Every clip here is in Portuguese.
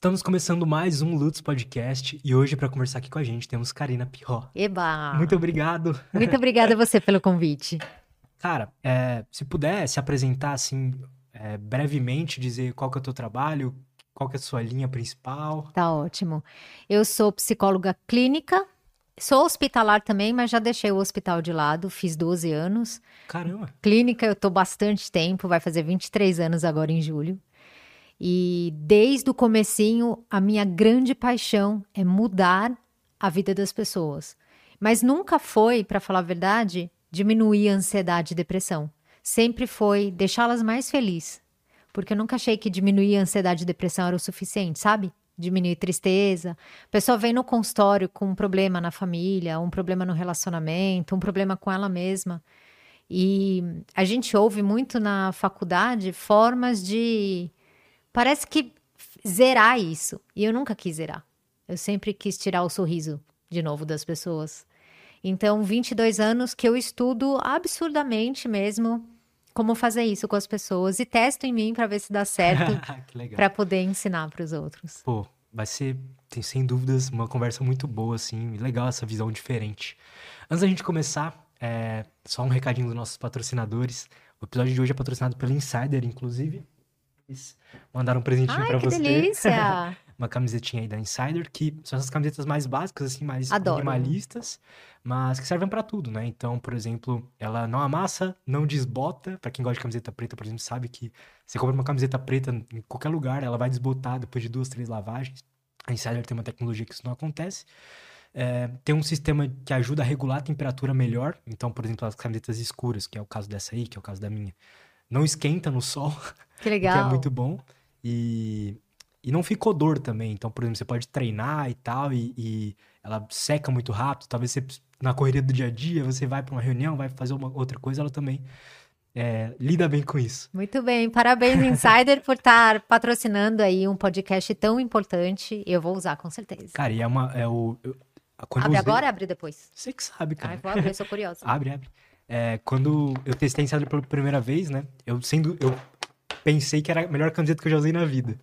Estamos começando mais um Lutz Podcast e hoje para conversar aqui com a gente temos Karina Pirró. Eba! Muito obrigado. Muito obrigada a você pelo convite. Cara, é, se puder se apresentar assim é, brevemente, dizer qual que é o teu trabalho, qual que é a sua linha principal. Tá ótimo. Eu sou psicóloga clínica, sou hospitalar também, mas já deixei o hospital de lado, fiz 12 anos. Caramba! Clínica eu tô bastante tempo, vai fazer 23 anos agora em julho. E desde o comecinho, a minha grande paixão é mudar a vida das pessoas. Mas nunca foi, para falar a verdade, diminuir a ansiedade e depressão. Sempre foi deixá-las mais felizes. Porque eu nunca achei que diminuir a ansiedade e depressão era o suficiente, sabe? Diminuir tristeza. A pessoa vem no consultório com um problema na família, um problema no relacionamento, um problema com ela mesma. E a gente ouve muito na faculdade formas de parece que zerar isso. E eu nunca quis zerar. Eu sempre quis tirar o sorriso de novo das pessoas. Então, 22 anos que eu estudo absurdamente mesmo como fazer isso com as pessoas e testo em mim para ver se dá certo para poder ensinar para os outros. Pô, vai ser, tem, sem dúvidas, uma conversa muito boa, assim, legal essa visão diferente. Antes da gente começar, é, só um recadinho dos nossos patrocinadores. O episódio de hoje é patrocinado pela Insider, inclusive mandaram um presentinho para você. delícia! uma camisetinha aí da Insider, que são essas camisetas mais básicas, assim, mais Adoro. minimalistas, mas que servem para tudo, né? Então, por exemplo, ela não amassa, não desbota. Para quem gosta de camiseta preta, por exemplo, sabe que você compra uma camiseta preta em qualquer lugar, ela vai desbotar depois de duas, três lavagens. A Insider tem uma tecnologia que isso não acontece. É, tem um sistema que ajuda a regular a temperatura melhor. Então, por exemplo, as camisetas escuras, que é o caso dessa aí, que é o caso da minha, não esquenta no sol. Que legal. que é muito bom. E, e não fica odor também. Então, por exemplo, você pode treinar e tal, e, e ela seca muito rápido. Talvez você, na correria do dia a dia, você vai para uma reunião, vai fazer uma outra coisa, ela também é, lida bem com isso. Muito bem. Parabéns, Insider, por estar patrocinando aí um podcast tão importante. Eu vou usar, com certeza. Cara, e é uma. É o, eu, abre usei... agora ou abre depois? Você que sabe, cara. Ai, vou abrir, sou curiosa. abre, abre. É, quando eu testei Insider pela primeira vez, né? Eu sendo. Eu pensei que era a melhor camiseta que eu já usei na vida.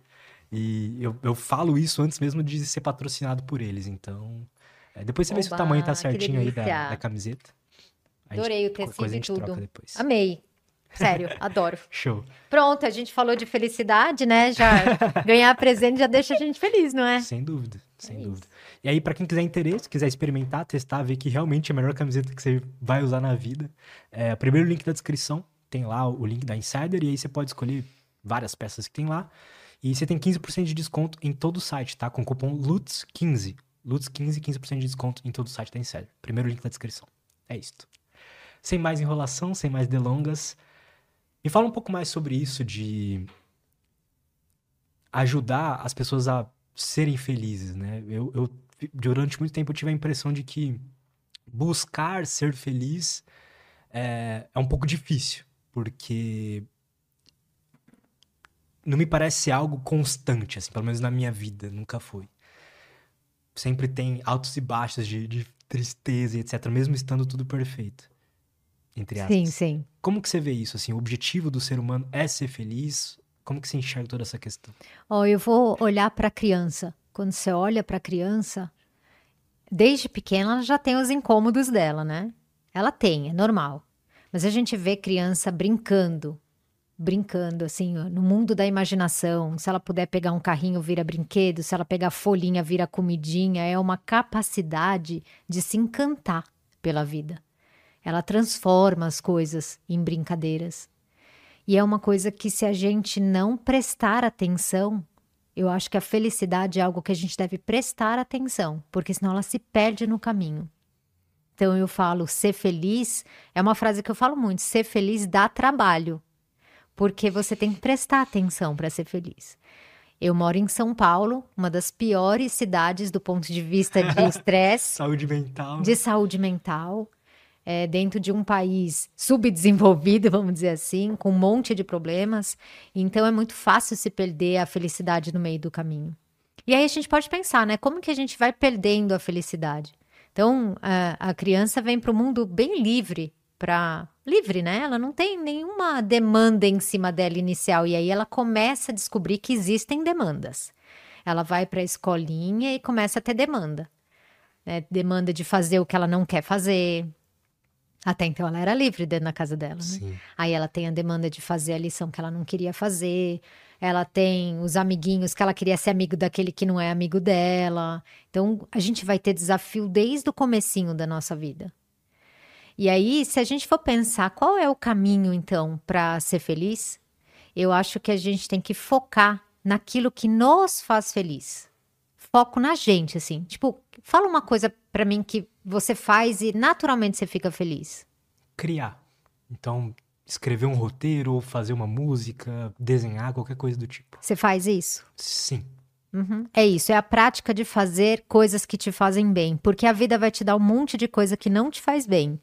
E eu, eu falo isso antes mesmo de ser patrocinado por eles. Então, é, depois você Oba, vê se o tamanho tá certinho aí da, da camiseta. Adorei o tecido e tudo. Amei. Sério, adoro. Show. Pronto, a gente falou de felicidade, né? Já ganhar presente já deixa a gente feliz, não é? Sem dúvida, sem é dúvida. Isso. E aí, para quem quiser interesse, quiser experimentar, testar, ver que realmente é a melhor camiseta que você vai usar na vida, é primeiro link da descrição tem lá o link da Insider e aí você pode escolher várias peças que tem lá. E você tem 15% de desconto em todo o site, tá? Com o cupom LUTS15. LUTS15, 15% de desconto em todo o site da Insider. Primeiro link na descrição. É isso. Sem mais enrolação, sem mais delongas. Me fala um pouco mais sobre isso de ajudar as pessoas a serem felizes, né? Eu, eu durante muito tempo eu tive a impressão de que buscar ser feliz é, é um pouco difícil porque não me parece algo constante, assim, pelo menos na minha vida, nunca foi. Sempre tem altos e baixos de, de tristeza e etc, mesmo estando tudo perfeito. Entre aspas. Sim, sim. Como que você vê isso, assim? O objetivo do ser humano é ser feliz? Como que você enxerga toda essa questão? Ó, oh, eu vou olhar para a criança. Quando você olha para a criança, desde pequena ela já tem os incômodos dela, né? Ela tem, é normal. Mas a gente vê criança brincando, brincando assim, no mundo da imaginação. Se ela puder pegar um carrinho, vira brinquedo, se ela pegar folhinha, vira comidinha, é uma capacidade de se encantar pela vida. Ela transforma as coisas em brincadeiras. E é uma coisa que se a gente não prestar atenção, eu acho que a felicidade é algo que a gente deve prestar atenção, porque senão ela se perde no caminho. Então eu falo ser feliz, é uma frase que eu falo muito, ser feliz dá trabalho. Porque você tem que prestar atenção para ser feliz. Eu moro em São Paulo, uma das piores cidades do ponto de vista de estresse. saúde mental. De saúde mental. É, dentro de um país subdesenvolvido, vamos dizer assim, com um monte de problemas. Então é muito fácil se perder a felicidade no meio do caminho. E aí a gente pode pensar, né? Como que a gente vai perdendo a felicidade? Então, a, a criança vem para o mundo bem livre, para livre, né? Ela não tem nenhuma demanda em cima dela inicial e aí ela começa a descobrir que existem demandas. Ela vai para a escolinha e começa a ter demanda. Né? Demanda de fazer o que ela não quer fazer. Até então ela era livre dentro da casa dela. Né? Aí ela tem a demanda de fazer a lição que ela não queria fazer. Ela tem os amiguinhos que ela queria ser amigo daquele que não é amigo dela. Então a gente vai ter desafio desde o comecinho da nossa vida. E aí, se a gente for pensar qual é o caminho então para ser feliz, eu acho que a gente tem que focar naquilo que nos faz feliz. Foco na gente, assim. Tipo, fala uma coisa para mim que você faz e naturalmente você fica feliz. Criar. Então, escrever um roteiro, ou fazer uma música, desenhar, qualquer coisa do tipo. Você faz isso? Sim. Uhum. É isso, é a prática de fazer coisas que te fazem bem, porque a vida vai te dar um monte de coisa que não te faz bem.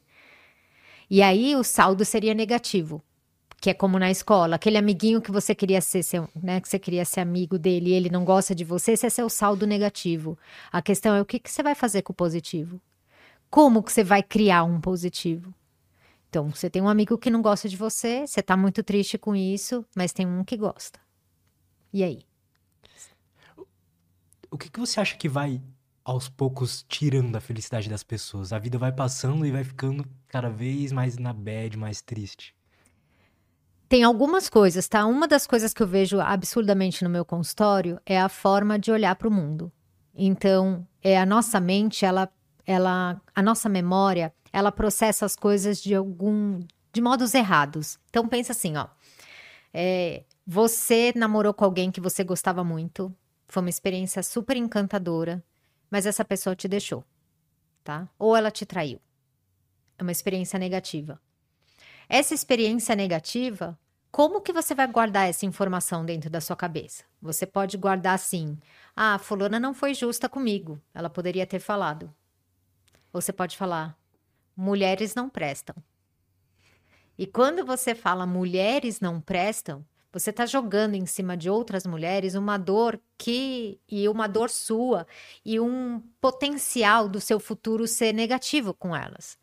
E aí o saldo seria negativo. Que é como na escola, aquele amiguinho que você queria ser, seu, né, que você queria ser amigo dele e ele não gosta de você, esse é seu saldo negativo. A questão é o que, que você vai fazer com o positivo? Como que você vai criar um positivo? Então, você tem um amigo que não gosta de você, você tá muito triste com isso, mas tem um que gosta. E aí? O que, que você acha que vai aos poucos tirando a felicidade das pessoas. A vida vai passando e vai ficando cada vez mais na bad, mais triste. Tem algumas coisas, tá? Uma das coisas que eu vejo absurdamente no meu consultório é a forma de olhar para o mundo. Então, é a nossa mente, ela, ela, a nossa memória, ela processa as coisas de algum, de modos errados. Então, pensa assim, ó. É, você namorou com alguém que você gostava muito, foi uma experiência super encantadora mas essa pessoa te deixou, tá? Ou ela te traiu. É uma experiência negativa. Essa experiência negativa, como que você vai guardar essa informação dentro da sua cabeça? Você pode guardar assim: "Ah, fulana não foi justa comigo. Ela poderia ter falado". Ou você pode falar: "Mulheres não prestam". E quando você fala mulheres não prestam, você está jogando em cima de outras mulheres uma dor que e uma dor sua e um potencial do seu futuro ser negativo com elas.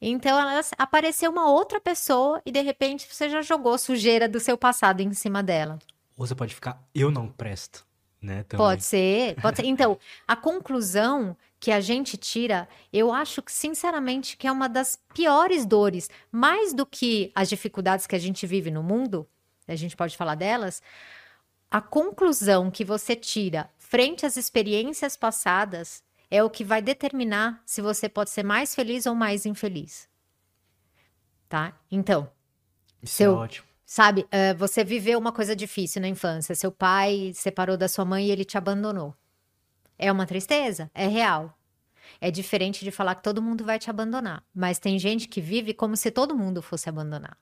Então elas apareceu uma outra pessoa e de repente você já jogou sujeira do seu passado em cima dela. Ou você pode ficar eu não presto, né? Também. Pode ser, pode ser. Então, a conclusão que a gente tira, eu acho que sinceramente que é uma das piores dores, mais do que as dificuldades que a gente vive no mundo, a gente pode falar delas, a conclusão que você tira frente às experiências passadas é o que vai determinar se você pode ser mais feliz ou mais infeliz. Tá? Então. Isso seu, é ótimo. Sabe, uh, você viveu uma coisa difícil na infância. Seu pai separou da sua mãe e ele te abandonou. É uma tristeza? É real. É diferente de falar que todo mundo vai te abandonar. Mas tem gente que vive como se todo mundo fosse abandonar.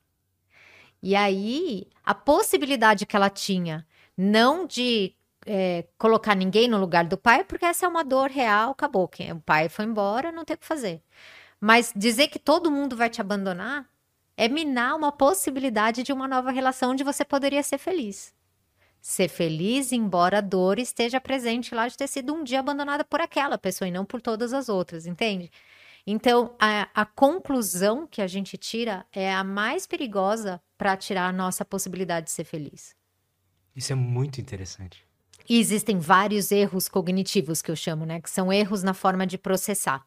E aí, a possibilidade que ela tinha, não de é, colocar ninguém no lugar do pai, porque essa é uma dor real, acabou. O pai foi embora, não tem o que fazer. Mas dizer que todo mundo vai te abandonar é minar uma possibilidade de uma nova relação onde você poderia ser feliz. Ser feliz, embora a dor esteja presente lá de ter sido um dia abandonada por aquela pessoa e não por todas as outras, entende? Então, a, a conclusão que a gente tira é a mais perigosa para tirar a nossa possibilidade de ser feliz. Isso é muito interessante. E existem vários erros cognitivos que eu chamo, né? Que são erros na forma de processar.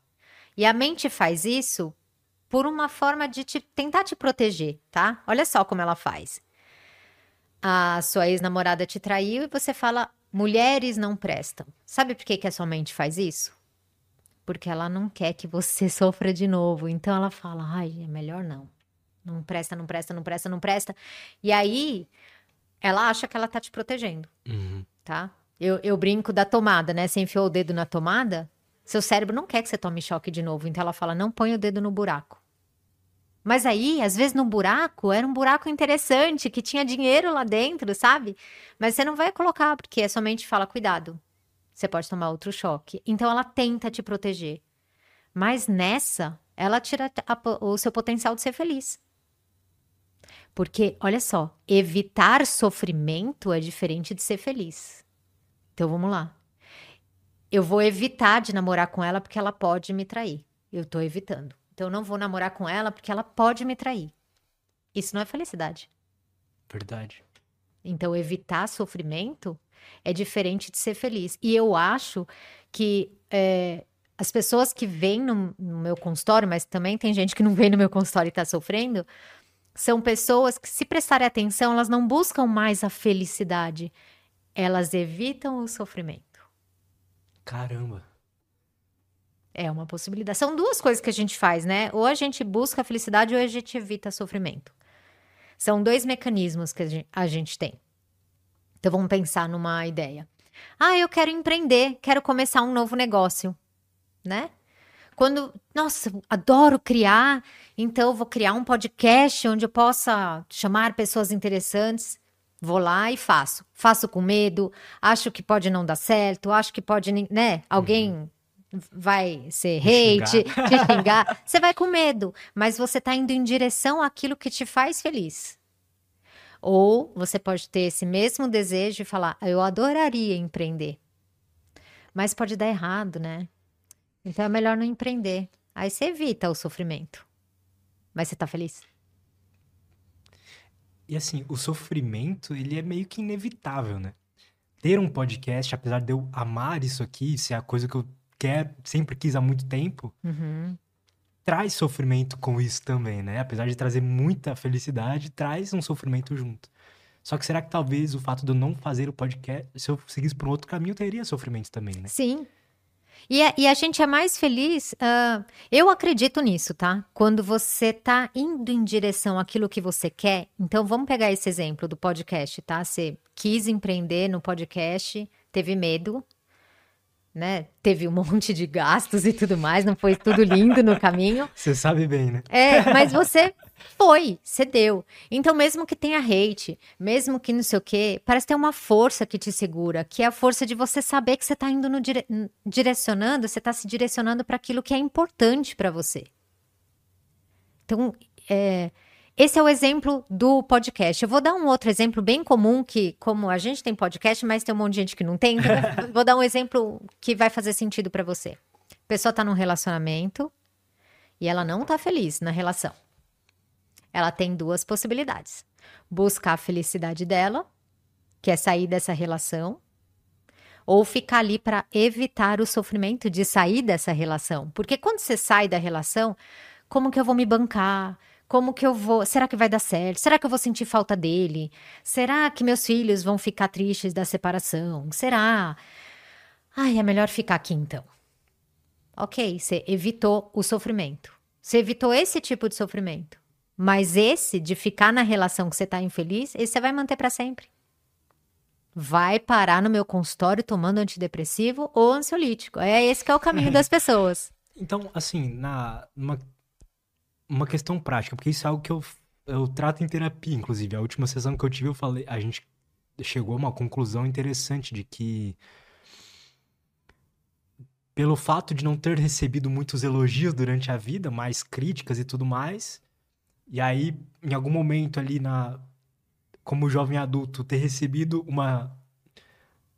E a mente faz isso por uma forma de te, tentar te proteger, tá? Olha só como ela faz. A sua ex-namorada te traiu e você fala: mulheres não prestam. Sabe por que, que a sua mente faz isso? porque ela não quer que você sofra de novo. Então ela fala: ai, é melhor não. Não presta, não presta, não presta, não presta. E aí ela acha que ela tá te protegendo, uhum. tá? Eu, eu brinco da tomada, né? Você enfiou o dedo na tomada, seu cérebro não quer que você tome choque de novo. Então ela fala: não põe o dedo no buraco. Mas aí, às vezes, no buraco, era um buraco interessante, que tinha dinheiro lá dentro, sabe? Mas você não vai colocar, porque a sua mente fala: cuidado, você pode tomar outro choque. Então ela tenta te proteger. Mas nessa, ela tira a, o seu potencial de ser feliz. Porque, olha só, evitar sofrimento é diferente de ser feliz. Então vamos lá. Eu vou evitar de namorar com ela porque ela pode me trair. Eu tô evitando. Então eu não vou namorar com ela porque ela pode me trair. Isso não é felicidade. Verdade. Então, evitar sofrimento é diferente de ser feliz. E eu acho que é, as pessoas que vêm no, no, meu consultório, mas também tem gente que não vem no meu consultório e está sofrendo, são pessoas que, se prestarem atenção, elas não buscam mais a felicidade, elas evitam o sofrimento. Caramba. É uma possibilidade. São duas coisas que a gente faz, né? Ou a gente busca a felicidade ou a gente evita sofrimento. São dois mecanismos que a gente tem. Então vamos pensar numa ideia. Ah, eu quero empreender, quero começar um novo negócio, né? Quando, nossa, adoro criar, então vou criar um podcast onde eu possa chamar pessoas interessantes. Vou lá e faço. Faço com medo, acho que pode não dar certo, acho que pode, né? Alguém uhum vai ser hate, xingar. te xingar, você vai com medo, mas você está indo em direção àquilo que te faz feliz. Ou você pode ter esse mesmo desejo e falar: eu adoraria empreender, mas pode dar errado, né? Então é melhor não empreender. Aí você evita o sofrimento. Mas você está feliz? E assim, o sofrimento, ele é meio que inevitável, né? Ter um podcast, apesar de eu amar isso aqui, ser a coisa que eu quer, sempre quis há muito tempo, uhum. traz sofrimento com isso também, né? Apesar de trazer muita felicidade, traz um sofrimento junto. Só que será que talvez o fato de eu não fazer o podcast, se eu seguisse por um outro caminho, teria sofrimento também, né? Sim. E a, e a gente é mais feliz, uh, eu acredito nisso, tá? Quando você tá indo em direção àquilo que você quer. Então, vamos pegar esse exemplo do podcast, tá? Você quis empreender no podcast, teve medo, né? Teve um monte de gastos e tudo mais, não foi tudo lindo no caminho. Você sabe bem, né? É, mas você foi, cedeu. Então, mesmo que tenha hate, mesmo que não sei o quê, parece ter uma força que te segura, que é a força de você saber que você está indo no dire... direcionando, você está se direcionando para aquilo que é importante para você. Então, é, esse é o exemplo do podcast. Eu vou dar um outro exemplo bem comum que, como a gente tem podcast, mas tem um monte de gente que não tem. Então vou dar um exemplo que vai fazer sentido para você. A pessoa está num relacionamento e ela não está feliz na relação. Ela tem duas possibilidades: buscar a felicidade dela, que é sair dessa relação, ou ficar ali para evitar o sofrimento de sair dessa relação. Porque quando você sai da relação, como que eu vou me bancar? Como que eu vou? Será que vai dar certo? Será que eu vou sentir falta dele? Será que meus filhos vão ficar tristes da separação? Será? Ai, é melhor ficar aqui então. Ok, você evitou o sofrimento. Você evitou esse tipo de sofrimento. Mas esse de ficar na relação que você está infeliz, esse você vai manter para sempre. Vai parar no meu consultório tomando antidepressivo ou ansiolítico. É esse que é o caminho das pessoas. Então, assim, na, numa uma questão prática, porque isso é algo que eu, eu trato em terapia, inclusive. A última sessão que eu tive, eu falei, a gente chegou a uma conclusão interessante de que pelo fato de não ter recebido muitos elogios durante a vida, mais críticas e tudo mais, e aí em algum momento ali na como jovem adulto ter recebido uma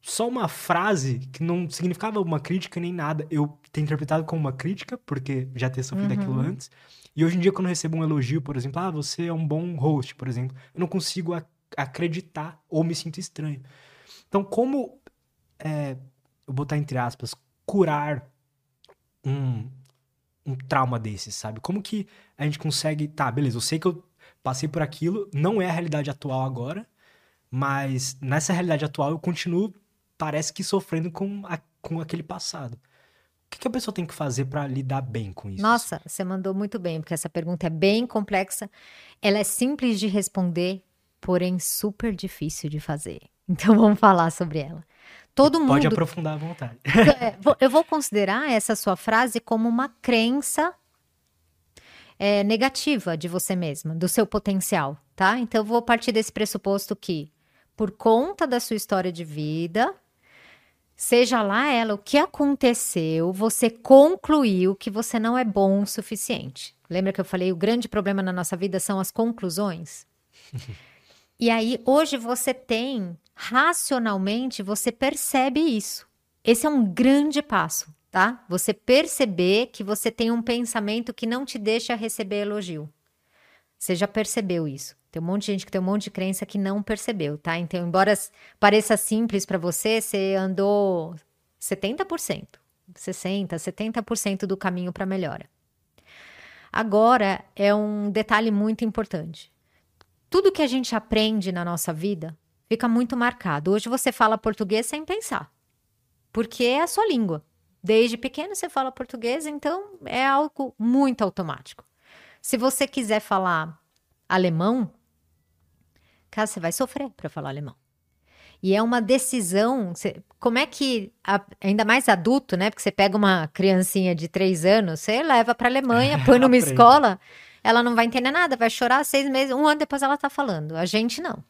só uma frase que não significava uma crítica nem nada, eu ter interpretado como uma crítica, porque já ter sofrido uhum. aquilo antes. E hoje em dia, quando eu recebo um elogio, por exemplo, ah, você é um bom host, por exemplo, eu não consigo ac acreditar ou me sinto estranho. Então, como, é, eu botar entre aspas, curar um, um trauma desses, sabe? Como que a gente consegue, tá, beleza, eu sei que eu passei por aquilo, não é a realidade atual agora, mas nessa realidade atual eu continuo, parece que sofrendo com, a, com aquele passado que, que a pessoa tem que fazer para lidar bem com isso? Nossa, você mandou muito bem, porque essa pergunta é bem complexa. Ela é simples de responder, porém super difícil de fazer. Então vamos falar sobre ela. Todo mundo. Pode aprofundar à vontade. É, eu vou considerar essa sua frase como uma crença é, negativa de você mesma, do seu potencial, tá? Então eu vou partir desse pressuposto que, por conta da sua história de vida, Seja lá ela o que aconteceu, você concluiu que você não é bom o suficiente. Lembra que eu falei o grande problema na nossa vida são as conclusões? e aí hoje você tem racionalmente você percebe isso. Esse é um grande passo, tá? Você perceber que você tem um pensamento que não te deixa receber elogio. Você já percebeu isso. Tem um monte de gente que tem um monte de crença que não percebeu, tá? Então, embora pareça simples para você, você andou 70%, 60%, 70% do caminho para melhora. Agora é um detalhe muito importante. Tudo que a gente aprende na nossa vida fica muito marcado. Hoje você fala português sem pensar, porque é a sua língua. Desde pequeno você fala português, então é algo muito automático. Se você quiser falar alemão, cara, você vai sofrer para falar alemão. E é uma decisão. Você, como é que, ainda mais adulto, né? Porque você pega uma criancinha de três anos, você leva para a Alemanha, põe numa escola, ela não vai entender nada, vai chorar seis meses, um ano depois ela tá falando. A gente não.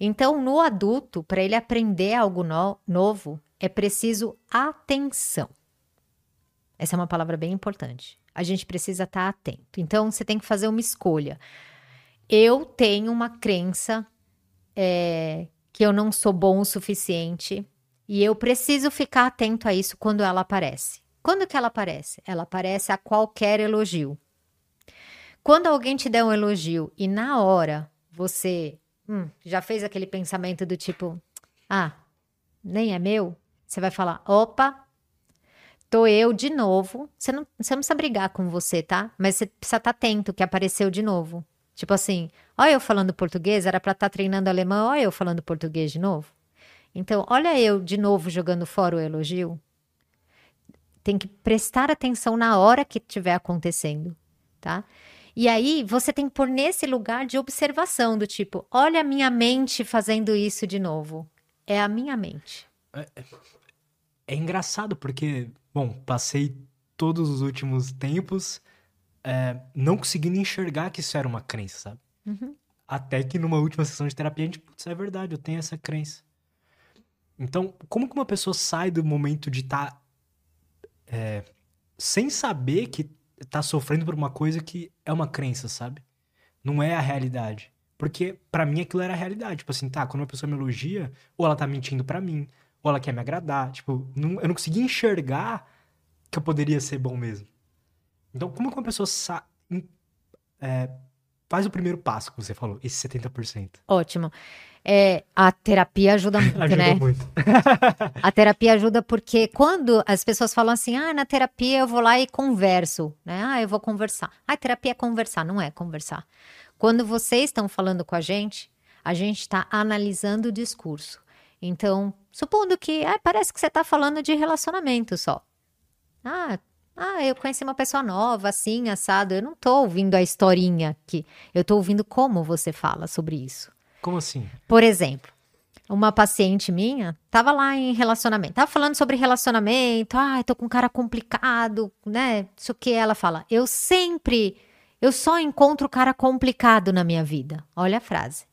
Então, no adulto, para ele aprender algo no, novo, é preciso atenção. Essa é uma palavra bem importante. A gente precisa estar tá atento. Então, você tem que fazer uma escolha. Eu tenho uma crença é, que eu não sou bom o suficiente e eu preciso ficar atento a isso quando ela aparece. Quando que ela aparece? Ela aparece a qualquer elogio. Quando alguém te der um elogio e na hora você hum, já fez aquele pensamento do tipo, ah, nem é meu, você vai falar, opa, tô eu de novo. Você não, você não precisa brigar com você, tá? Mas você precisa estar atento que apareceu de novo. Tipo assim, olha eu falando português, era para estar tá treinando alemão, olha eu falando português de novo. Então, olha eu de novo jogando fora o elogio. Tem que prestar atenção na hora que estiver acontecendo, tá? E aí você tem que pôr nesse lugar de observação do tipo, olha a minha mente fazendo isso de novo. É a minha mente. É, é, é engraçado porque, bom, passei todos os últimos tempos é, não conseguindo enxergar que isso era uma crença, sabe? Uhum. Até que numa última sessão de terapia a gente, putz, é verdade, eu tenho essa crença. Então, como que uma pessoa sai do momento de estar tá, é, sem saber que tá sofrendo por uma coisa que é uma crença, sabe? Não é a realidade. Porque para mim aquilo era a realidade. Tipo assim, tá, quando uma pessoa me elogia, ou ela tá mentindo para mim, ou ela quer me agradar. Tipo, não, eu não conseguia enxergar que eu poderia ser bom mesmo. Então, como que uma pessoa sa é, faz o primeiro passo que você falou, esse 70%? Ótimo. É, a terapia ajuda muito, ajuda né? Muito. a terapia ajuda porque quando as pessoas falam assim, ah, na terapia eu vou lá e converso, né? Ah, eu vou conversar. Ah, terapia é conversar, não é conversar. Quando vocês estão falando com a gente, a gente está analisando o discurso. Então, supondo que ah, parece que você está falando de relacionamento só. Ah, ah, eu conheci uma pessoa nova, assim, assado. Eu não tô ouvindo a historinha aqui. Eu tô ouvindo como você fala sobre isso. Como assim? Por exemplo, uma paciente minha tava lá em relacionamento. Tava falando sobre relacionamento. Ah, tô com um cara complicado, né? Isso que ela fala. Eu sempre, eu só encontro cara complicado na minha vida. Olha a frase.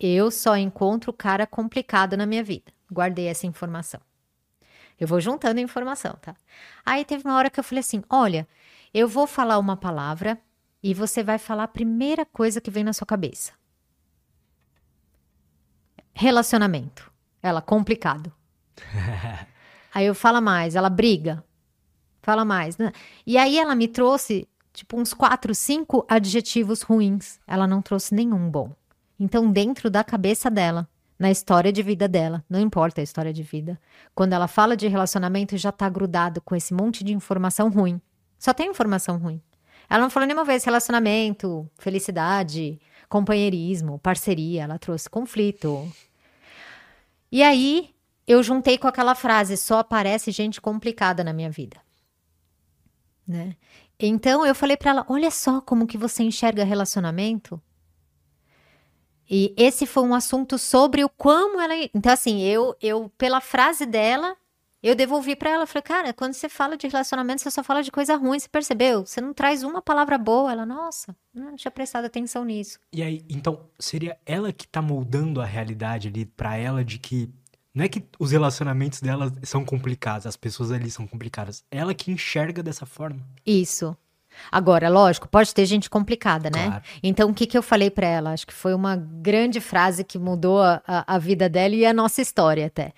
Eu só encontro cara complicado na minha vida. Guardei essa informação. Eu vou juntando informação, tá? Aí teve uma hora que eu falei assim: olha, eu vou falar uma palavra e você vai falar a primeira coisa que vem na sua cabeça. Relacionamento. Ela, complicado. aí eu falo mais, ela briga. Fala mais. Né? E aí ela me trouxe, tipo, uns quatro, cinco adjetivos ruins. Ela não trouxe nenhum bom. Então, dentro da cabeça dela, na história de vida dela, não importa a história de vida. Quando ela fala de relacionamento, já tá grudado com esse monte de informação ruim. Só tem informação ruim. Ela não falou nenhuma vez relacionamento, felicidade, companheirismo, parceria, ela trouxe conflito. E aí eu juntei com aquela frase: só aparece gente complicada na minha vida. Né? Então eu falei para ela: olha só como que você enxerga relacionamento. E esse foi um assunto sobre o como ela. Então, assim, eu, eu pela frase dela, eu devolvi para ela. Falei, cara, quando você fala de relacionamento, você só fala de coisa ruim, você percebeu? Você não traz uma palavra boa. Ela, nossa, não tinha prestado atenção nisso. E aí, então, seria ela que tá moldando a realidade ali para ela de que. Não é que os relacionamentos dela são complicados, as pessoas ali são complicadas. Ela que enxerga dessa forma. Isso. Agora, lógico, pode ter gente complicada, né? Claro. Então, o que, que eu falei para ela? Acho que foi uma grande frase que mudou a, a, vida dela e a nossa história até.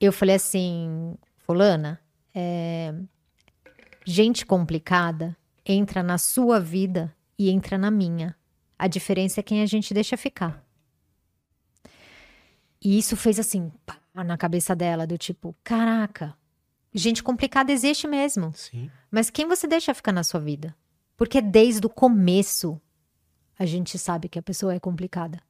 Eu falei assim, fulana, é, gente complicada entra na sua vida e entra na minha. A diferença é quem a gente deixa ficar. E isso fez assim, pá, na cabeça dela, do tipo, caraca, gente complicada existe mesmo. Sim. Mas quem você deixa ficar na sua vida? Porque desde o começo a gente sabe que a pessoa é complicada.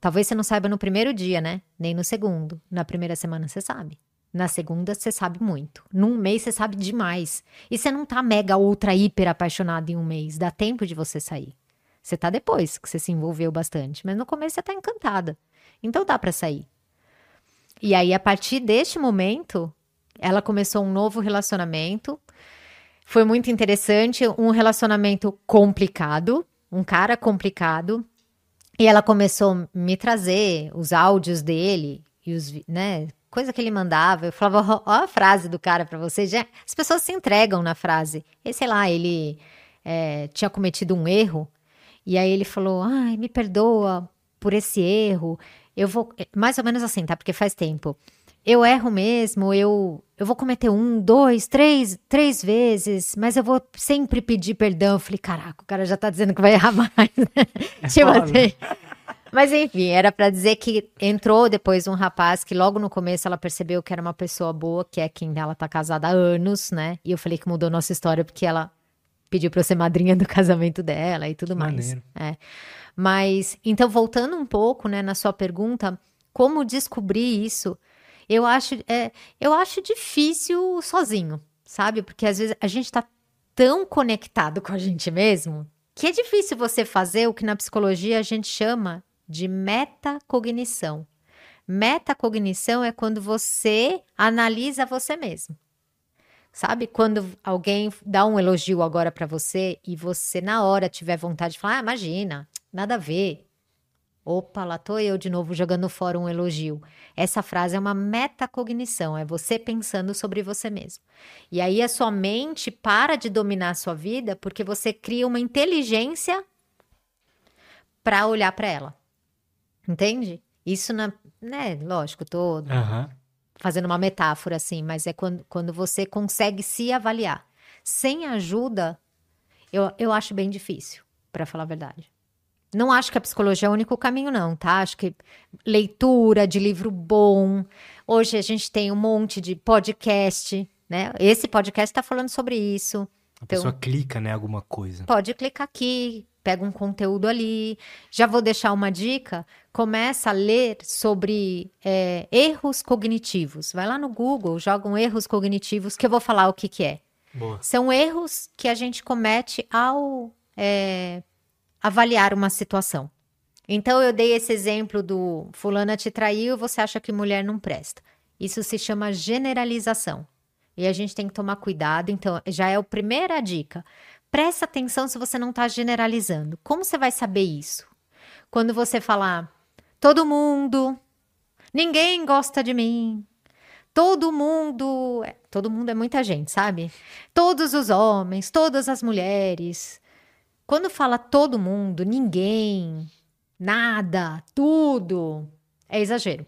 Talvez você não saiba no primeiro dia, né? Nem no segundo. Na primeira semana você sabe. Na segunda você sabe muito. Num mês você sabe demais. E você não tá mega ultra hiper apaixonado em um mês. Dá tempo de você sair. Você tá depois que você se envolveu bastante, mas no começo você tá encantada. Então dá para sair. E aí a partir deste momento, ela começou um novo relacionamento. Foi muito interessante, um relacionamento complicado, um cara complicado. E ela começou a me trazer os áudios dele e os, né, coisa que ele mandava. Eu falava, ó, a frase do cara para vocês. Já, as pessoas se entregam na frase. E sei lá, ele é, tinha cometido um erro. E aí ele falou, ai, me perdoa por esse erro. Eu vou, mais ou menos assim, tá? Porque faz tempo. Eu erro mesmo, eu, eu vou cometer um, dois, três, três vezes, mas eu vou sempre pedir perdão. Eu falei, caraca, o cara já tá dizendo que vai errar mais, né? É tipo assim. Mas enfim, era pra dizer que entrou depois um rapaz que logo no começo ela percebeu que era uma pessoa boa, que é quem ela tá casada há anos, né? E eu falei que mudou nossa história porque ela pediu pra eu ser madrinha do casamento dela e tudo mais. É. Mas então voltando um pouco, né, na sua pergunta, como descobrir isso? Eu acho, é, eu acho difícil sozinho, sabe? Porque às vezes a gente tá tão conectado com a gente mesmo que é difícil você fazer o que na psicologia a gente chama de metacognição. Metacognição é quando você analisa você mesmo. Sabe? Quando alguém dá um elogio agora pra você e você na hora tiver vontade de falar, ah, imagina, nada a ver. Opa, lá tô eu de novo jogando fora um elogio. Essa frase é uma metacognição, é você pensando sobre você mesmo. E aí a sua mente para de dominar a sua vida porque você cria uma inteligência para olhar para ela. Entende? Isso na, né, lógico, tô Aham. fazendo uma metáfora assim, mas é quando, quando você consegue se avaliar. Sem ajuda, eu, eu acho bem difícil, para falar a verdade. Não acho que a psicologia é o único caminho, não, tá? Acho que leitura de livro bom. Hoje a gente tem um monte de podcast, né? Esse podcast está falando sobre isso. A Então- pessoa clica, né, alguma coisa. Pode clicar aqui, pega um conteúdo ali. Já vou deixar uma dica. Começa a ler sobre é, erros cognitivos. Vai lá no Google, joga um erros cognitivos, que eu vou falar o que, que é. Boa. São erros que a gente comete ao é, avaliar uma situação. Então, eu dei esse exemplo do fulana te traiu, você acha que mulher não presta. Isso se chama generalização. E a gente tem que tomar cuidado. Então, já é a primeira dica. Presta atenção se você não está generalizando. Como você vai saber isso? Quando você falar, todo mundo, ninguém gosta de mim, todo mundo, é, todo mundo é muita gente, sabe? Todos os homens, todas as mulheres. Quando fala todo mundo, ninguém, nada, tudo, é exagero.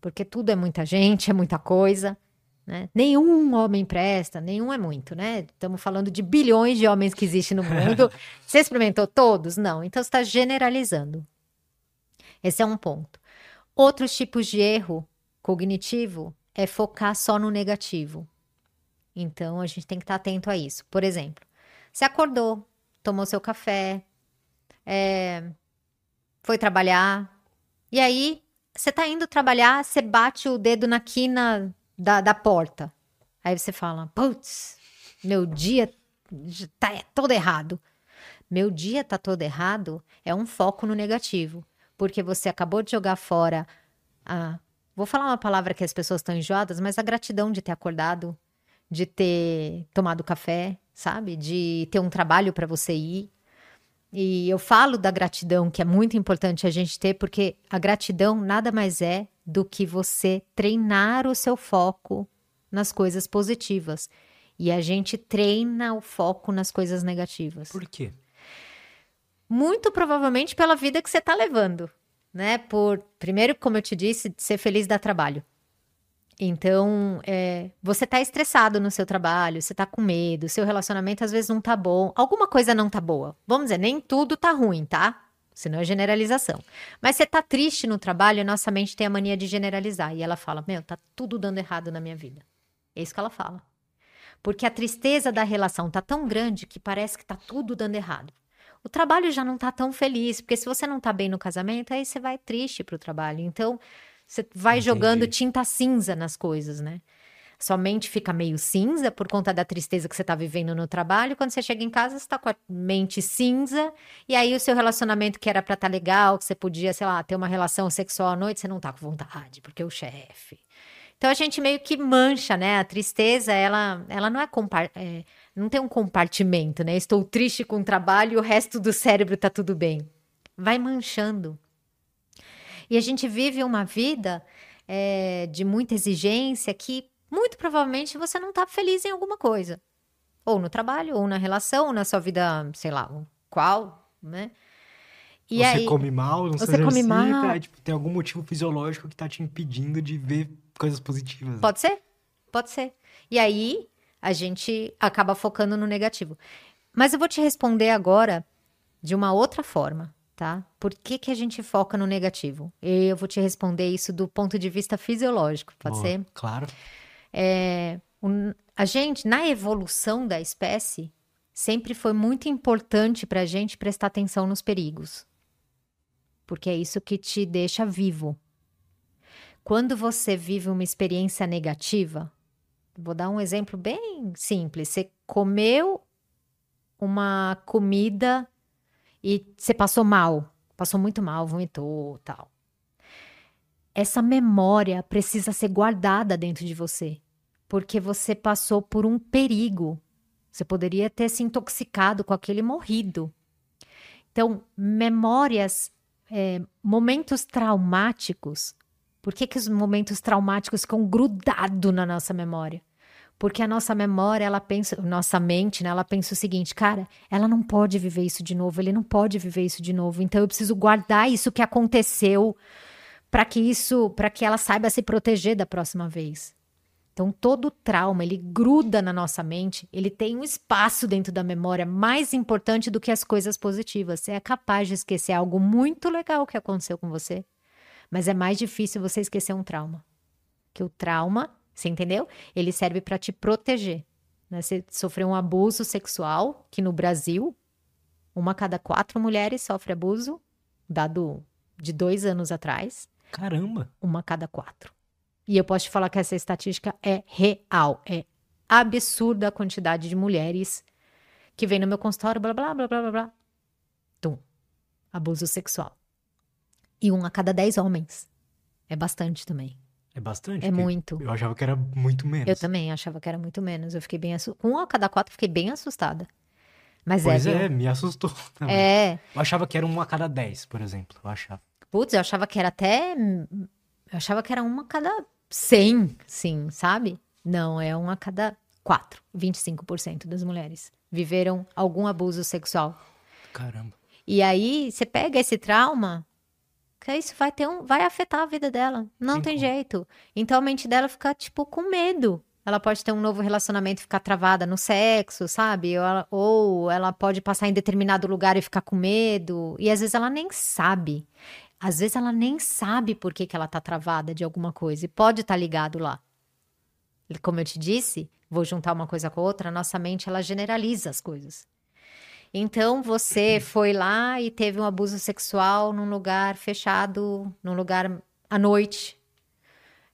Porque tudo é muita gente, é muita coisa. Né? Nenhum homem presta, nenhum é muito, né? Estamos falando de bilhões de homens que existem no mundo. Você experimentou todos? Não. Então você está generalizando. Esse é um ponto. Outros tipos de erro cognitivo é focar só no negativo. Então a gente tem que estar atento a isso. Por exemplo, você acordou, tomou seu café, é, foi trabalhar, e aí você tá indo trabalhar, você bate o dedo na quina da, da porta. Aí você fala, putz, meu dia tá todo errado. Meu dia tá todo errado é um foco no negativo. Porque você acabou de jogar fora a. Vou falar uma palavra que as pessoas estão enjoadas, mas a gratidão de ter acordado, de ter tomado café, sabe? De ter um trabalho para você ir. E eu falo da gratidão, que é muito importante a gente ter, porque a gratidão nada mais é do que você treinar o seu foco nas coisas positivas. E a gente treina o foco nas coisas negativas. Por quê? Muito provavelmente pela vida que você está levando, né? Por, primeiro, como eu te disse, ser feliz dá trabalho. Então, é, você tá estressado no seu trabalho, você tá com medo, seu relacionamento às vezes não tá bom, alguma coisa não tá boa. Vamos dizer, nem tudo tá ruim, tá? Senão é generalização. Mas você tá triste no trabalho, a nossa mente tem a mania de generalizar. E ela fala: Meu, tá tudo dando errado na minha vida. É isso que ela fala. Porque a tristeza da relação tá tão grande que parece que tá tudo dando errado. O trabalho já não tá tão feliz, porque se você não tá bem no casamento, aí você vai triste pro trabalho. Então, você vai Entendi. jogando tinta cinza nas coisas, né? Sua mente fica meio cinza por conta da tristeza que você está vivendo no trabalho. Quando você chega em casa, você está com a mente cinza. E aí, o seu relacionamento que era para estar tá legal, que você podia, sei lá, ter uma relação sexual à noite, você não está com vontade, porque o chefe. Então, a gente meio que mancha, né? A tristeza, ela, ela não é, é não tem um compartimento, né? Estou triste com o trabalho e o resto do cérebro está tudo bem. Vai manchando. E a gente vive uma vida é, de muita exigência que muito provavelmente você não está feliz em alguma coisa. Ou no trabalho, ou na relação, ou na sua vida, sei lá, qual, né? E você aí, come mal, não você se come mal. É, tipo, tem algum motivo fisiológico que está te impedindo de ver coisas positivas. Né? Pode ser, pode ser. E aí a gente acaba focando no negativo. Mas eu vou te responder agora de uma outra forma tá? Por que, que a gente foca no negativo? Eu vou te responder isso do ponto de vista fisiológico, pode Boa, ser? Claro. É, um, a gente, na evolução da espécie, sempre foi muito importante para a gente prestar atenção nos perigos. Porque é isso que te deixa vivo. Quando você vive uma experiência negativa, vou dar um exemplo bem simples. Você comeu uma comida e você passou mal, passou muito mal, vomitou, tal. Essa memória precisa ser guardada dentro de você, porque você passou por um perigo. Você poderia ter se intoxicado com aquele morrido. Então, memórias, é, momentos traumáticos. Por que, que os momentos traumáticos ficam grudados na nossa memória? Porque a nossa memória, ela pensa, nossa mente, né, ela pensa o seguinte, cara, ela não pode viver isso de novo, ele não pode viver isso de novo. Então eu preciso guardar isso que aconteceu para que isso, para que ela saiba se proteger da próxima vez. Então todo trauma, ele gruda na nossa mente, ele tem um espaço dentro da memória mais importante do que as coisas positivas. Você é capaz de esquecer algo muito legal que aconteceu com você, mas é mais difícil você esquecer um trauma. Que o trauma você entendeu? Ele serve para te proteger. Né? Você sofreu um abuso sexual, que no Brasil, uma a cada quatro mulheres sofre abuso, dado de dois anos atrás. Caramba! Uma a cada quatro. E eu posso te falar que essa estatística é real. É absurda a quantidade de mulheres que vem no meu consultório, blá, blá, blá, blá, blá, blá. Tum. Abuso sexual. E um a cada dez homens. É bastante também. É bastante? É muito. Eu achava que era muito menos. Eu também achava que era muito menos. Eu fiquei bem assustada. Um a cada quatro, fiquei bem assustada. Mas pois é, é, me assustou também. É. Eu achava que era um a cada dez, por exemplo. Eu achava. Putz, eu achava que era até. Eu achava que era uma a cada cem, sim, sabe? Não, é um a cada quatro. 25% das mulheres viveram algum abuso sexual. Caramba. E aí, você pega esse trauma, que isso vai ter um, vai afetar a vida dela. Não Sim, tem jeito. Então a mente dela fica tipo com medo. Ela pode ter um novo relacionamento e ficar travada no sexo, sabe? Ou ela, ou ela pode passar em determinado lugar e ficar com medo. E às vezes ela nem sabe. Às vezes ela nem sabe por que, que ela tá travada de alguma coisa. E pode estar tá ligado lá. Como eu te disse, vou juntar uma coisa com a outra, a nossa mente ela generaliza as coisas. Então você foi lá e teve um abuso sexual num lugar fechado, num lugar à noite,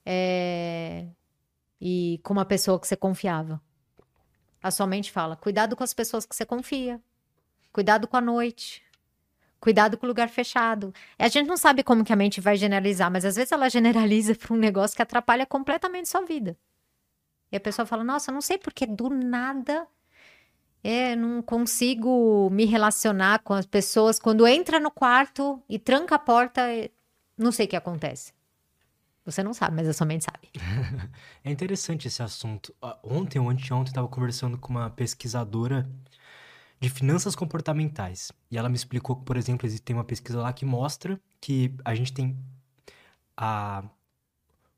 é... e com uma pessoa que você confiava. A sua mente fala: cuidado com as pessoas que você confia, cuidado com a noite, cuidado com o lugar fechado. A gente não sabe como que a mente vai generalizar, mas às vezes ela generaliza para um negócio que atrapalha completamente sua vida. E a pessoa fala: nossa, não sei porque do nada é, não consigo me relacionar com as pessoas. Quando entra no quarto e tranca a porta, é, não sei o que acontece. Você não sabe, mas a sua mente sabe. é interessante esse assunto. Ontem ou anteontem estava conversando com uma pesquisadora de finanças comportamentais. E ela me explicou que, por exemplo, existe uma pesquisa lá que mostra que a gente tem a,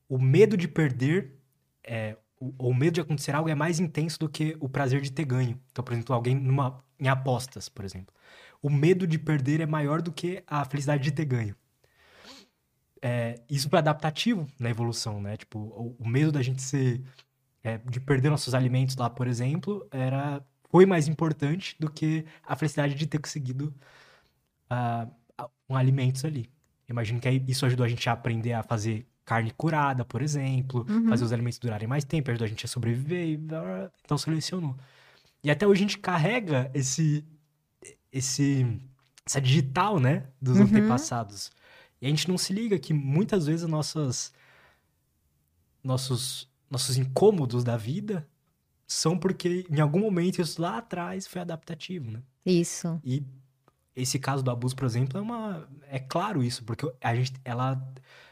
o medo de perder é, o, o medo de acontecer algo é mais intenso do que o prazer de ter ganho. Então, por exemplo, alguém numa, em apostas, por exemplo. O medo de perder é maior do que a felicidade de ter ganho. É, isso é adaptativo na evolução, né? Tipo, o, o medo da gente ser... É, de perder nossos alimentos lá, por exemplo, era foi mais importante do que a felicidade de ter conseguido uh, um alimentos ali. Imagino que isso ajudou a gente a aprender a fazer carne curada, por exemplo, uhum. fazer os alimentos durarem mais tempo, ajudou a gente a sobreviver, então selecionou. E até hoje a gente carrega esse, esse, essa digital, né, dos uhum. antepassados. E a gente não se liga que muitas vezes nossas, nossos, nossos incômodos da vida são porque em algum momento isso lá atrás foi adaptativo, né? Isso. E esse caso do abuso, por exemplo, é uma é claro isso, porque a gente ela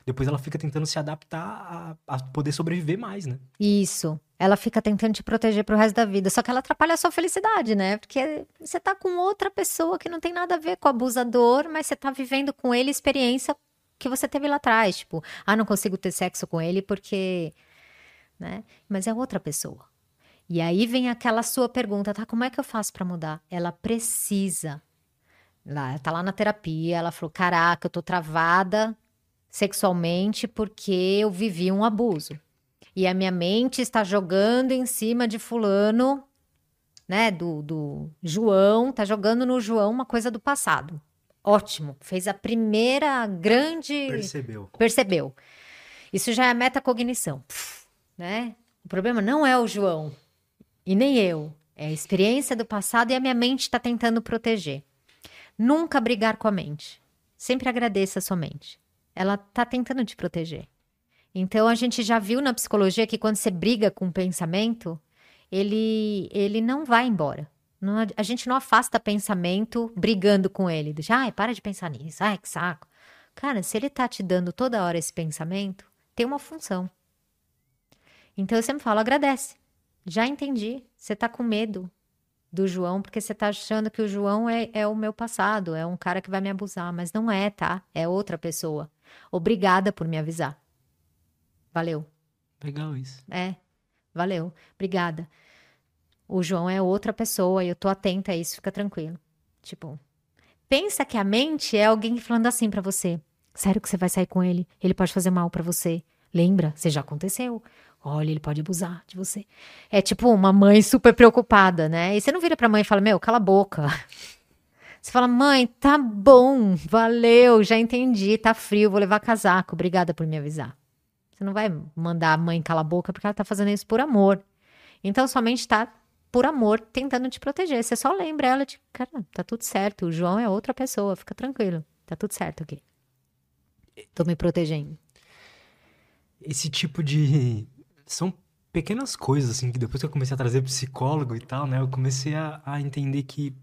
depois ela fica tentando se adaptar a, a poder sobreviver mais, né? Isso. Ela fica tentando te proteger pro resto da vida, só que ela atrapalha a sua felicidade, né? Porque você tá com outra pessoa que não tem nada a ver com o abusador, mas você tá vivendo com ele experiência que você teve lá atrás, tipo, ah, não consigo ter sexo com ele porque, né? Mas é outra pessoa. E aí vem aquela sua pergunta, tá? Como é que eu faço para mudar? Ela precisa Lá, tá lá na terapia, ela falou: Caraca, eu tô travada sexualmente porque eu vivi um abuso. E a minha mente está jogando em cima de fulano, né, do, do João, tá jogando no João uma coisa do passado. Ótimo, fez a primeira grande... Percebeu. Percebeu. Isso já é metacognição, né? O problema não é o João e nem eu, é a experiência do passado e a minha mente está tentando proteger. Nunca brigar com a mente. Sempre agradeça a sua mente. Ela tá tentando te proteger. Então a gente já viu na psicologia que quando você briga com o pensamento, ele ele não vai embora. Não, a gente não afasta pensamento brigando com ele. Deixa, ai, para de pensar nisso. Ai, que saco. Cara, se ele tá te dando toda hora esse pensamento, tem uma função. Então eu sempre falo, agradece. Já entendi. Você tá com medo do João, porque você tá achando que o João é, é o meu passado, é um cara que vai me abusar, mas não é, tá? É outra pessoa. Obrigada por me avisar. Valeu. Legal isso. É, valeu. Obrigada. O João é outra pessoa e eu tô atenta a isso, fica tranquilo. Tipo, pensa que a mente é alguém falando assim para você. Sério que você vai sair com ele? Ele pode fazer mal para você. Lembra? Você já aconteceu. Olha, ele pode abusar de você. É tipo uma mãe super preocupada, né? E você não vira pra mãe e fala: Meu, cala a boca. Você fala: Mãe, tá bom, valeu, já entendi, tá frio, vou levar casaco, obrigada por me avisar. Você não vai mandar a mãe calar a boca porque ela tá fazendo isso por amor. Então, somente tá por amor tentando te proteger. Você só lembra ela de: Cara, tá tudo certo, o João é outra pessoa, fica tranquilo, tá tudo certo aqui. Tô me protegendo. Esse tipo de são pequenas coisas, assim, que depois que eu comecei a trazer psicólogo e tal, né, eu comecei a, a entender que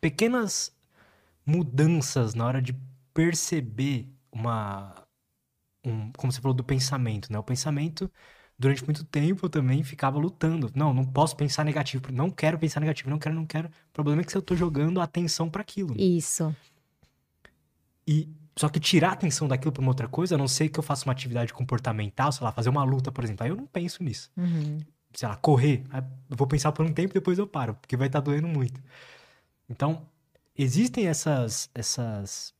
pequenas mudanças na hora de perceber uma. Um, como você falou do pensamento, né? O pensamento, durante muito tempo, eu também ficava lutando. Não, não posso pensar negativo. Não quero pensar negativo, não quero, não quero. O problema é que eu tô jogando atenção para aquilo. Isso. E só que tirar a atenção daquilo pra uma outra coisa, a não ser que eu faça uma atividade comportamental, sei lá, fazer uma luta, por exemplo. Aí eu não penso nisso. Uhum. Sei lá, correr. Eu vou pensar por um tempo e depois eu paro, porque vai estar tá doendo muito. Então, existem essas, essas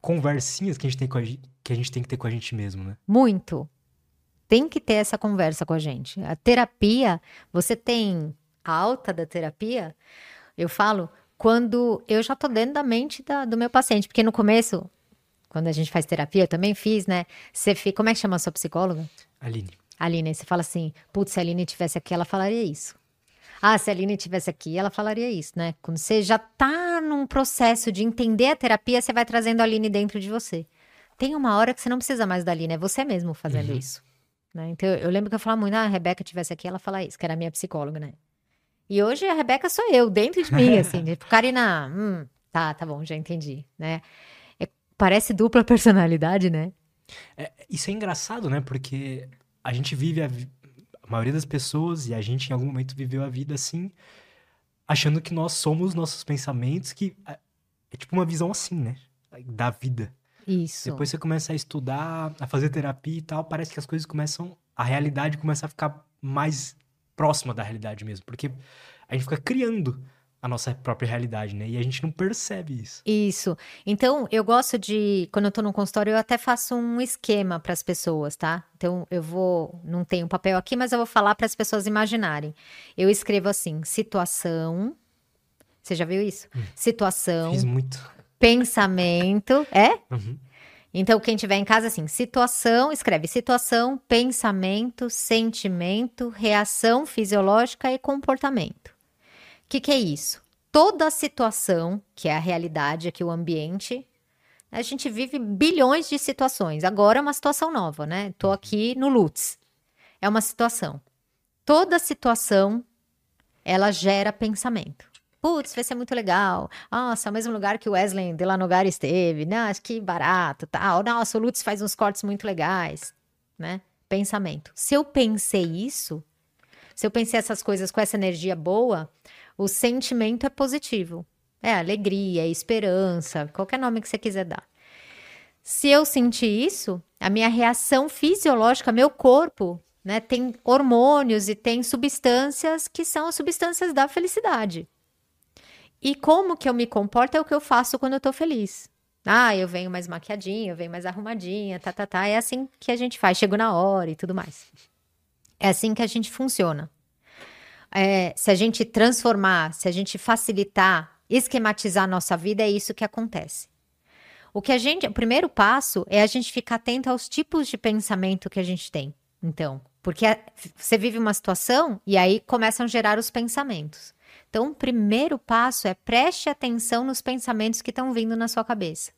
conversinhas que a, gente tem com a, que a gente tem que ter com a gente mesmo, né? Muito. Tem que ter essa conversa com a gente. A terapia, você tem a alta da terapia, eu falo, quando eu já tô dentro da mente da, do meu paciente. Porque no começo, quando a gente faz terapia, eu também fiz, né? Você fica. Como é que chama a sua psicóloga? Aline. Aline, você fala assim: putz, se a Aline tivesse aqui, ela falaria isso. Ah, se a Aline tivesse aqui, ela falaria isso, né? Quando você já tá num processo de entender a terapia, você vai trazendo a Aline dentro de você. Tem uma hora que você não precisa mais da Aline, é você mesmo fazendo uhum. isso. Né? Então, eu lembro que eu falava muito, ah, a Rebeca tivesse aqui, ela fala isso, que era a minha psicóloga, né? E hoje a Rebeca sou eu, dentro de mim, assim. tipo, Karina, hum, tá, tá bom, já entendi, né? É, parece dupla personalidade, né? É, isso é engraçado, né? Porque a gente vive a, a maioria das pessoas, e a gente em algum momento viveu a vida assim, achando que nós somos nossos pensamentos, que é, é tipo uma visão assim, né? Da vida. Isso. Depois você começa a estudar, a fazer terapia e tal, parece que as coisas começam. A realidade começa a ficar mais próxima da realidade mesmo. Porque a gente fica criando a nossa própria realidade, né? E a gente não percebe isso. Isso. Então, eu gosto de, quando eu tô no consultório, eu até faço um esquema para as pessoas, tá? Então, eu vou, não tenho papel aqui, mas eu vou falar para as pessoas imaginarem. Eu escrevo assim: situação. Você já viu isso? Hum. Situação. Fiz muito. Pensamento. É? Uhum. Então, quem tiver em casa, assim, situação, escreve situação, pensamento, sentimento, reação fisiológica e comportamento. O que, que é isso? Toda situação, que é a realidade aqui, o ambiente, a gente vive bilhões de situações. Agora é uma situação nova, né? Tô aqui no Lutz. É uma situação. Toda situação, ela gera pensamento. Putz, vai ser muito legal. Nossa, é o mesmo lugar que o Wesley de Lanogar esteve. Nossa, que barato, tal. Nossa, o Lutz faz uns cortes muito legais, né? Pensamento. Se eu pensei isso, se eu pensei essas coisas com essa energia boa, o sentimento é positivo. É alegria, é esperança, qualquer nome que você quiser dar. Se eu sentir isso, a minha reação fisiológica, meu corpo, né, tem hormônios e tem substâncias que são as substâncias da felicidade. E como que eu me comporto é o que eu faço quando eu tô feliz. Ah, eu venho mais maquiadinha, eu venho mais arrumadinha, tá, tá, tá. É assim que a gente faz, chego na hora e tudo mais. É assim que a gente funciona. É, se a gente transformar, se a gente facilitar, esquematizar a nossa vida, é isso que acontece. O que a gente, o primeiro passo é a gente ficar atento aos tipos de pensamento que a gente tem. Então, porque você vive uma situação e aí começam a gerar os pensamentos. Então, o primeiro passo é preste atenção nos pensamentos que estão vindo na sua cabeça.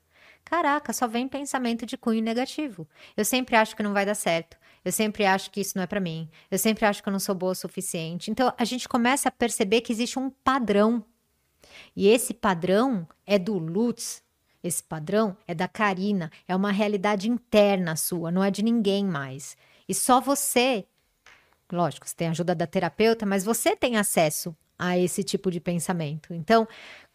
Caraca, só vem pensamento de cunho negativo. Eu sempre acho que não vai dar certo. Eu sempre acho que isso não é para mim. Eu sempre acho que eu não sou boa o suficiente. Então, a gente começa a perceber que existe um padrão. E esse padrão é do Lutz. Esse padrão é da Karina. É uma realidade interna sua, não é de ninguém mais. E só você, lógico, você tem ajuda da terapeuta, mas você tem acesso a esse tipo de pensamento. Então,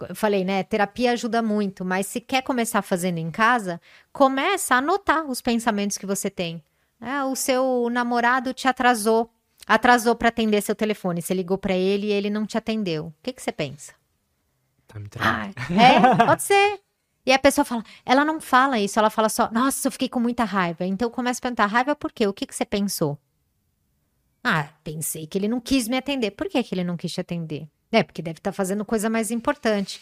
eu falei, né, terapia ajuda muito, mas se quer começar fazendo em casa, começa a anotar os pensamentos que você tem. É, o seu namorado te atrasou, atrasou para atender seu telefone, você ligou para ele e ele não te atendeu. O que, que você pensa? Tá me traindo. Ah, é, pode ser. E a pessoa fala, ela não fala isso, ela fala só, nossa, eu fiquei com muita raiva. Então começa a perguntar, raiva por quê? O que, que você pensou? Ah, pensei que ele não quis me atender. Por que, que ele não quis te atender? É, porque deve estar tá fazendo coisa mais importante.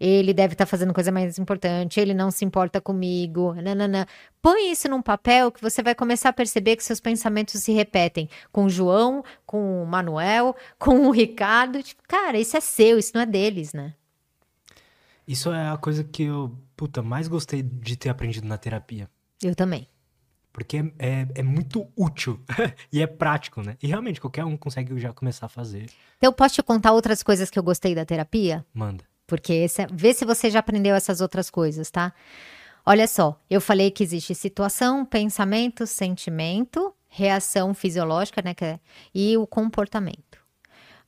Ele deve estar tá fazendo coisa mais importante, ele não se importa comigo. Nanana. Põe isso num papel que você vai começar a perceber que seus pensamentos se repetem com o João, com o Manuel, com o Ricardo. Tipo, cara, isso é seu, isso não é deles, né? Isso é a coisa que eu, puta, mais gostei de ter aprendido na terapia. Eu também. Porque é, é muito útil e é prático, né? E realmente qualquer um consegue já começar a fazer. Então, eu posso te contar outras coisas que eu gostei da terapia? Manda. Porque esse é, vê se você já aprendeu essas outras coisas, tá? Olha só, eu falei que existe situação, pensamento, sentimento, reação fisiológica, né? É, e o comportamento.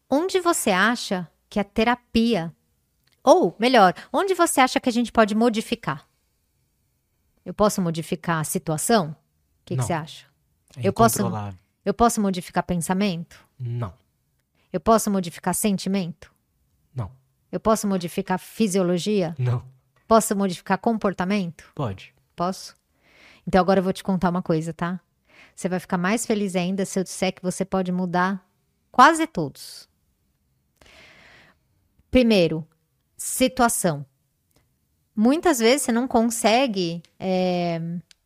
Onde você acha que a terapia, ou melhor, onde você acha que a gente pode modificar? Eu posso modificar a situação? O que, que, você acha? É eu posso, eu posso modificar pensamento? Não. Eu posso modificar sentimento? Não. Eu posso modificar fisiologia? Não. Posso modificar comportamento? Pode. Posso? Então agora eu vou te contar uma coisa, tá? Você vai ficar mais feliz ainda se eu disser que você pode mudar quase todos. Primeiro, situação. Muitas vezes você não consegue é,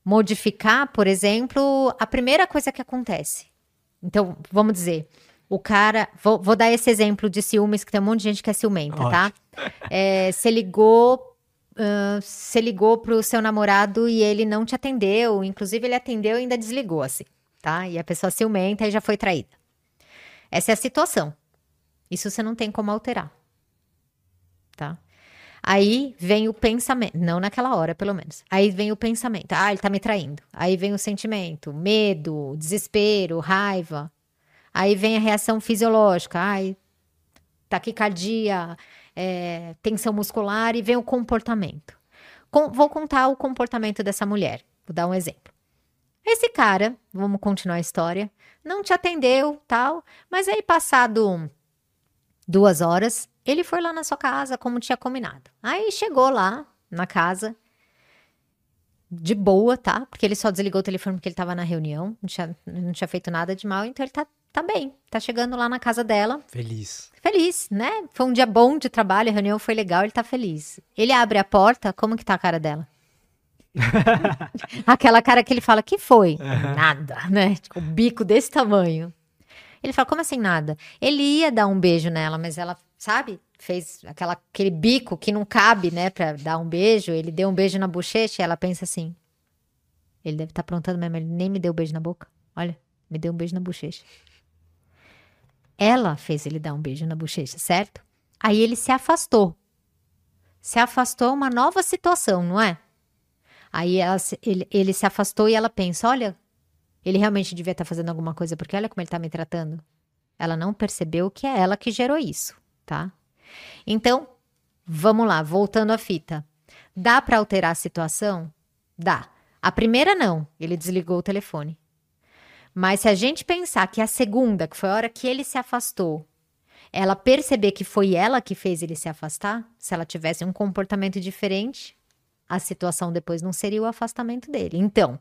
modificar, por exemplo, a primeira coisa que acontece. Então, vamos dizer, o cara. Vou, vou dar esse exemplo de ciúmes, que tem um monte de gente que é ciumenta, tá? Ótimo. tá? É, você ligou. Uh, você ligou pro seu namorado e ele não te atendeu. Inclusive, ele atendeu e ainda desligou, assim, tá? E a pessoa ciumenta e já foi traída. Essa é a situação. Isso você não tem como alterar. Tá? Aí vem o pensamento, não naquela hora, pelo menos. Aí vem o pensamento, ah, ele tá me traindo. Aí vem o sentimento, medo, desespero, raiva. Aí vem a reação fisiológica, ai, taquicardia, é, tensão muscular e vem o comportamento. Com- vou contar o comportamento dessa mulher. Vou dar um exemplo. Esse cara, vamos continuar a história, não te atendeu, tal, mas aí passado duas horas, ele foi lá na sua casa como tinha combinado. Aí chegou lá na casa, de boa, tá? Porque ele só desligou o telefone porque ele tava na reunião, não tinha, não tinha feito nada de mal, então ele tá, tá bem. Tá chegando lá na casa dela, Feliz. feliz, né? Foi um dia bom de trabalho, a reunião foi legal, ele tá feliz. Ele abre a porta, como que tá a cara dela? Aquela cara que ele fala, que foi? Nada, né? Tipo, um bico desse tamanho. Ele fala, como assim nada? Ele ia dar um beijo nela, mas ela, sabe? Fez aquela, aquele bico que não cabe, né, pra dar um beijo. Ele deu um beijo na bochecha e ela pensa assim: ele deve estar aprontando mesmo, ele nem me deu um beijo na boca. Olha, me deu um beijo na bochecha. Ela fez ele dar um beijo na bochecha, certo? Aí ele se afastou. Se afastou é uma nova situação, não é? Aí ela ele, ele se afastou e ela pensa: olha, ele realmente devia estar fazendo alguma coisa, porque olha como ele está me tratando. Ela não percebeu que é ela que gerou isso, tá? Então, vamos lá, voltando à fita. Dá para alterar a situação? Dá. A primeira não, ele desligou o telefone. Mas se a gente pensar que a segunda, que foi a hora que ele se afastou, ela perceber que foi ela que fez ele se afastar, se ela tivesse um comportamento diferente, a situação depois não seria o afastamento dele. Então,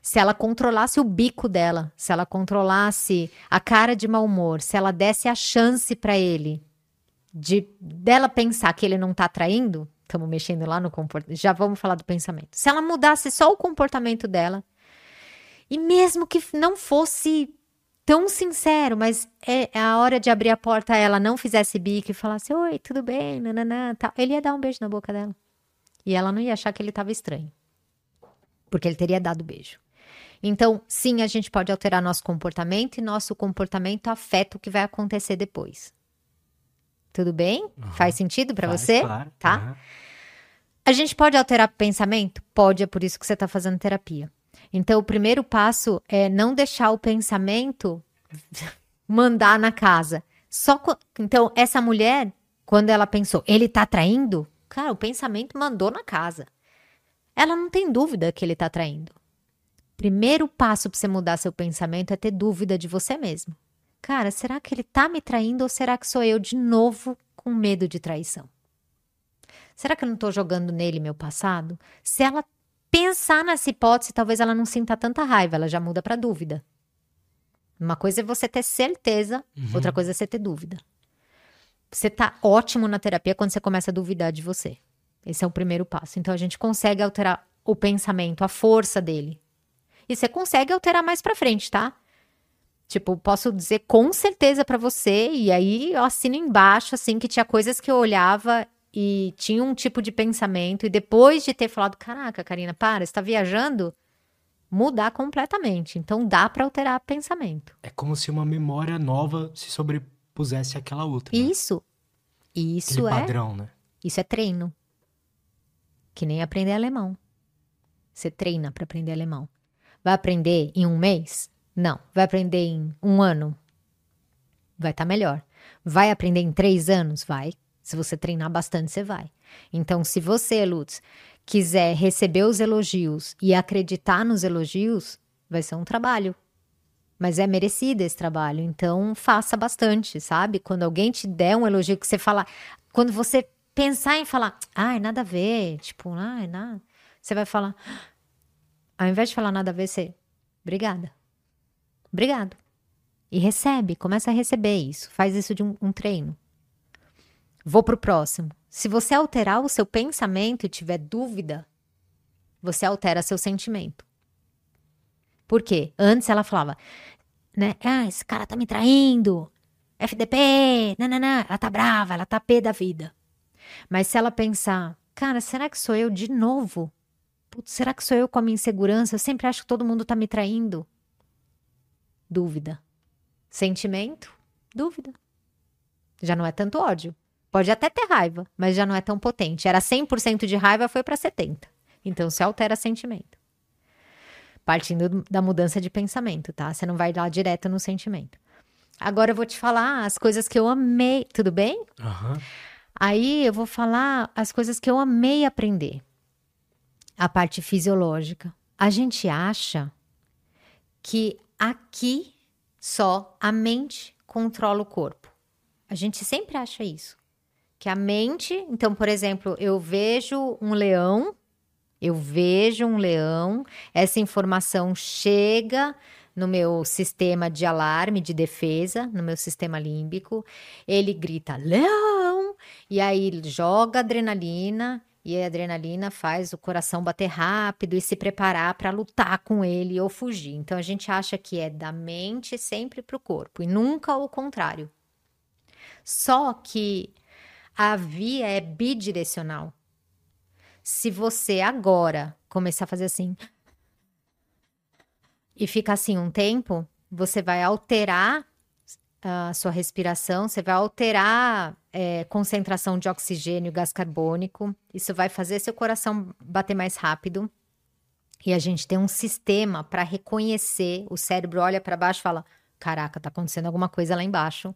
se ela controlasse o bico dela, se ela controlasse a cara de mau humor, se ela desse a chance pra ele de dela pensar que ele não tá traindo, estamos mexendo lá no comportamento, já vamos falar do pensamento. Se ela mudasse só o comportamento dela, e mesmo que não fosse tão sincero, mas é é a hora de abrir a porta, ela não fizesse bico e falasse: Oi, tudo bem? Nananã, tal. Ele ia dar um beijo na boca dela. E ela não ia achar que ele estava estranho. Porque ele teria dado beijo. Então, sim, a gente pode alterar nosso comportamento e nosso comportamento afeta o que vai acontecer depois. Tudo bem? Faz sentido para você? claro. Tá? Aham. A gente pode alterar pensamento? Pode, é por isso que você está fazendo terapia. Então, o primeiro passo é não deixar o pensamento mandar na casa. Só co- Então, essa mulher, quando ela pensou, ele tá traindo? Cara, o pensamento mandou na casa. Ela não tem dúvida que ele tá traindo. Primeiro passo para você mudar seu pensamento é ter dúvida de você mesmo. Cara, será que ele tá me traindo ou será que sou eu de novo com medo de traição? Será que eu não estou jogando nele meu passado? Se ela pensar nessa hipótese, talvez ela não sinta tanta raiva, ela já muda para dúvida. Uma coisa é você ter certeza, outra coisa é você ter dúvida. Você tá ótimo na terapia quando você começa a duvidar de você. Esse é o primeiro passo. Então a gente consegue alterar o pensamento, a força dele. E você consegue alterar mais pra frente, tá? Tipo, posso dizer com certeza pra você, e aí eu assino embaixo, assim, que tinha coisas que eu olhava e tinha um tipo de pensamento, e depois de ter falado, caraca, Karina, para, você tá viajando, mudar completamente. Então dá pra alterar pensamento. É como se uma memória nova se sobrepusesse àquela outra. né? Isso, isso Aquele é, padrão, né? isso é treino. Que nem aprender alemão. Você treina pra aprender alemão. Vai aprender em um mês? Não. Vai aprender em um ano? Vai estar melhor. Vai aprender em três anos? Vai. Se você treinar bastante, você vai. Então, se você, Lutz, quiser receber os elogios e acreditar nos elogios, vai ser um trabalho. Mas é merecido esse trabalho. Então, faça bastante, sabe? Quando alguém te der um elogio que você fala. Quando você pensar em falar, ai, nada a ver, tipo, ai, nada. Você vai falar. Ao invés de falar nada a ver, você. Obrigada. Obrigado. E recebe, começa a receber isso. Faz isso de um, um treino. Vou pro próximo. Se você alterar o seu pensamento e tiver dúvida, você altera seu sentimento. Por quê? Antes ela falava, né? Ah, esse cara tá me traindo. FDP, nananã. Ela tá brava, ela tá pé da vida. Mas se ela pensar, cara, será que sou eu de novo? Putz, será que sou eu com a minha insegurança? Eu sempre acho que todo mundo tá me traindo. Dúvida. Sentimento? Dúvida. Já não é tanto ódio. Pode até ter raiva, mas já não é tão potente. Era 100% de raiva, foi para 70. Então se altera sentimento. Partindo do- da mudança de pensamento, tá? Você não vai lá direto no sentimento. Agora eu vou te falar as coisas que eu amei. Tudo bem? Aham. Aí eu vou falar as coisas que eu amei aprender. a parte fisiológica. A gente acha que aqui só a mente controla o corpo. A gente sempre acha isso. Que a mente, então, por exemplo, eu vejo um leão, eu vejo um leão, essa informação chega no meu sistema de alarme, de defesa, no meu sistema límbico, ele grita leão, e aí joga adrenalina, e a adrenalina faz o coração bater rápido e se preparar para lutar com ele ou fugir. Então a gente acha que é da mente sempre para o corpo e nunca o contrário. Só que a via é bidirecional. Se você agora começar a fazer assim e ficar assim um tempo, você vai alterar a sua respiração, você vai alterar é, concentração de oxigênio, gás carbônico. Isso vai fazer seu coração bater mais rápido. E a gente tem um sistema para reconhecer. O cérebro olha para baixo e fala: Caraca, tá acontecendo alguma coisa lá embaixo.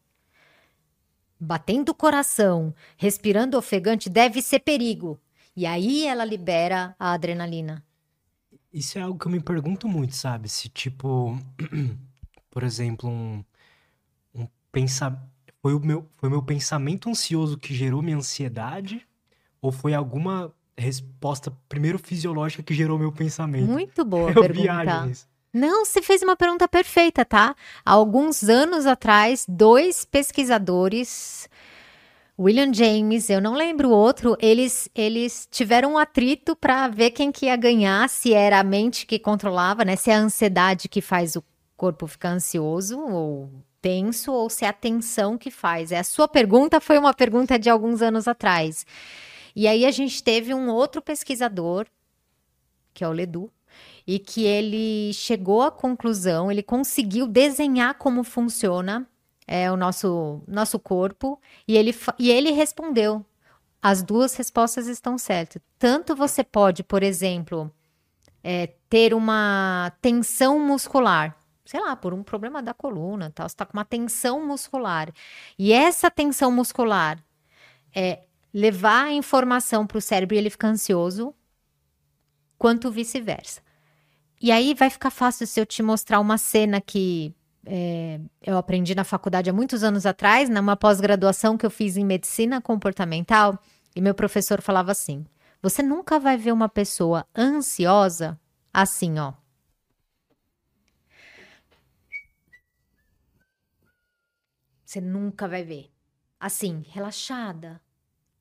Batendo o coração, respirando ofegante, deve ser perigo. E aí ela libera a adrenalina. Isso é algo que eu me pergunto muito, sabe? Se, tipo, por exemplo, um, pensamento. Foi o, meu, foi meu pensamento ansioso que gerou minha ansiedade? Ou foi alguma resposta, primeiro fisiológica, que gerou meu pensamento? Muito boa eu pergunta. Não, você fez uma pergunta perfeita, tá? Há alguns anos atrás, dois pesquisadores William James, eu não lembro o outro, eles, eles tiveram um atrito para ver quem que ia ganhar, se era a mente que controlava, né? Se é a ansiedade que faz o corpo ficar ansioso ou tenso, ou se é a tensão que faz. É, a sua pergunta foi uma pergunta de alguns anos atrás. E aí a gente teve um outro pesquisador, que é o Ledu, e que ele chegou à conclusão, ele conseguiu desenhar como funciona é, o nosso, nosso corpo, e ele, e ele respondeu. As duas respostas estão certas. Tanto você pode, por exemplo, é, ter uma tensão muscular, sei lá, por um problema da coluna, tal, você está com uma tensão muscular. E essa tensão muscular é levar a informação para o cérebro e ele fica ansioso, quanto vice-versa. E aí vai ficar fácil se eu te mostrar uma cena que é, eu aprendi na faculdade há muitos anos atrás, numa pós-graduação que eu fiz em medicina comportamental, e meu professor falava assim: você nunca vai ver uma pessoa ansiosa assim, ó. Você nunca vai ver. Assim, relaxada,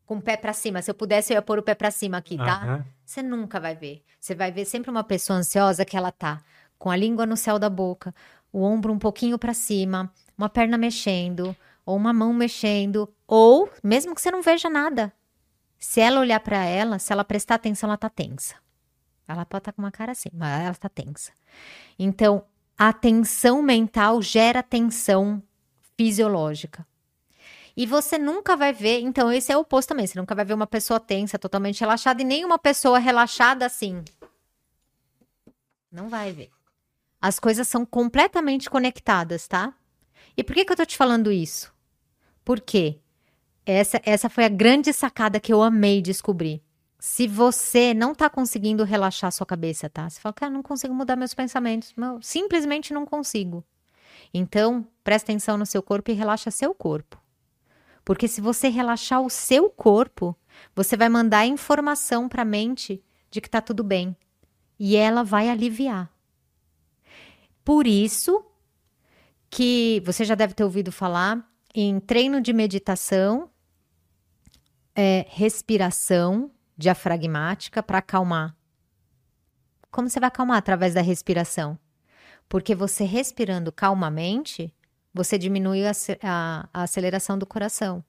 com o pé para cima. Se eu pudesse, eu ia pôr o pé para cima aqui, tá? Uhum. Você nunca vai ver. Você vai ver sempre uma pessoa ansiosa que ela tá com a língua no céu da boca, o ombro um pouquinho para cima, uma perna mexendo, ou uma mão mexendo, ou mesmo que você não veja nada. Se ela olhar para ela, se ela prestar atenção, ela tá tensa. Ela pode estar tá com uma cara assim, mas ela tá tensa. Então, a tensão mental gera tensão fisiológica. E você nunca vai ver, então esse é o oposto também, você nunca vai ver uma pessoa tensa, totalmente relaxada e nem uma pessoa relaxada assim. Não vai ver. As coisas são completamente conectadas, tá? E por que, que eu tô te falando isso? Porque essa, essa foi a grande sacada que eu amei descobrir. Se você não tá conseguindo relaxar sua cabeça, tá? Você fala, cara, não consigo mudar meus pensamentos. Não, simplesmente não consigo. Então, presta atenção no seu corpo e relaxa seu corpo. Porque se você relaxar o seu corpo, você vai mandar informação para a mente de que tá tudo bem. E ela vai aliviar. Por isso que você já deve ter ouvido falar em treino de meditação, é, respiração diafragmática para acalmar. Como você vai acalmar através da respiração? Porque você respirando calmamente, você diminui a, a, a aceleração do coração.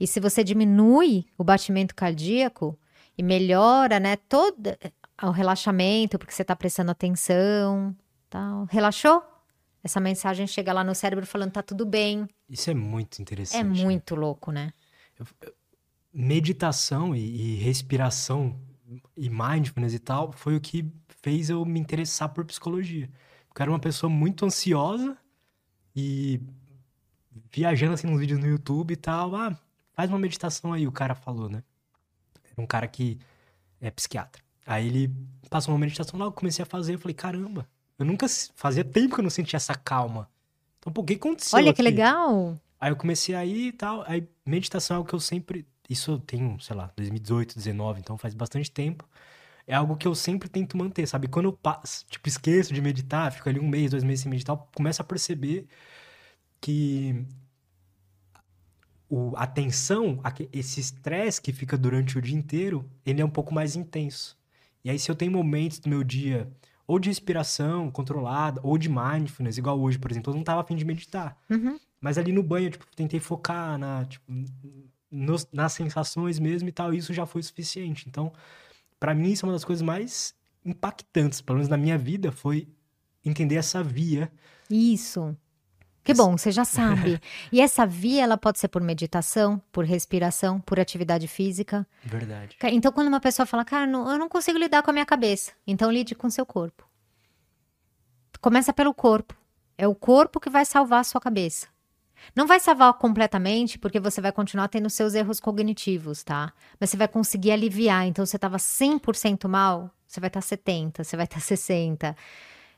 E se você diminui o batimento cardíaco e melhora, né, todo o relaxamento, porque você está prestando atenção, Tal. Relaxou? Essa mensagem chega lá no cérebro falando tá tudo bem. Isso é muito interessante. É né? muito né? louco, né? Meditação e, e respiração e mindfulness e tal foi o que fez eu me interessar por psicologia. Porque eu era uma pessoa muito ansiosa e viajando assim nos vídeos no YouTube e tal. Ah, faz uma meditação aí, o cara falou, né? Era um cara que é psiquiatra. Aí ele passou uma meditação lá, eu comecei a fazer, eu falei, caramba, eu nunca fazia tempo que eu não sentia essa calma. Então, por que aconteceu? Olha aqui? que legal! Aí eu comecei a ir e tal. Aí meditação é algo que eu sempre. Isso eu tenho, sei lá, 2018, 2019, então faz bastante tempo. É algo que eu sempre tento manter, sabe? Quando eu passo, tipo, esqueço de meditar, fico ali um mês, dois meses sem meditar, eu começo a perceber que o, a tensão, esse estresse que fica durante o dia inteiro, ele é um pouco mais intenso. E aí, se eu tenho momentos do meu dia, ou de respiração controlada, ou de mindfulness, igual hoje, por exemplo, eu não tava afim de meditar. Uhum. Mas ali no banho, tipo, tentei focar na, tipo, nos, nas sensações mesmo e tal, e isso já foi suficiente. Então, para mim, isso é uma das coisas mais impactantes, pelo menos na minha vida, foi entender essa via. Isso. Que bom, você já sabe. e essa via, ela pode ser por meditação, por respiração, por atividade física. Verdade. Então, quando uma pessoa fala, cara, eu não consigo lidar com a minha cabeça, então lide com o seu corpo. Começa pelo corpo. É o corpo que vai salvar a sua cabeça. Não vai salvar completamente, porque você vai continuar tendo seus erros cognitivos, tá? Mas você vai conseguir aliviar. Então, você estava 100% mal, você vai estar tá 70%, você vai estar tá 60%.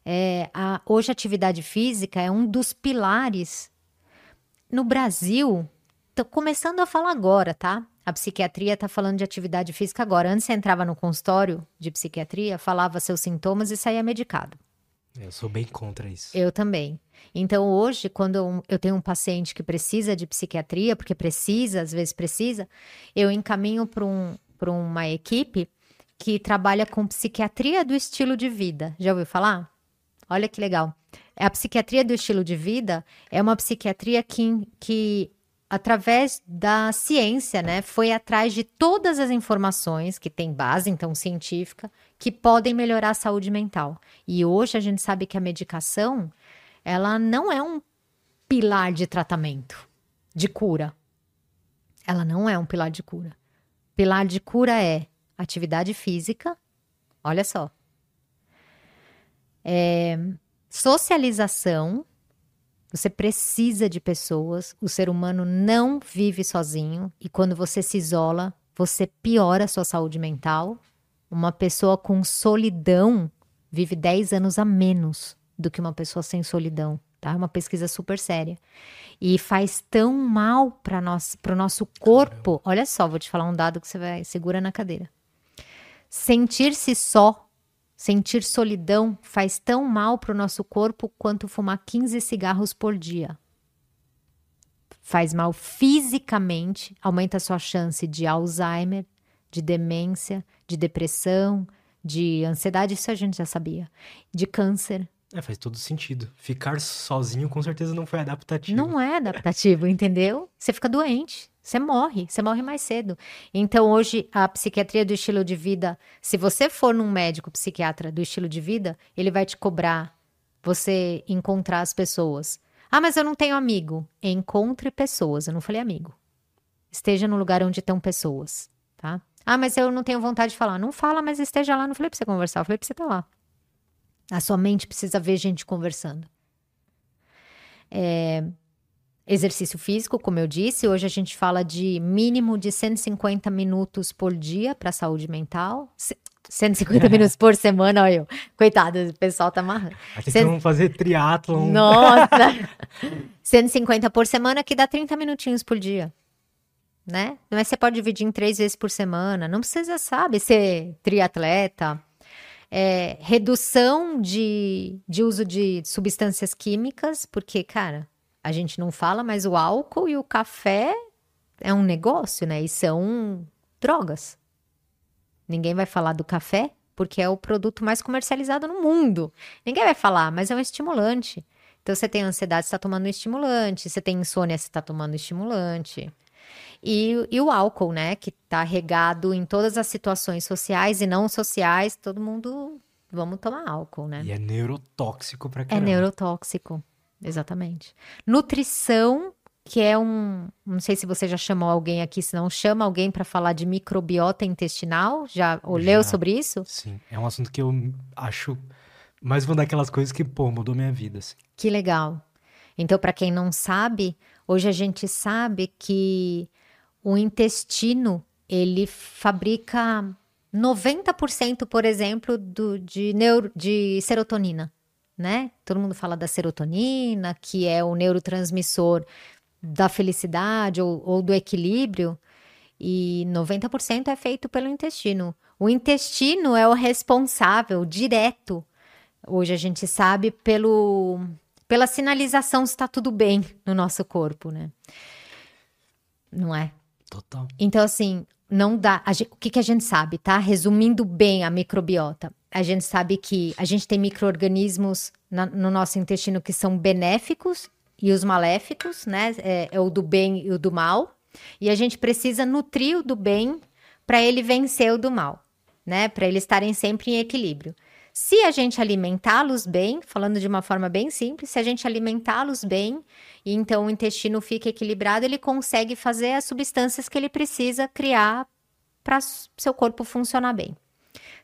É, a, hoje, a atividade física é um dos pilares. No Brasil, tô começando a falar agora, tá? A psiquiatria está falando de atividade física agora. Antes você entrava no consultório de psiquiatria, falava seus sintomas e saía medicado. Eu sou bem contra isso. Eu também. Então, hoje, quando eu tenho um paciente que precisa de psiquiatria, porque precisa, às vezes precisa, eu encaminho para um, uma equipe que trabalha com psiquiatria do estilo de vida. Já ouviu falar? Olha que legal. A psiquiatria do estilo de vida é uma psiquiatria que, que através da ciência, né, foi atrás de todas as informações que tem base, então científica, que podem melhorar a saúde mental. E hoje a gente sabe que a medicação ela não é um pilar de tratamento, de cura. Ela não é um pilar de cura. Pilar de cura é atividade física, olha só. É, socialização, você precisa de pessoas, o ser humano não vive sozinho e quando você se isola, você piora a sua saúde mental. Uma pessoa com solidão vive 10 anos a menos do que uma pessoa sem solidão, tá? É uma pesquisa super séria. E faz tão mal para o nosso corpo. Olha só, vou te falar um dado que você vai segura na cadeira. Sentir-se só, sentir solidão faz tão mal para o nosso corpo quanto fumar 15 cigarros por dia. Faz mal fisicamente, aumenta a sua chance de Alzheimer, de demência, de depressão, de ansiedade, isso a gente já sabia, de câncer, é, faz todo sentido. Ficar sozinho com certeza não foi adaptativo. Não é adaptativo, entendeu? Você fica doente, você morre, você morre mais cedo. Então, hoje, a psiquiatria do estilo de vida, se você for num médico psiquiatra do estilo de vida, ele vai te cobrar você encontrar as pessoas. Ah, mas eu não tenho amigo. Encontre pessoas, eu não falei amigo. Esteja no lugar onde estão pessoas, tá? Ah, mas eu não tenho vontade de falar. Não fala, mas esteja lá. Não falei pra você conversar, eu falei pra você estar tá lá. A sua mente precisa ver gente conversando. É, exercício físico, como eu disse, hoje a gente fala de mínimo de 150 minutos por dia para saúde mental. 150 minutos por semana, olha eu. Coitado, o pessoal tá amarrando. Aqui Cent... vamos fazer triatlon. Nossa! 150 por semana que dá 30 minutinhos por dia. Né? Mas você pode dividir em três vezes por semana. Não precisa, sabe, ser triatleta é, redução de, de uso de substâncias químicas, porque, cara, a gente não fala, mas o álcool e o café é um negócio, né? E são drogas. Ninguém vai falar do café porque é o produto mais comercializado no mundo. Ninguém vai falar, mas é um estimulante. Então, você tem ansiedade, você está tomando um estimulante. Você tem insônia, você está tomando estimulante. E, e o álcool, né? Que tá regado em todas as situações sociais e não sociais, todo mundo vamos tomar álcool, né? E é neurotóxico pra é caramba. É neurotóxico, exatamente. Nutrição, que é um. Não sei se você já chamou alguém aqui, se não chama alguém para falar de microbiota intestinal. Já olhou sobre isso? Sim, é um assunto que eu acho mais uma daquelas coisas que, pô, mudou minha vida. Assim. Que legal. Então, para quem não sabe, hoje a gente sabe que o intestino ele fabrica 90%, por exemplo, do, de, neuro, de serotonina, né? Todo mundo fala da serotonina, que é o neurotransmissor da felicidade ou, ou do equilíbrio, e 90% é feito pelo intestino. O intestino é o responsável direto, hoje a gente sabe, pelo, pela sinalização se está tudo bem no nosso corpo, né? Não é? Total. Então, assim, não dá. Gente, o que, que a gente sabe, tá? Resumindo bem a microbiota, a gente sabe que a gente tem micro-organismos no nosso intestino que são benéficos e os maléficos, né? É, é, o do bem e o do mal. E a gente precisa nutrir o do bem para ele vencer o do mal, né? Para eles estarem sempre em equilíbrio. Se a gente alimentá-los bem, falando de uma forma bem simples, se a gente alimentá-los bem, e então o intestino fica equilibrado, ele consegue fazer as substâncias que ele precisa criar para seu corpo funcionar bem.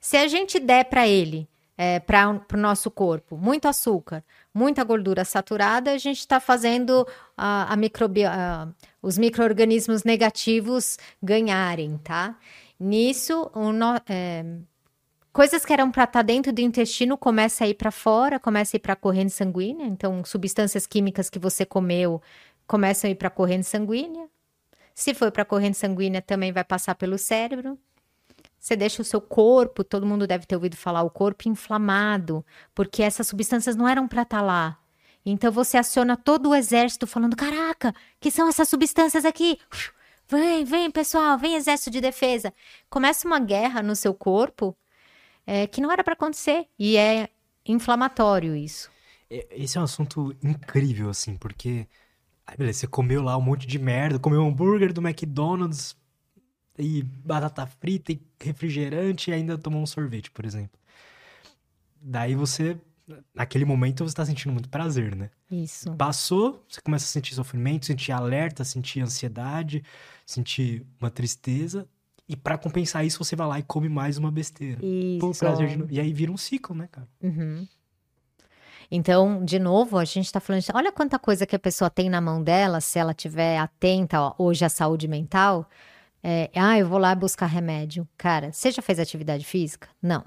Se a gente der para ele, é, para o nosso corpo, muito açúcar, muita gordura saturada, a gente está fazendo a, a microbi a, os micro-organismos negativos ganharem, tá? Nisso, o no, é, coisas que eram para estar tá dentro do intestino começam a ir para fora, começam a ir para a corrente sanguínea. Então, substâncias químicas que você comeu começam a ir para a corrente sanguínea. Se for para a corrente sanguínea, também vai passar pelo cérebro. Você deixa o seu corpo, todo mundo deve ter ouvido falar, o corpo inflamado, porque essas substâncias não eram para estar tá lá. Então você aciona todo o exército falando: caraca, que são essas substâncias aqui? Vem, vem, pessoal, vem exército de defesa. Começa uma guerra no seu corpo é, que não era para acontecer. E é inflamatório isso. É, esse é um assunto incrível, assim, porque. Aí, beleza, você comeu lá um monte de merda, comeu um hambúrguer do McDonald's e batata frita e refrigerante e ainda tomou um sorvete, por exemplo. Daí você, naquele momento, você tá sentindo muito prazer, né? Isso. Passou, você começa a sentir sofrimento, sentir alerta, sentir ansiedade, sentir uma tristeza. E para compensar isso, você vai lá e come mais uma besteira. Isso. prazer de... E aí vira um ciclo, né, cara? Uhum. Então, de novo, a gente está falando, de, olha quanta coisa que a pessoa tem na mão dela, se ela tiver atenta ó, hoje à saúde mental. É, ah, eu vou lá buscar remédio. Cara, você já fez atividade física? Não.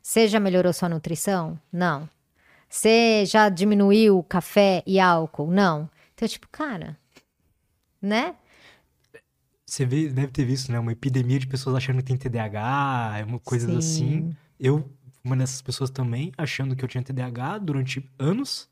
Você já melhorou sua nutrição? Não. Você já diminuiu café e álcool? Não. Então, tipo, cara, né? Você vê, deve ter visto, né? Uma epidemia de pessoas achando que tem TDAH, uma coisas Sim. assim. Eu, uma dessas pessoas também, achando que eu tinha TDAH durante anos.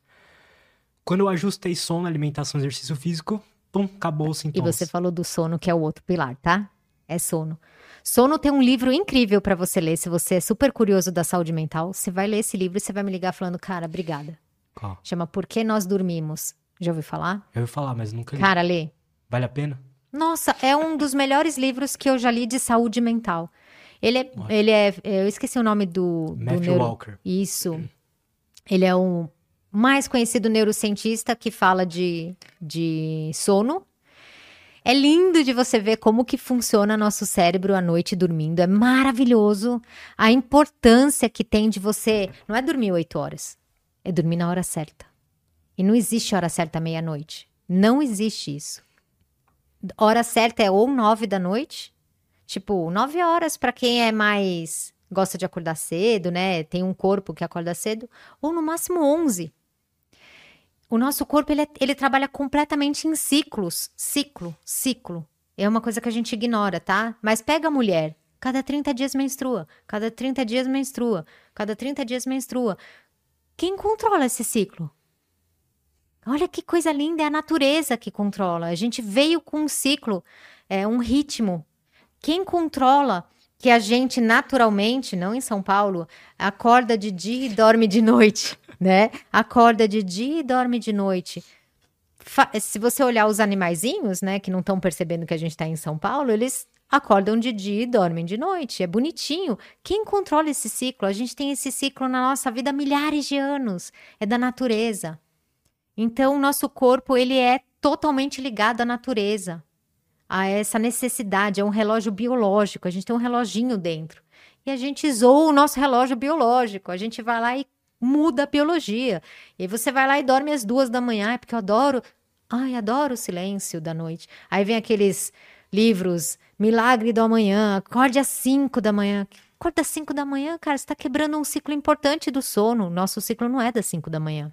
Quando eu ajustei sono, alimentação, exercício físico, pum, acabou o sintoma. E você falou do sono, que é o outro pilar, tá? É sono. Sono tem um livro incrível para você ler. Se você é super curioso da saúde mental, você vai ler esse livro e você vai me ligar falando, cara, obrigada. Qual? Chama Por que Nós Dormimos. Já ouviu falar? Já ouvi falar, mas nunca li. Cara, lê. Vale a pena? Nossa, é um dos melhores livros que eu já li de saúde mental. Ele é, ele é eu esqueci o nome do... Matthew do neuro... Walker. Isso. Ele é o mais conhecido neurocientista que fala de, de sono. É lindo de você ver como que funciona nosso cérebro à noite dormindo. É maravilhoso a importância que tem de você... Não é dormir oito horas, é dormir na hora certa. E não existe hora certa meia-noite. Não existe isso hora certa é ou nove da noite, tipo, nove horas para quem é mais gosta de acordar cedo, né? Tem um corpo que acorda cedo, ou no máximo onze. O nosso corpo ele, é, ele trabalha completamente em ciclos, ciclo, ciclo. É uma coisa que a gente ignora, tá? Mas pega a mulher, cada 30 dias menstrua, cada 30 dias menstrua, cada 30 dias menstrua. Quem controla esse ciclo? Olha que coisa linda, é a natureza que controla. A gente veio com um ciclo, é, um ritmo. Quem controla que a gente naturalmente, não em São Paulo, acorda de dia e dorme de noite, né? Acorda de dia e dorme de noite. Fa se você olhar os animaizinhos, né, que não estão percebendo que a gente está em São Paulo, eles acordam de dia e dormem de noite. É bonitinho. Quem controla esse ciclo? A gente tem esse ciclo na nossa vida há milhares de anos. É da natureza. Então, o nosso corpo ele é totalmente ligado à natureza, a essa necessidade, é um relógio biológico. A gente tem um reloginho dentro. E a gente zoa o nosso relógio biológico. A gente vai lá e muda a biologia. E você vai lá e dorme às duas da manhã, é porque eu adoro. Ai, adoro o silêncio da noite. Aí vem aqueles livros, Milagre do Amanhã, acorde às 5 da manhã. Acorda às 5 da manhã, cara, você está quebrando um ciclo importante do sono. Nosso ciclo não é das 5 da manhã.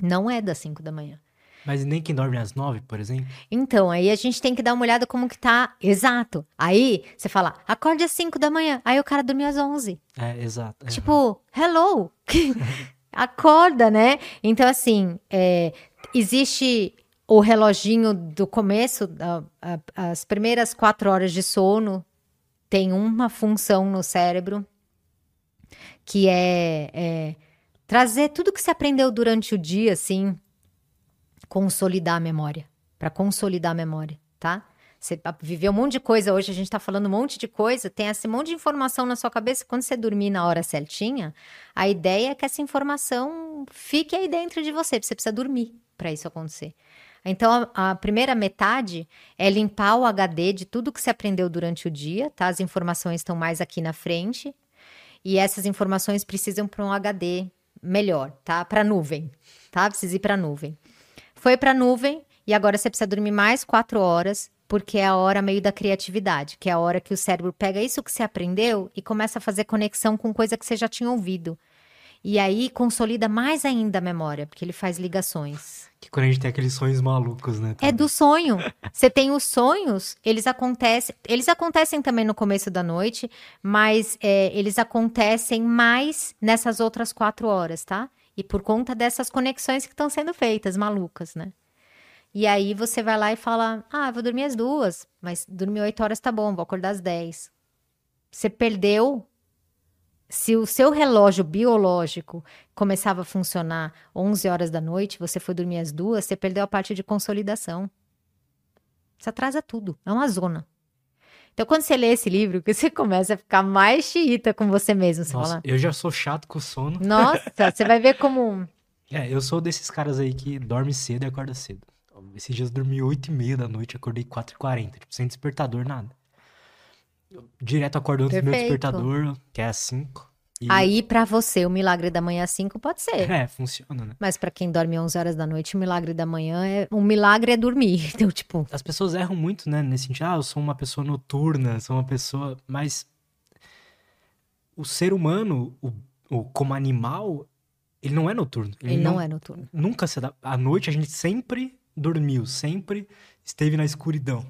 Não é das 5 da manhã. Mas nem quem dorme às 9, por exemplo? Então, aí a gente tem que dar uma olhada como que tá. Exato. Aí você fala, acorde às 5 da manhã. Aí o cara dormiu às 11. É, exato. Tipo, hello! Acorda, né? Então, assim, é, existe o reloginho do começo, a, a, as primeiras quatro horas de sono tem uma função no cérebro que é, é trazer tudo que você aprendeu durante o dia, assim, consolidar a memória, para consolidar a memória, tá? Você viveu um monte de coisa hoje, a gente tá falando um monte de coisa, tem esse monte de informação na sua cabeça. Quando você dormir na hora certinha, a ideia é que essa informação fique aí dentro de você. Você precisa dormir para isso acontecer. Então, a, a, primeira metade é limpar o HD de tudo que você aprendeu durante o dia, tá? As informações estão mais aqui na frente. E essas informações precisam para um HD melhor, tá? Para nuvem, tá? Precisa ir para nuvem. Foi para nuvem e agora você precisa dormir mais quatro horas, porque é a hora meio da criatividade, que é a hora que o cérebro pega isso que você aprendeu e começa a fazer conexão com coisa que você já tinha ouvido. E aí consolida mais ainda a memória, porque ele faz ligações. Que quando a gente tem aqueles sonhos malucos, né? É do sonho. Você tem os sonhos, eles acontecem. Eles acontecem também no começo da noite, mas é, eles acontecem mais nessas outras quatro horas, tá? E por conta dessas conexões que estão sendo feitas, malucas, né? E aí você vai lá e fala: Ah, vou dormir às duas, mas dormir oito horas tá bom, vou acordar às dez. Você perdeu se o seu relógio biológico começava a funcionar 11 horas da noite, você foi dormir às duas, você perdeu a parte de consolidação. Você atrasa tudo, é uma zona. Então, quando você lê esse livro, você começa a ficar mais xiita com você mesmo. Você Nossa, fala, eu já sou chato com o sono. Nossa, você vai ver como. É, eu sou desses caras aí que dorme cedo e acorda cedo. Esses dias eu dormi 8 e meia da noite, acordei 4 e 40 tipo, sem despertador, nada direto acordo antes do meu despertador, que é às 5. E... Aí, para você, o milagre da manhã às 5 pode ser. É, funciona, né? Mas para quem dorme 11 horas da noite, o milagre da manhã é. O milagre é dormir. Então, tipo. As pessoas erram muito, né? Nesse sentido, ah, eu sou uma pessoa noturna, sou uma pessoa. Mas. O ser humano, o, o como animal, ele não é noturno. Ele, ele não, não, é noturno. Nunca se dá. À noite a gente sempre dormiu, sempre esteve na escuridão.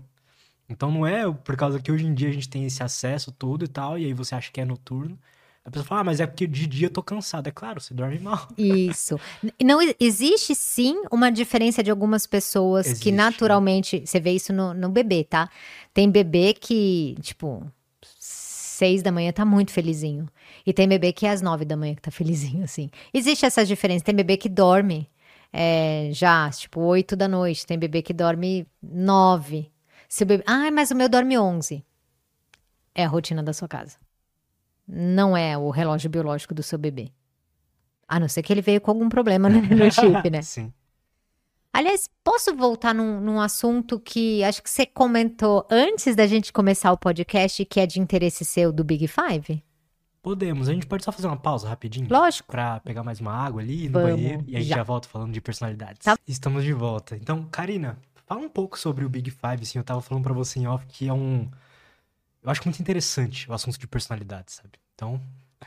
Então não é por causa que hoje em dia a gente tem esse acesso todo e tal, e aí você acha que é noturno. A pessoa fala, ah, mas é porque de dia eu tô cansado. É claro, você dorme mal. Isso. Não existe sim uma diferença de algumas pessoas existe, que naturalmente. Né? Você vê isso no, no bebê, tá? Tem bebê que, tipo, seis da manhã tá muito felizinho. E tem bebê que é às nove da manhã que tá felizinho, assim. Existe essa diferença. Tem bebê que dorme é, já, tipo, oito da noite. Tem bebê que dorme nove. Se o bebê, ah, mas o meu dorme 11. É a rotina da sua casa. Não é o relógio biológico do seu bebê. A não ser que ele veio com algum problema no, no chip, né? Sim. Aliás, posso voltar num, num, assunto que acho que você comentou antes da gente começar o podcast, que é de interesse seu do Big Five? Podemos. A gente pode só fazer uma pausa rapidinho? Lógico. Pra pegar mais uma água ali no Vamos, banheiro. E a gente já. já volta falando de personalidades. Tá. Estamos de volta. Então, Karina, Fala um pouco sobre o Big Five, assim, eu tava falando para você em off que é um... Eu acho muito interessante o assunto de personalidade, sabe? Então...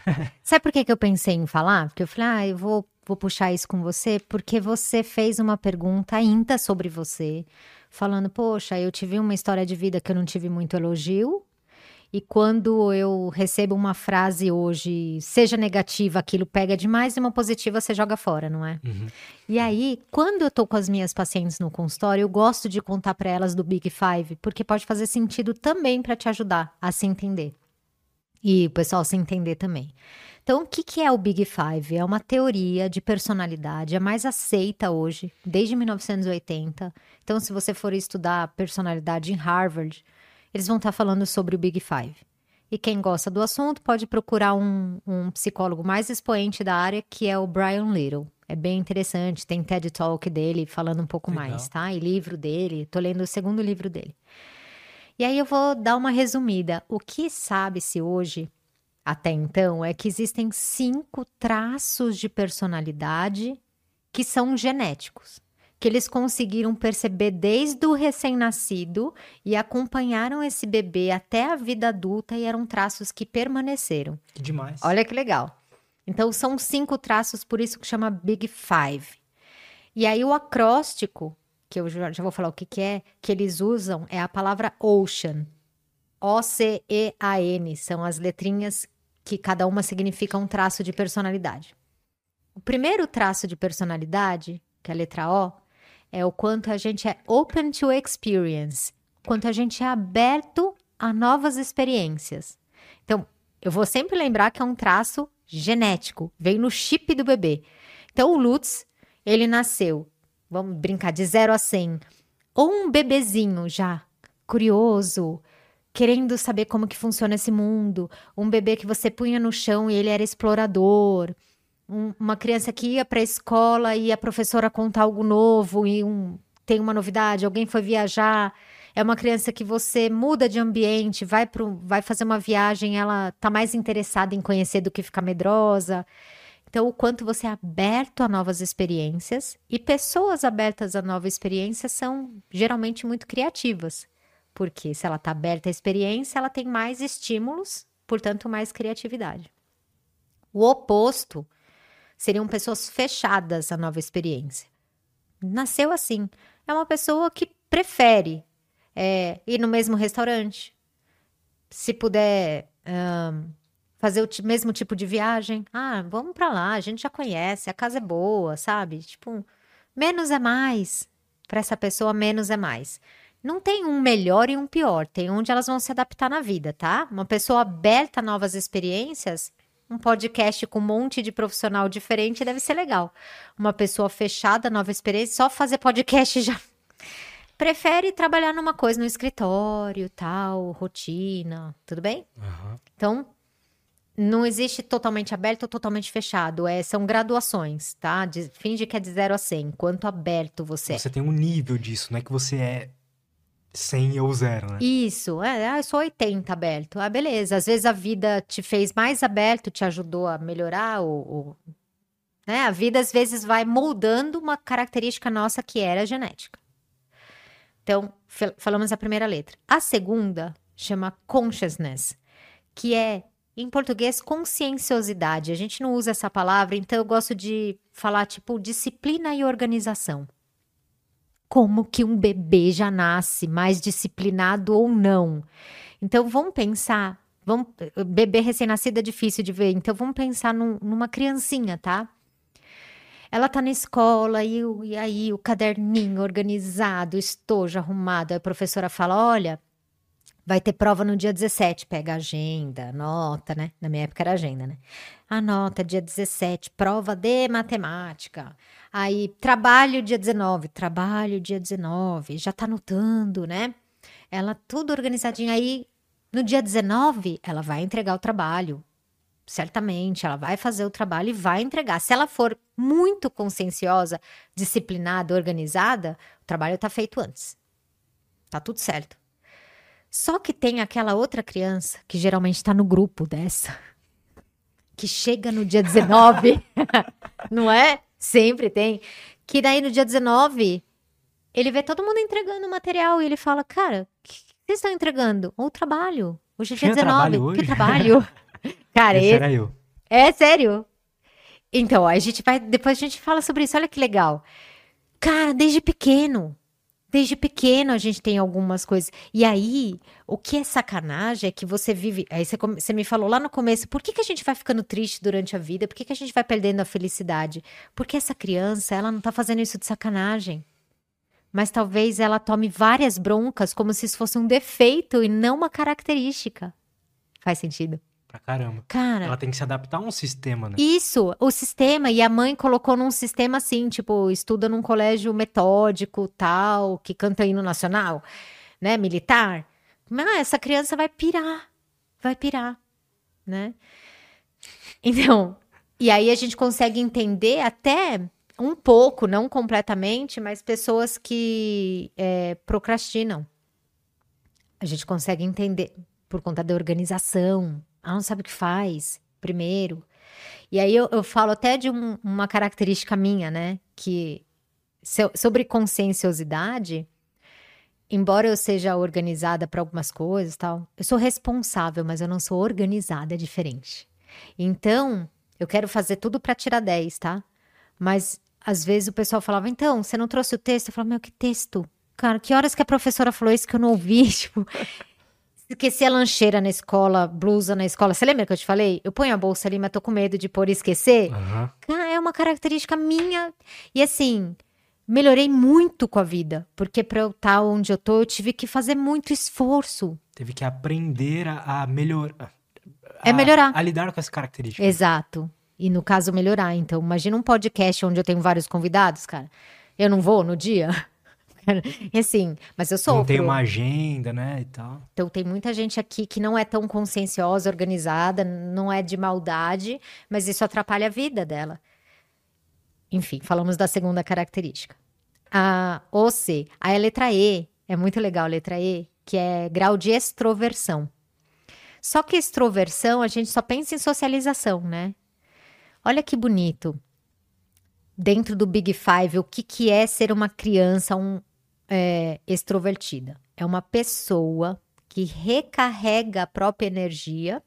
sabe por que, que eu pensei em falar? Porque eu falei, ah, eu vou, vou puxar isso com você, porque você fez uma pergunta ainda sobre você, falando, poxa, eu tive uma história de vida que eu não tive muito elogio, e quando eu recebo uma frase hoje, seja negativa, aquilo pega demais, e uma positiva você joga fora, não é? Uhum. E aí, quando eu tô com as minhas pacientes no consultório, eu gosto de contar para elas do Big Five, porque pode fazer sentido também para te ajudar a se entender. E o pessoal se entender também. Então, o que, que é o Big Five? É uma teoria de personalidade, é mais aceita hoje, desde 1980. Então, se você for estudar personalidade em Harvard, eles vão estar falando sobre o Big Five. E quem gosta do assunto pode procurar um, um psicólogo mais expoente da área, que é o Brian Little. É bem interessante, tem TED Talk dele falando um pouco Legal. mais, tá? E livro dele, tô lendo o segundo livro dele. E aí eu vou dar uma resumida. O que sabe-se hoje, até então, é que existem cinco traços de personalidade que são genéticos. Que eles conseguiram perceber desde o recém-nascido e acompanharam esse bebê até a vida adulta e eram traços que permaneceram. Que demais. Olha que legal. Então são cinco traços, por isso que chama Big Five. E aí o acróstico, que eu já, já vou falar o que, que é, que eles usam é a palavra ocean. O-C-E-A-N, são as letrinhas que cada uma significa um traço de personalidade. O primeiro traço de personalidade, que é a letra O, é o quanto a gente é open to experience, quanto a gente é aberto a novas experiências. Então, eu vou sempre lembrar que é um traço genético, veio no chip do bebê. Então, o Lutz, ele nasceu, vamos brincar, de 0 a 100, ou um bebezinho já curioso, querendo saber como que funciona esse mundo, um bebê que você punha no chão e ele era explorador, um, uma criança que ia para a escola e a professora contar algo novo e um, tem uma novidade, alguém foi viajar, é uma criança que você muda de ambiente, vai, pro, vai fazer uma viagem, ela tá mais interessada em conhecer do que ficar medrosa. Então, o quanto você é aberto a novas experiências e pessoas abertas a novas experiências são geralmente muito criativas. Porque se ela está aberta à experiência, ela tem mais estímulos, portanto, mais criatividade. O oposto seriam pessoas fechadas à nova experiência. Nasceu assim. É uma pessoa que prefere é, ir no mesmo restaurante, se puder um, fazer o mesmo tipo de viagem. Ah, vamos para lá, a gente já conhece, a casa é boa, sabe? Tipo, menos é mais. Para essa pessoa, menos é mais. Não tem um melhor e um pior, tem onde elas vão se adaptar na vida, tá? Uma pessoa aberta a novas experiências, um podcast com um monte de profissional diferente deve ser legal. Uma pessoa fechada, nova experiência, só fazer podcast já. Prefere trabalhar numa coisa no escritório, tal, rotina, tudo bem? Aham. Então, não existe totalmente aberto ou totalmente fechado. É, são graduações, tá? De, finge que é de 0 a 100. Quanto aberto você é. Você tem um nível disso, não é que você é 100 ou zero, né? Isso, é, eu sou 80 aberto. Ah, beleza. Às vezes a vida te fez mais aberto, te ajudou a melhorar, ou, ou- né? A vida às vezes vai moldando uma característica nossa que era genética. Então, falamos a primeira letra. A segunda chama consciousness, que é, em português, conscienciosidade. A gente não usa essa palavra, então eu gosto de falar, tipo, disciplina e organização como que um bebê já nasce mais disciplinado ou não. Então vamos pensar, vamos, bebê recém-nascido é difícil de ver, então vamos pensar num- numa criancinha, tá? Ela tá na escola e, e aí o caderninho organizado, estojo arrumado, aí a professora fala: olha, vai ter prova no dia 17, pega a agenda, anota, né? Na minha época era agenda, né? Anota, dia 17, prova de matemática. Aí, trabalho dia 19, trabalho dia 19, já tá anotando, né? Ela tudo organizadinho. Aí, no dia 19, ela vai entregar o trabalho. Certamente, ela vai fazer o trabalho e vai entregar. Se ela for muito conscienciosa, disciplinada, organizada, o trabalho tá feito antes. Tá tudo certo. Só que tem aquela outra criança, que geralmente está no grupo dessa, que chega no dia 19, não é? Sempre tem. Que daí no dia 19, ele vê todo mundo entregando o material e ele fala: Cara, o que vocês estão entregando? O trabalho. Hoje é dia Tinha 19. trabalho Que hoje? trabalho? Cara, esse- era eu. é sério. Então, a gente vai. Depois a gente fala sobre isso. Olha que legal. Cara, desde pequeno. Desde pequeno a gente tem algumas coisas. E aí, o que é sacanagem é que você vive. Aí você, você me falou lá no começo, por que, que a gente vai ficando triste durante a vida? Por que, que a gente vai perdendo a felicidade? Porque essa criança, ela não tá fazendo isso de sacanagem. Mas talvez ela tome várias broncas como se isso fosse um defeito e não uma característica. Faz sentido? Pra caramba. Cara. Ela tem que se adaptar a um sistema, né? Isso, o sistema, e a mãe colocou num sistema assim, tipo, estuda num colégio metódico, tal, que canta hino nacional, né, militar. Mas essa criança vai pirar, vai pirar, né? Então, e aí a gente consegue entender até um pouco, não completamente, mas pessoas que é, procrastinam. A gente consegue entender por conta da organização. Ela não sabe o que faz, primeiro. E aí eu, eu falo até de um- uma característica minha, né? Que so- sobre conscienciosidade, embora eu seja organizada para algumas coisas, tal, eu sou responsável, mas eu não sou organizada, é diferente. Então, eu quero fazer tudo para tirar 10, tá? Mas às vezes o pessoal falava: "Então, você não trouxe o texto?" Eu falava: "Meu, que texto? Cara, que horas que a professora falou isso que eu não ouvi?" Tipo, esqueci a lancheira na escola, blusa na escola. Você lembra que eu te falei? Eu ponho a bolsa ali, mas tô com medo de pôr e esquecer. Cara, é uma característica minha. E assim, melhorei muito com a vida, porque para eu estar onde eu tô, eu tive que fazer muito esforço. Teve que aprender a, a melhorar. É melhorar. A, lidar com essa característica. Exato. E no caso, melhorar. Então, imagina um podcast onde eu tenho vários convidados, cara. Eu não vou no dia. E assim, mas eu sou. Não tem uma agenda, né, e tal. Então tem muita gente aqui que não é tão conscienciosa, organizada, não é de maldade, mas isso atrapalha a vida dela. Enfim, falamos da segunda característica. A OC, a letra E, é muito legal a letra E, que é grau de extroversão. Só que extroversão, a gente só pensa em socialização, né? Olha que bonito. Dentro do Big Five, o que, que é ser uma criança um, é, extrovertida? É uma pessoa que recarrega a própria energia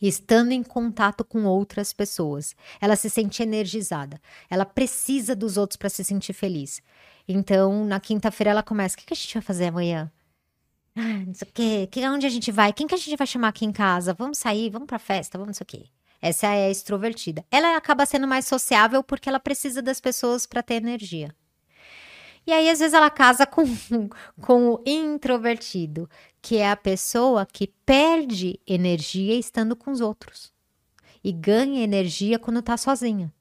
estando em contato com outras pessoas. Ela se sente energizada. Ela precisa dos outros para se sentir feliz. Então, na quinta-feira, ela começa: o que, que a gente vai fazer amanhã? Ah, não sei o quê. Que, onde a gente vai? Quem que a gente vai chamar aqui em casa? Vamos sair, vamos pra festa, vamos não sei o quê. Essa é a extrovertida. Ela acaba sendo mais sociável porque ela precisa das pessoas para ter energia. E aí, às vezes, ela casa com, com o introvertido, que é a pessoa que perde energia estando com os outros e ganha energia quando tá sozinha.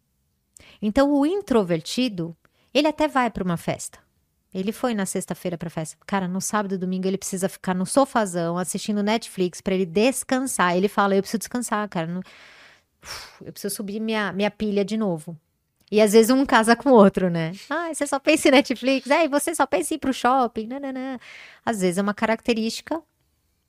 Então, o introvertido, ele até vai para uma festa. Ele foi na sexta-feira pra festa. Cara, no sábado e domingo ele precisa ficar no sofazão assistindo Netflix para ele descansar. Ele fala: Eu preciso descansar, cara. Eu preciso subir minha, minha pilha de novo. E às vezes um casa com o outro, né? Ah, você só pensa em Netflix. É, e você só pensa em ir pro shopping. Nananã. Às vezes é uma característica,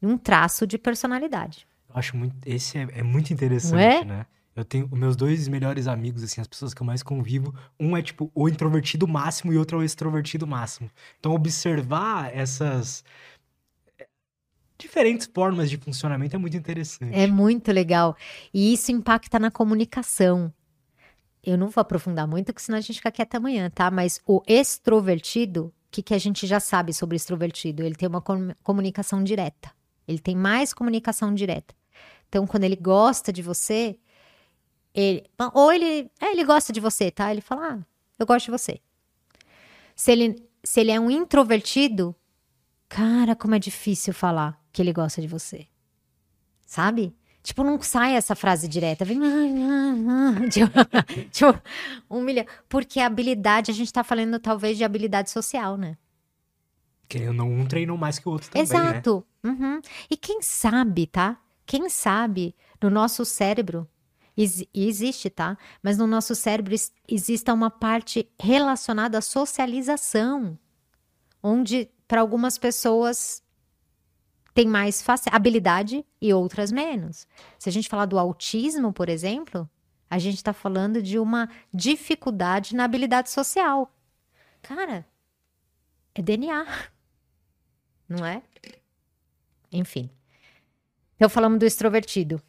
um traço de personalidade. Eu acho muito. Esse é, é muito interessante, é? né? Eu tenho meus dois melhores amigos, assim, as pessoas que eu mais convivo. Um é, tipo, o introvertido máximo e outro é o extrovertido máximo. Então, observar essas eh, diferentes formas de funcionamento é muito interessante. É muito legal. E isso impacta na comunicação. Eu não vou aprofundar muito, porque senão a gente fica aqui até amanhã, tá? Mas o extrovertido, o que, que a gente já sabe sobre extrovertido? Ele tem uma com- comunicação direta. Ele tem mais comunicação direta. Então, quando ele gosta de você, ele, ou ele, é, ele gosta de você, tá? Ele fala, ah, eu gosto de você. Se ele, se ele é um introvertido, cara, como é difícil falar que ele gosta de você. Sabe? Tipo, não sai essa frase direta. Vem. Tipo, tipo, um milhão. Porque a habilidade, a gente tá falando talvez de habilidade social, né? Não, um treinou mais que o outro também, né? Exato. Uhum. E quem sabe, tá? Quem sabe no nosso cérebro, e existe, tá? Mas no nosso cérebro exista uma parte relacionada à socialização, onde para algumas pessoas tem mais habilidade e outras menos. Se a gente falar do autismo, por exemplo, a gente está falando de uma dificuldade na habilidade social. Cara, é DNA, não é? Enfim. Então falamos do extrovertido.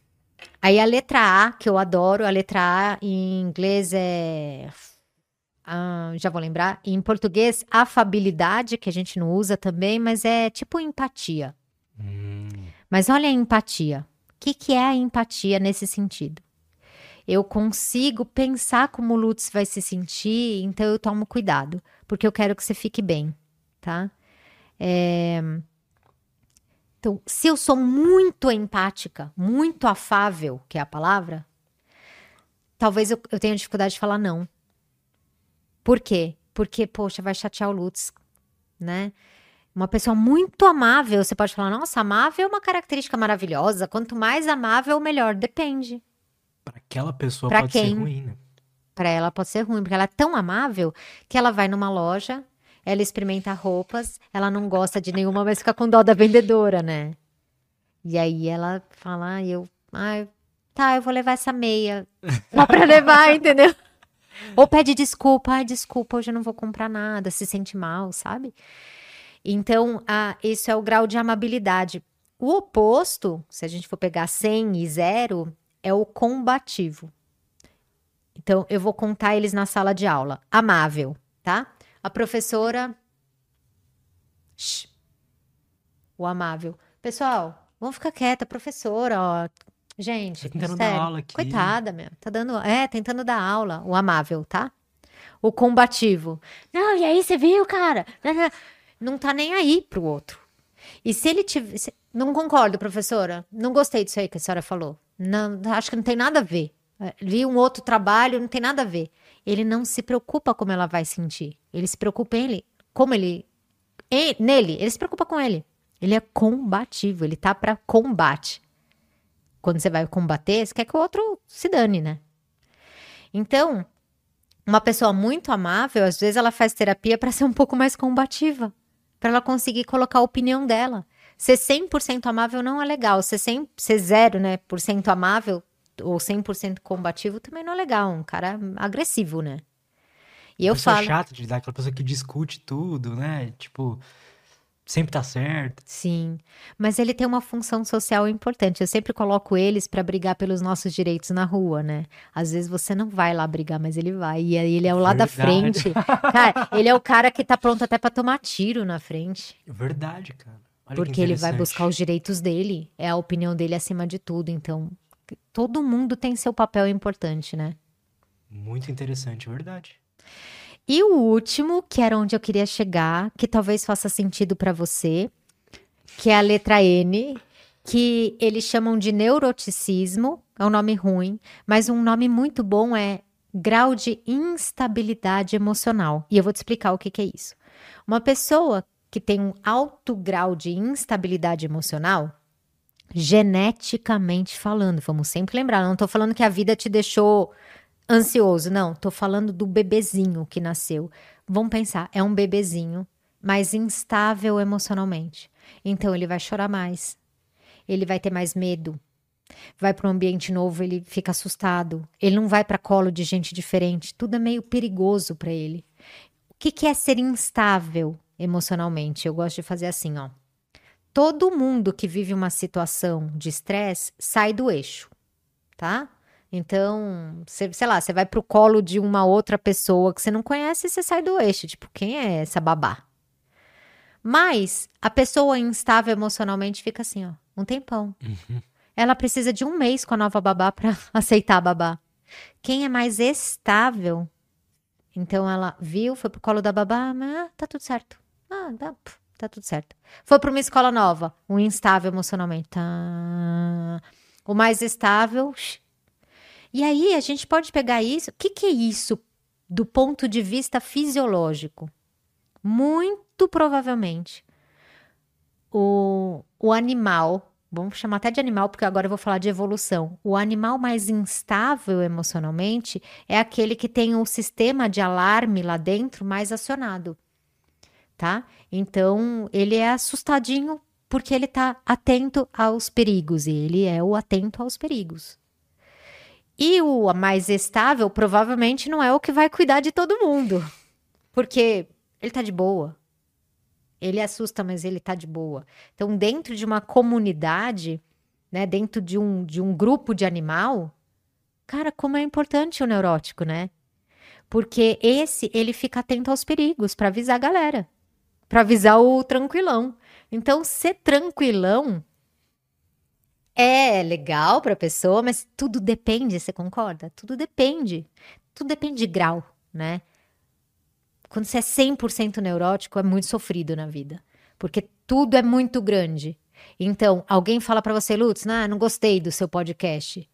Aí a letra A, que eu adoro, a letra A em inglês é. ah, já vou lembrar. Em português, afabilidade, que a gente não usa também, mas é tipo empatia. Mas olha a empatia. O que, que é a empatia nesse sentido? Eu consigo pensar como o Lutz vai se sentir, então eu tomo cuidado, porque eu quero que você fique bem, tá? É, Então, se eu sou muito empática, muito afável, que é a palavra, talvez eu, eu tenha dificuldade de falar não. Por quê? Porque, poxa, vai chatear o Lutz, né? Uma pessoa muito amável, você pode falar, nossa, amável é uma característica maravilhosa. Quanto mais amável, melhor. Depende. pra aquela pessoa Pra pode quem? ser ruim, né? Para ela pode ser ruim, porque ela é tão amável que ela vai numa loja, ela experimenta roupas, ela não gosta de nenhuma, mas fica com dó da vendedora, né? E aí ela fala, ah, eu, ah, tá, eu vou levar essa meia. Só pra levar, entendeu? Ou pede desculpa, ai, desculpa, hoje eu não vou comprar nada, se sente mal, sabe? Então, ah, isso é o grau de amabilidade. O oposto, se a gente for pegar 100 e 0, é o combativo. Então, eu vou contar eles na sala de aula. Amável, tá? A professora. Shhh. O amável. Pessoal, vamos ficar quieta, professora, ó. Gente, Tá tentando sério, dar aula aqui. coitada, meu. Tá dando, é, tentando dar aula. O amável, tá? O combativo. Não, e aí você viu, cara? Não tá nem aí pro outro. E se ele tiver. se- Não concordo, professora. Não gostei disso aí que a senhora falou. Não, acho que não tem nada a ver. É, Vi um outro trabalho, não tem nada a ver. Ele não se preocupa como ela vai sentir. Ele se preocupa em ele, como ele. nele, ele se preocupa com ele. Ele é combativo, ele tá pra combate. Quando você vai combater, você quer que o outro se dane, né? Então, uma pessoa muito amável, às vezes ela faz terapia para ser um pouco mais combativa, para ela conseguir colocar a opinião dela. Ser 100% amável não é legal, ser, 100, ser zero, né, por cento amável ou 100% combativo também não é legal, um cara agressivo, né? E eu falo, chata de lidar, aquela pessoa que discute tudo, né? Tipo, sempre tá certo. sim, mas ele tem uma função social importante. Eu sempre coloco eles para brigar pelos nossos direitos na rua, né? Às vezes você não vai lá brigar, mas ele vai. E aí ele é o lá da frente. Cara, ele é o cara que tá pronto até para tomar tiro na frente. Verdade, cara. Olha que Porque ele vai buscar os direitos dele, é a opinião dele acima de tudo. Então, todo mundo tem seu papel importante, né? Muito interessante, verdade. E o último, que era onde eu queria chegar, que talvez faça sentido para você, que é a letra N, que eles chamam de neuroticismo, é um nome ruim, mas um nome muito bom é grau de instabilidade emocional. E eu vou te explicar o que, que é isso. Uma pessoa que tem um alto grau de instabilidade emocional, geneticamente falando, vamos sempre lembrar, não estou falando que a vida te deixou ansioso, não, estou falando do bebezinho que nasceu. Vamos pensar, é um bebezinho, mas instável emocionalmente. Então ele vai chorar mais, ele vai ter mais medo, vai para um ambiente novo, ele fica assustado, ele não vai para colo de gente diferente, tudo é meio perigoso para ele. O que, que é ser instável emocionalmente? Eu gosto de fazer assim, ó. Todo mundo que vive uma situação de estresse sai do eixo, tá? Então, você, sei lá, você vai pro colo de uma outra pessoa que você não conhece e você sai do eixo. Tipo, quem é essa babá? Mas a pessoa instável emocionalmente fica assim, ó, um tempão. Ela precisa de um mês com a nova babá para aceitar a babá. Quem é mais estável, então ela viu, foi pro colo da babá, ah, tá tudo certo. Ah, tá, tá tudo certo. Foi para uma escola nova, um instável emocionalmente. Tá. O mais estável. E aí a gente pode pegar isso. O que, que é isso do ponto de vista fisiológico? Muito provavelmente o, o animal, vamos chamar até de animal, porque agora eu vou falar de evolução. O animal mais instável emocionalmente é aquele que tem o sistema de alarme lá dentro mais acionado, tá? Então, ele é assustadinho porque ele tá atento aos perigos, e ele é o atento aos perigos. E o mais estável provavelmente não é o que vai cuidar de todo mundo, porque ele tá de boa. Ele assusta, mas ele tá de boa. Então, dentro de uma comunidade, né, dentro de um, de um grupo de animal, cara, como é importante o neurótico, né? Porque esse, ele fica atento aos perigos para avisar a galera, para avisar o tranquilão. Então, ser tranquilão é legal para a pessoa, mas tudo depende, você concorda? Tudo depende. Tudo depende de grau, né? Quando você é 100% neurótico, é muito sofrido na vida, porque tudo é muito grande. Então, alguém fala para você, Lutz, ah, não gostei do seu podcast.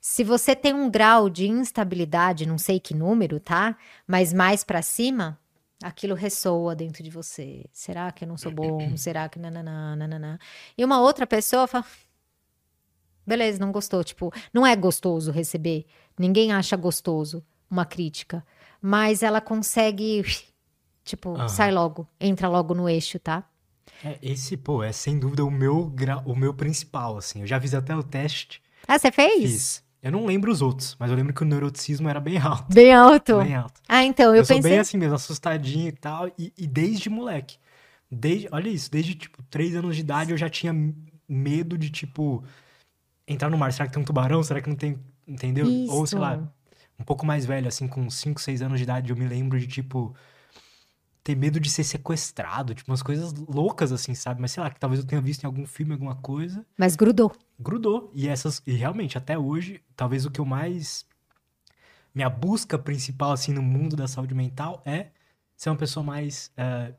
Se você tem um grau de instabilidade, não sei que número, tá? Mas mais para cima, aquilo ressoa dentro de você. Será que eu não sou bom? Será que nananã, nananã? E uma outra pessoa fala, beleza, não gostou. Tipo, não é gostoso receber. Ninguém acha gostoso uma crítica. Mas ela consegue, tipo, Aham. sai logo, entra logo no eixo, tá? É, esse, pô, é sem dúvida o meu, gra... o meu principal, assim. Eu já fiz até o teste. Ah, você fez? Fiz. Eu não lembro os outros, mas eu lembro que o neuroticismo era bem alto. Bem alto. Bem alto. Ah, então, eu, Eu, sou pensei. bem assim mesmo, assustadinho e tal. E, e desde moleque. Desde, olha isso, desde, tipo, três anos de idade eu já tinha medo de, tipo, entrar no mar. Será que tem um tubarão? Será que não tem. Entendeu? Ou, sei lá, Isso. um pouco mais velho, assim, com 5, 6 anos de idade, eu me lembro de, tipo, ter medo de ser sequestrado, tipo, umas coisas loucas, assim, sabe? Mas sei lá, que talvez eu tenha visto em algum filme, alguma coisa, Mas grudou. grudou. E essas, e realmente, até hoje, talvez o que eu mais. Minha busca principal, assim, no mundo da saúde mental é ser uma pessoa mais. é,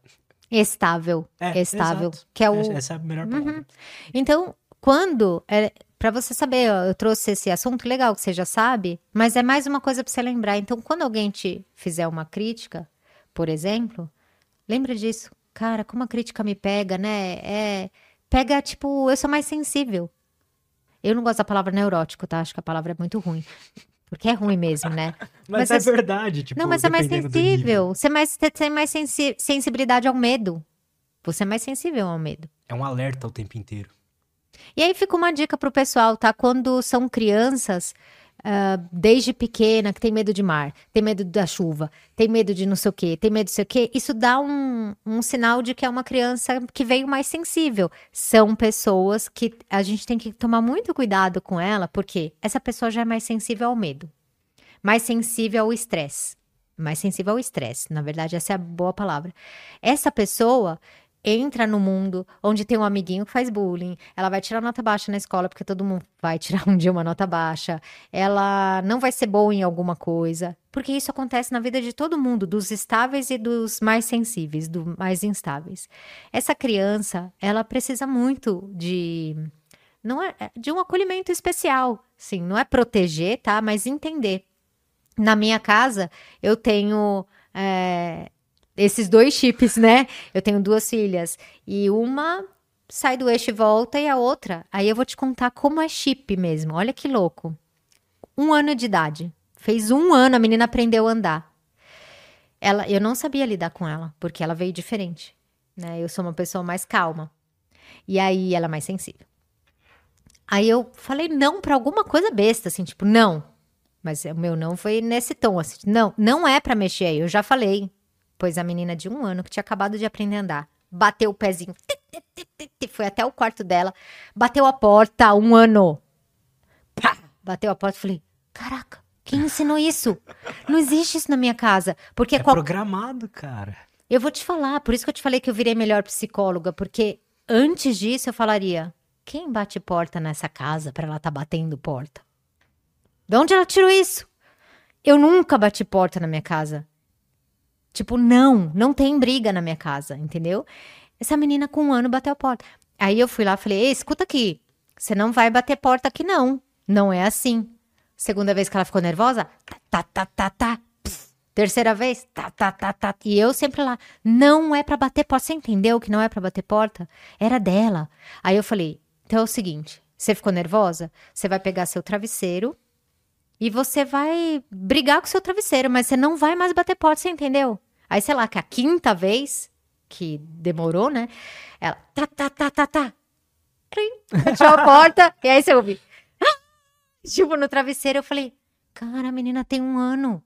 Estável. é, estável. exato. Que é o. Essa- Essa é a melhor palavra. Uhum. Então, quando. Para você saber, ó, eu trouxe esse assunto legal que você já sabe, mas é mais uma coisa para você lembrar. Então, quando alguém te fizer uma crítica, por exemplo, lembra disso. Cara, como a crítica me pega, né? É, pega, tipo, eu sou mais sensível. Eu não gosto da palavra neurótico, tá? Acho que a palavra é muito ruim. Porque é ruim mesmo, né? Mas, Mas é é- verdade, tipo, não, mas você é mais sensível. Você é mais, você tem mais sensi- sensibilidade ao medo. Você é mais sensível ao medo. É um alerta o tempo inteiro. E aí fica uma dica pro pessoal, tá? Quando são crianças, ah, desde pequena, que tem medo de mar, tem medo da chuva, tem medo de não sei o quê, tem medo de sei o quê, isso dá um, um sinal de que é uma criança que veio mais sensível. São pessoas que a gente tem que tomar muito cuidado com ela, porque essa pessoa já é mais sensível ao medo, mais sensível ao estresse. Mais sensível ao estresse, na verdade, essa é a boa palavra. Essa pessoa entra no mundo onde tem um amiguinho que faz bullying, ela vai tirar nota baixa na escola, porque todo mundo vai tirar um dia uma nota baixa, ela não vai ser boa em alguma coisa, porque isso acontece na vida de todo mundo, dos estáveis e dos mais sensíveis, dos mais instáveis. Essa criança, ela precisa muito de não é de um acolhimento especial, sim, não é proteger, tá, mas entender. Na minha casa, eu tenho é, esses dois chips, né? Eu tenho duas filhas e uma sai do eixo e volta e a outra. Aí eu vou te contar como é chip mesmo. Olha que louco. Um ano de idade. Fez um ano, a menina aprendeu a andar. Ela, eu não sabia lidar com ela, porque ela veio diferente. Né? Eu sou uma pessoa mais calma. E aí ela é mais sensível. Aí eu falei não pra alguma coisa besta, assim, tipo, não. Mas o meu não foi nesse tom, assim, não, não é pra mexer aí, eu já falei. Pois a menina de um ano que tinha acabado de aprender a andar, bateu o pezinho, foi até o quarto dela, bateu a porta, um ano. Pá, bateu a porta, falei, caraca, quem ensinou isso? Não existe isso na minha casa, porque É qual- programado, cara. eu vou te falar, por isso que eu te falei que eu virei melhor psicóloga, porque antes disso eu falaria: quem bate porta nessa casa pra ela tá batendo porta? De onde ela tirou isso? Eu nunca bati porta na minha casa. Tipo, não, não tem briga na minha casa, entendeu? Essa menina com um ano bateu a porta. Aí eu fui lá e falei: Ei, escuta aqui, você não vai bater porta aqui, não. Não é assim. Segunda vez que ela ficou nervosa, tá, tá, tá, tá, tá. Terceira vez, tá, tá, tá, tá. E eu sempre lá, não é pra bater porta. Você entendeu que não é pra bater porta? Era dela. Aí eu falei, então é o seguinte, você ficou nervosa? Você vai pegar seu travesseiro e você vai brigar com seu travesseiro, mas você não vai mais bater porta, você entendeu? Aí, sei lá, que a quinta vez, que demorou, né? Ela, tá, tá, tá, tá, tá. Fechou a porta, e aí você ouve. Tipo, no travesseiro, eu falei, cara, a menina tem um ano.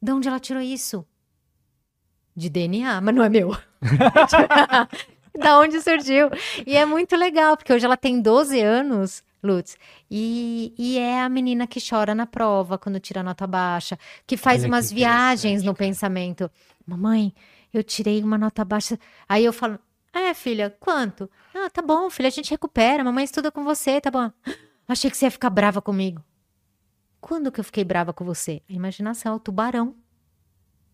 De onde ela tirou isso? De DNA, mas não é meu. da onde surgiu? E é muito legal, porque hoje ela tem 12 anos, Lutz, e, e é a menina que chora na prova quando tira nota baixa, que faz Olha que umas viagens interessante, no pensamento. Mamãe, eu tirei uma nota baixa. Aí eu falo, é, filha, quanto? Ah, tá bom, filha, a gente recupera, mamãe estuda com você, tá bom. Achei que você ia ficar brava comigo. Quando que eu fiquei brava com você? A imaginação é o tubarão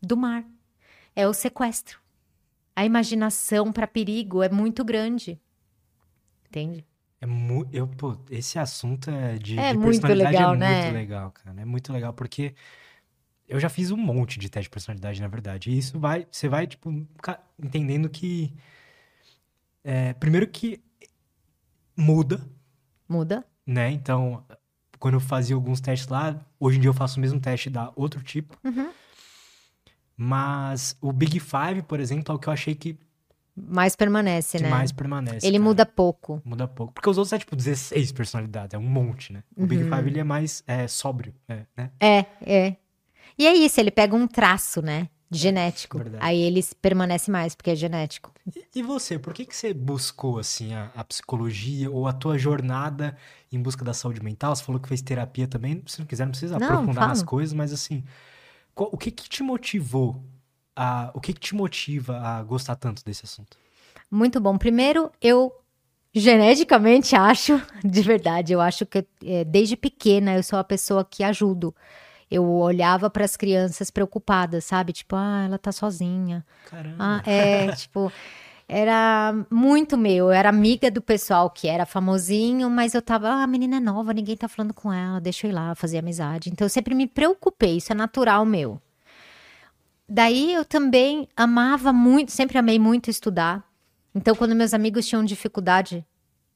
do mar. É o sequestro. A imaginação para perigo é muito grande. Entende? É mu eu, pô, esse assunto é de, É de muito personalidade legal, é né? muito legal, cara. É muito legal porque eu já fiz um monte de teste de personalidade, na verdade. E isso vai, você vai, tipo, entendendo que. é, primeiro que muda, Muda. né? Então, quando eu fazia alguns testes lá, hoje em dia eu faço o mesmo teste da outro tipo. Uhum. Mas o Big Five, por exemplo, é o que eu achei que mais permanece, que né? mais permanece. Ele cara. muda pouco. Muda pouco. Porque os outros é tipo 16 personalidades, é um monte, né? O Big Uhum. Five ele é mais é, sóbrio, é, né? É, é. E é isso, ele pega um traço, né? Genético. Verdade. Aí ele permanece mais, porque é genético. E, e você, por que, que você buscou, assim, a, a psicologia ou a tua jornada em busca da saúde mental? Você falou que fez terapia também, se não quiser, não precisa Não, aprofundar nas fala. coisas, mas assim, qual- o que que te motivou a, o que que te motiva a gostar tanto desse assunto? Muito bom. Primeiro, eu geneticamente acho, de verdade, eu acho que eh, desde pequena eu sou a pessoa que ajudo. Eu olhava para as crianças preocupadas, sabe? Tipo, ah, ela tá sozinha. Caramba. Ah, é, tipo, era muito meu. Eu era amiga do pessoal que era famosinho, mas eu tava, ah, a menina é nova, ninguém tá falando com ela, deixa eu ir lá fazer amizade. Então eu sempre me preocupei, isso é natural meu. Daí eu também amava muito, sempre amei muito estudar. Então quando meus amigos tinham dificuldade,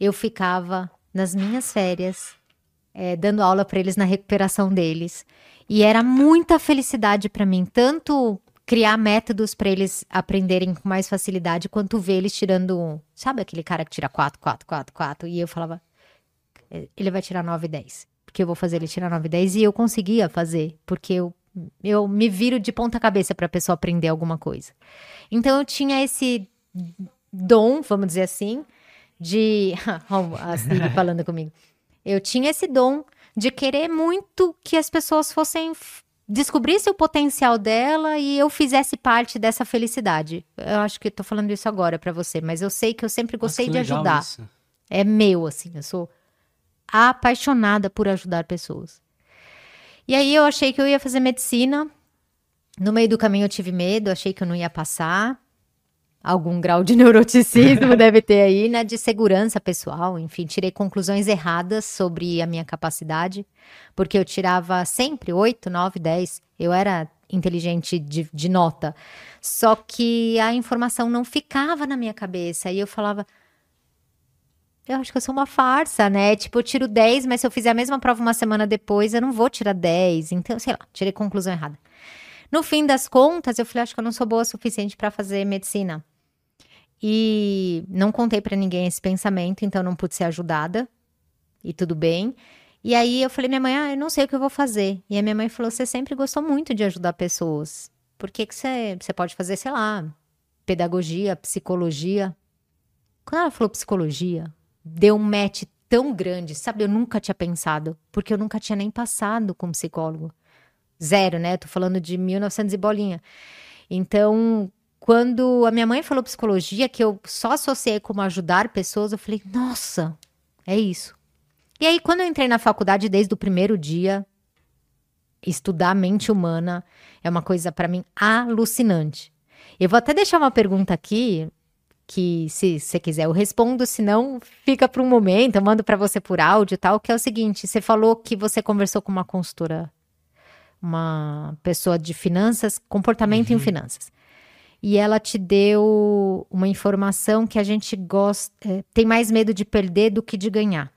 eu ficava nas minhas férias, eh, dando aula para eles na recuperação deles. E era muita felicidade para mim, tanto criar métodos para eles aprenderem com mais facilidade, quanto ver eles tirando, um- sabe aquele cara que tira 4, 4, 4, 4, e eu falava, "Eh, ele vai tirar 9 e 10, porque eu vou fazer ele tirar 9 e 10, e eu conseguia fazer, porque eu, eu me viro de ponta cabeça para a pessoa aprender alguma coisa. Então eu tinha esse dom, vamos dizer assim, de. A Siri falando comigo. Eu tinha esse dom de querer muito que as pessoas fossem. descobrissem o potencial dela e eu fizesse parte dessa felicidade. Eu acho que tô falando isso agora pra você, mas eu sei que eu sempre gostei de ajudar. isso. É meu, assim, eu sou apaixonada por ajudar pessoas. E aí eu achei que eu ia fazer medicina. No meio do caminho eu tive medo, achei que eu não ia passar. Algum grau de neuroticismo deve ter aí, né? De segurança pessoal, enfim, tirei conclusões erradas sobre a minha capacidade, porque eu tirava sempre 8, 9, 10. Eu era inteligente de, de nota. Só que a informação não ficava na minha cabeça. E eu falava, eu acho que eu sou uma farsa, né? Tipo, eu tiro 10, mas se eu fizer a mesma prova uma semana depois, eu não vou tirar 10. Então, sei lá, tirei conclusão errada. No fim das contas, eu falei, acho que eu não sou boa o suficiente para fazer medicina. E não contei para ninguém esse pensamento, então não pude ser ajudada. E tudo bem. E aí eu falei, minha mãe, ah, eu não sei o que eu vou fazer. E a minha mãe falou, você sempre gostou muito de ajudar pessoas. Por que que você, você pode fazer, sei lá, pedagogia, psicologia? Quando ela falou psicologia, deu um match tão grande, sabe? Eu nunca tinha pensado, porque eu nunca tinha nem passado com psicólogo. Zero, né? Tô falando de 1900 e bolinha. Então, quando a minha mãe falou psicologia, que eu só associei como ajudar pessoas, eu falei, nossa, é isso. E aí, quando eu entrei na faculdade, desde o primeiro dia, estudar a mente humana é uma coisa para mim alucinante. Eu vou até deixar uma pergunta aqui, que se você quiser eu respondo, se não, fica para um momento, eu mando para você por áudio e tal, que é o seguinte, você falou que você conversou com uma consultora, uma pessoa de finanças, comportamento em finanças. E ela te deu uma informação que a gente gosta, é, tem mais medo de perder do que de ganhar.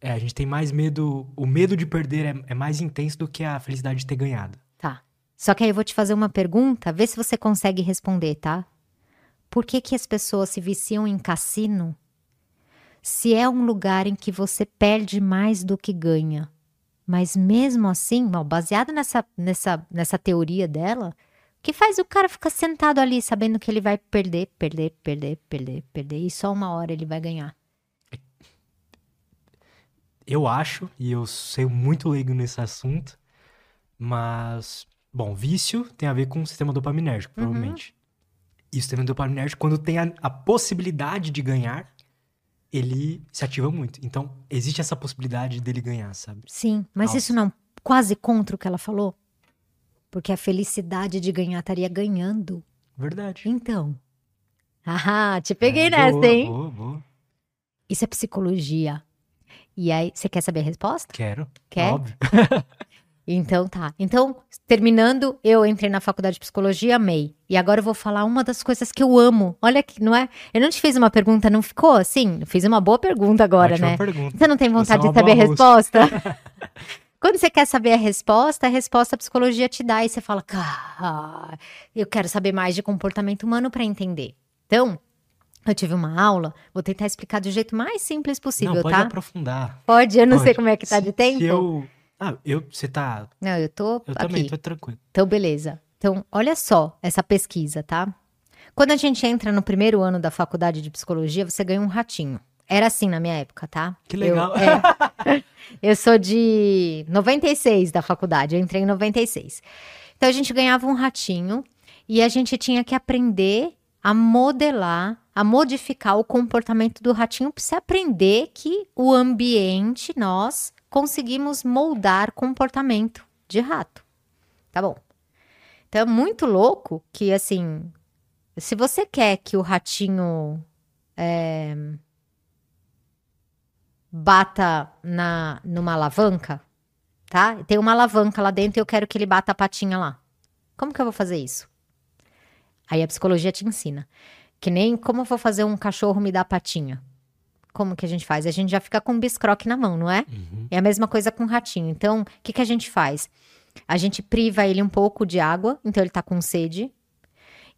É, a gente tem mais medo. O medo de perder é, é mais intenso do que a felicidade de ter ganhado. Tá. Só que aí eu vou te fazer uma pergunta, vê se você consegue responder, tá? Por que, que as pessoas se viciam em cassino se é um lugar em que você perde mais do que ganha? Mas mesmo assim, ó, baseado nessa, nessa, nessa teoria dela, o que faz o cara ficar sentado ali sabendo que ele vai perder, perder, perder, perder, perder, e só uma hora ele vai ganhar? Eu acho, e eu sei muito leigo nesse assunto, mas, bom, vício tem a ver com o sistema dopaminérgico, Uhum. Provavelmente. E o sistema dopaminérgico, quando tem a, a possibilidade de ganhar, ele se ativa muito. Então, existe essa possibilidade dele ganhar, sabe? Sim, mas isso não quase contra o que ela falou? Porque a felicidade de ganhar estaria ganhando. Verdade. Então. Ah, te peguei É, nessa, boa, hein? Boa, boa. Isso é psicologia. E aí, você quer saber a resposta? Quero. Quer? Óbvio. Então tá. Então, terminando, eu entrei na faculdade de psicologia, amei. E agora eu vou falar uma das coisas que eu amo. Olha que, não é? Eu não te fiz uma pergunta, não ficou assim? Fiz uma boa pergunta agora, Ótima né? pergunta. Você não tem é vontade uma de saber a resposta? Quando você quer saber a resposta, a resposta a psicologia te dá e você fala, cara, eu quero saber mais de comportamento humano para entender. Então, eu tive uma aula, vou tentar explicar do jeito mais simples possível, não, pode tá? aprofundar. Pode, eu não Pode. sei como é que tá Se- de tempo. Se eu... Ah, eu... Você tá... Não, eu tô Eu aqui. também tô tranquilo. Então, beleza. Então, olha só essa pesquisa, tá? Quando a gente entra no primeiro ano da faculdade de psicologia, você ganha um ratinho. Era assim na minha época, tá? Que Eu- legal. é. eu sou de 96 da faculdade, eu entrei em 96. Então, a gente ganhava um ratinho e a gente tinha que aprender a modelar, a modificar o comportamento do ratinho para você aprender que o ambiente, nós conseguimos moldar comportamento de rato. Tá bom. Então é muito louco que, assim, se você quer que o ratinho é, bata na, numa alavanca, tá? Tem uma alavanca lá dentro e eu quero que ele bata a patinha lá. Como que eu vou fazer isso? Aí a psicologia te ensina. Que nem como eu vou fazer um cachorro me dar patinha. Como que a gente faz? A gente já fica com um biscroque na mão, não é? Uhum. É a mesma coisa com o ratinho. Então, o que, que a gente faz? A gente priva ele um pouco de água, então ele tá com sede.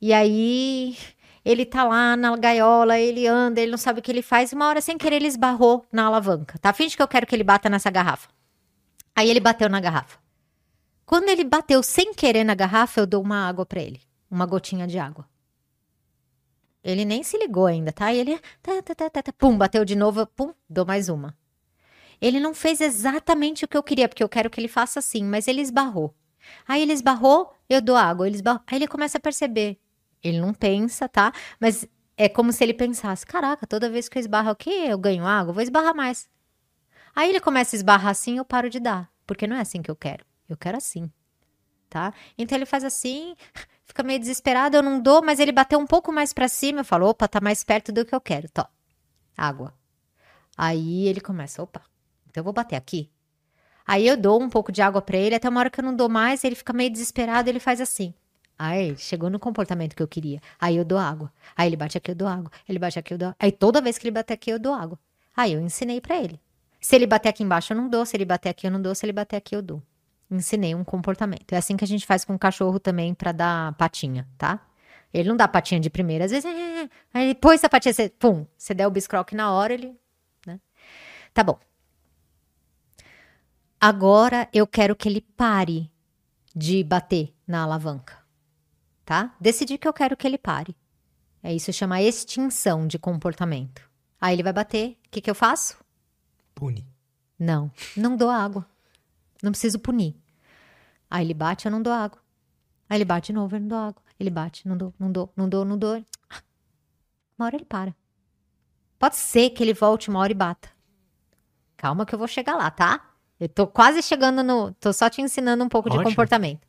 E aí ele tá lá na gaiola, ele anda, ele não sabe o que ele faz. Uma hora, sem querer, ele esbarrou na alavanca. Tá? Finge que eu quero que ele bata nessa garrafa. Aí ele bateu na garrafa. Quando ele bateu sem querer na garrafa, eu dou uma água pra ele. Uma gotinha de água. Ele nem se ligou ainda, tá? E ele, tá, tá, tá, tá, tá, pum, bateu de novo, pum, dou mais uma. Ele não fez exatamente o que eu queria, porque eu quero que ele faça assim, mas ele esbarrou. Aí ele esbarrou, eu dou água. Ele esbarrou, aí ele começa a perceber. Ele não pensa, tá? Mas é como se ele pensasse: caraca, toda vez que eu esbarro aqui, eu ganho água, vou esbarrar mais. Aí ele começa a esbarrar assim, eu paro de dar, porque não é assim que eu quero. Eu quero assim, tá? Então ele faz assim, fica meio desesperado, eu não dou, mas ele bateu um pouco mais pra cima, eu falo: opa, tá mais perto do que eu quero. Tó, água. Aí ele começa: opa, então eu vou bater aqui. Aí eu dou um pouco de água pra ele, até uma hora que eu não dou mais, ele fica meio desesperado, ele faz assim. Aí chegou no comportamento que eu queria. Aí eu dou água. Aí ele bate aqui, eu dou água. Ele bate aqui, eu dou água. Aí toda vez que ele bater aqui, eu dou água. Aí eu ensinei pra ele. Se ele bater aqui embaixo, eu não dou. Se ele bater aqui, eu não dou. Se ele bater aqui, eu dou. Ensinei um comportamento. É assim que a gente faz com o cachorro também pra dar patinha, tá? Ele não dá patinha de primeira. Às vezes, "É", aí ele essa patinha, você, pum, você der o biscroque na hora, ele, né? Tá bom. Agora eu quero que ele pare de bater na alavanca, tá? Decidi que eu quero que ele pare. É isso chama extinção de comportamento. Aí ele vai bater, o que, que eu faço? Pune. Não, não dou água. Não preciso punir. Aí ele bate, eu não dou água. Aí ele bate de novo, eu não dou água. Ele bate, não dou, não dou, não dou, não dou. Uma hora ele para. Pode ser que ele volte uma hora e bata. Calma que eu vou chegar lá, tá? Eu tô quase chegando no. Tô só te ensinando um pouco de Ótimo. comportamento.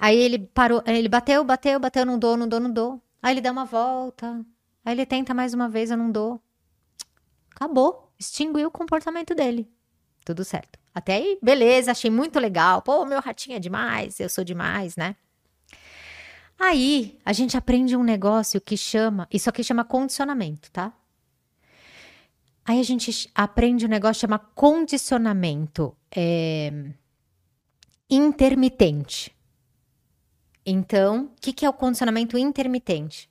Aí ele parou, ele bateu, bateu, bateu, não dou, não dou, não dou. Aí ele dá uma volta. Aí ele tenta mais uma vez, eu não dou. Acabou. Extinguiu o comportamento dele. Tudo certo. Até aí, beleza, achei muito legal. Pô, meu ratinho é demais, eu sou demais, né? Aí, a gente aprende um negócio que chama. Isso aqui chama condicionamento, tá? Aí a gente aprende um negócio que chama condicionamento é, intermitente. Então, o que, que é o condicionamento intermitente?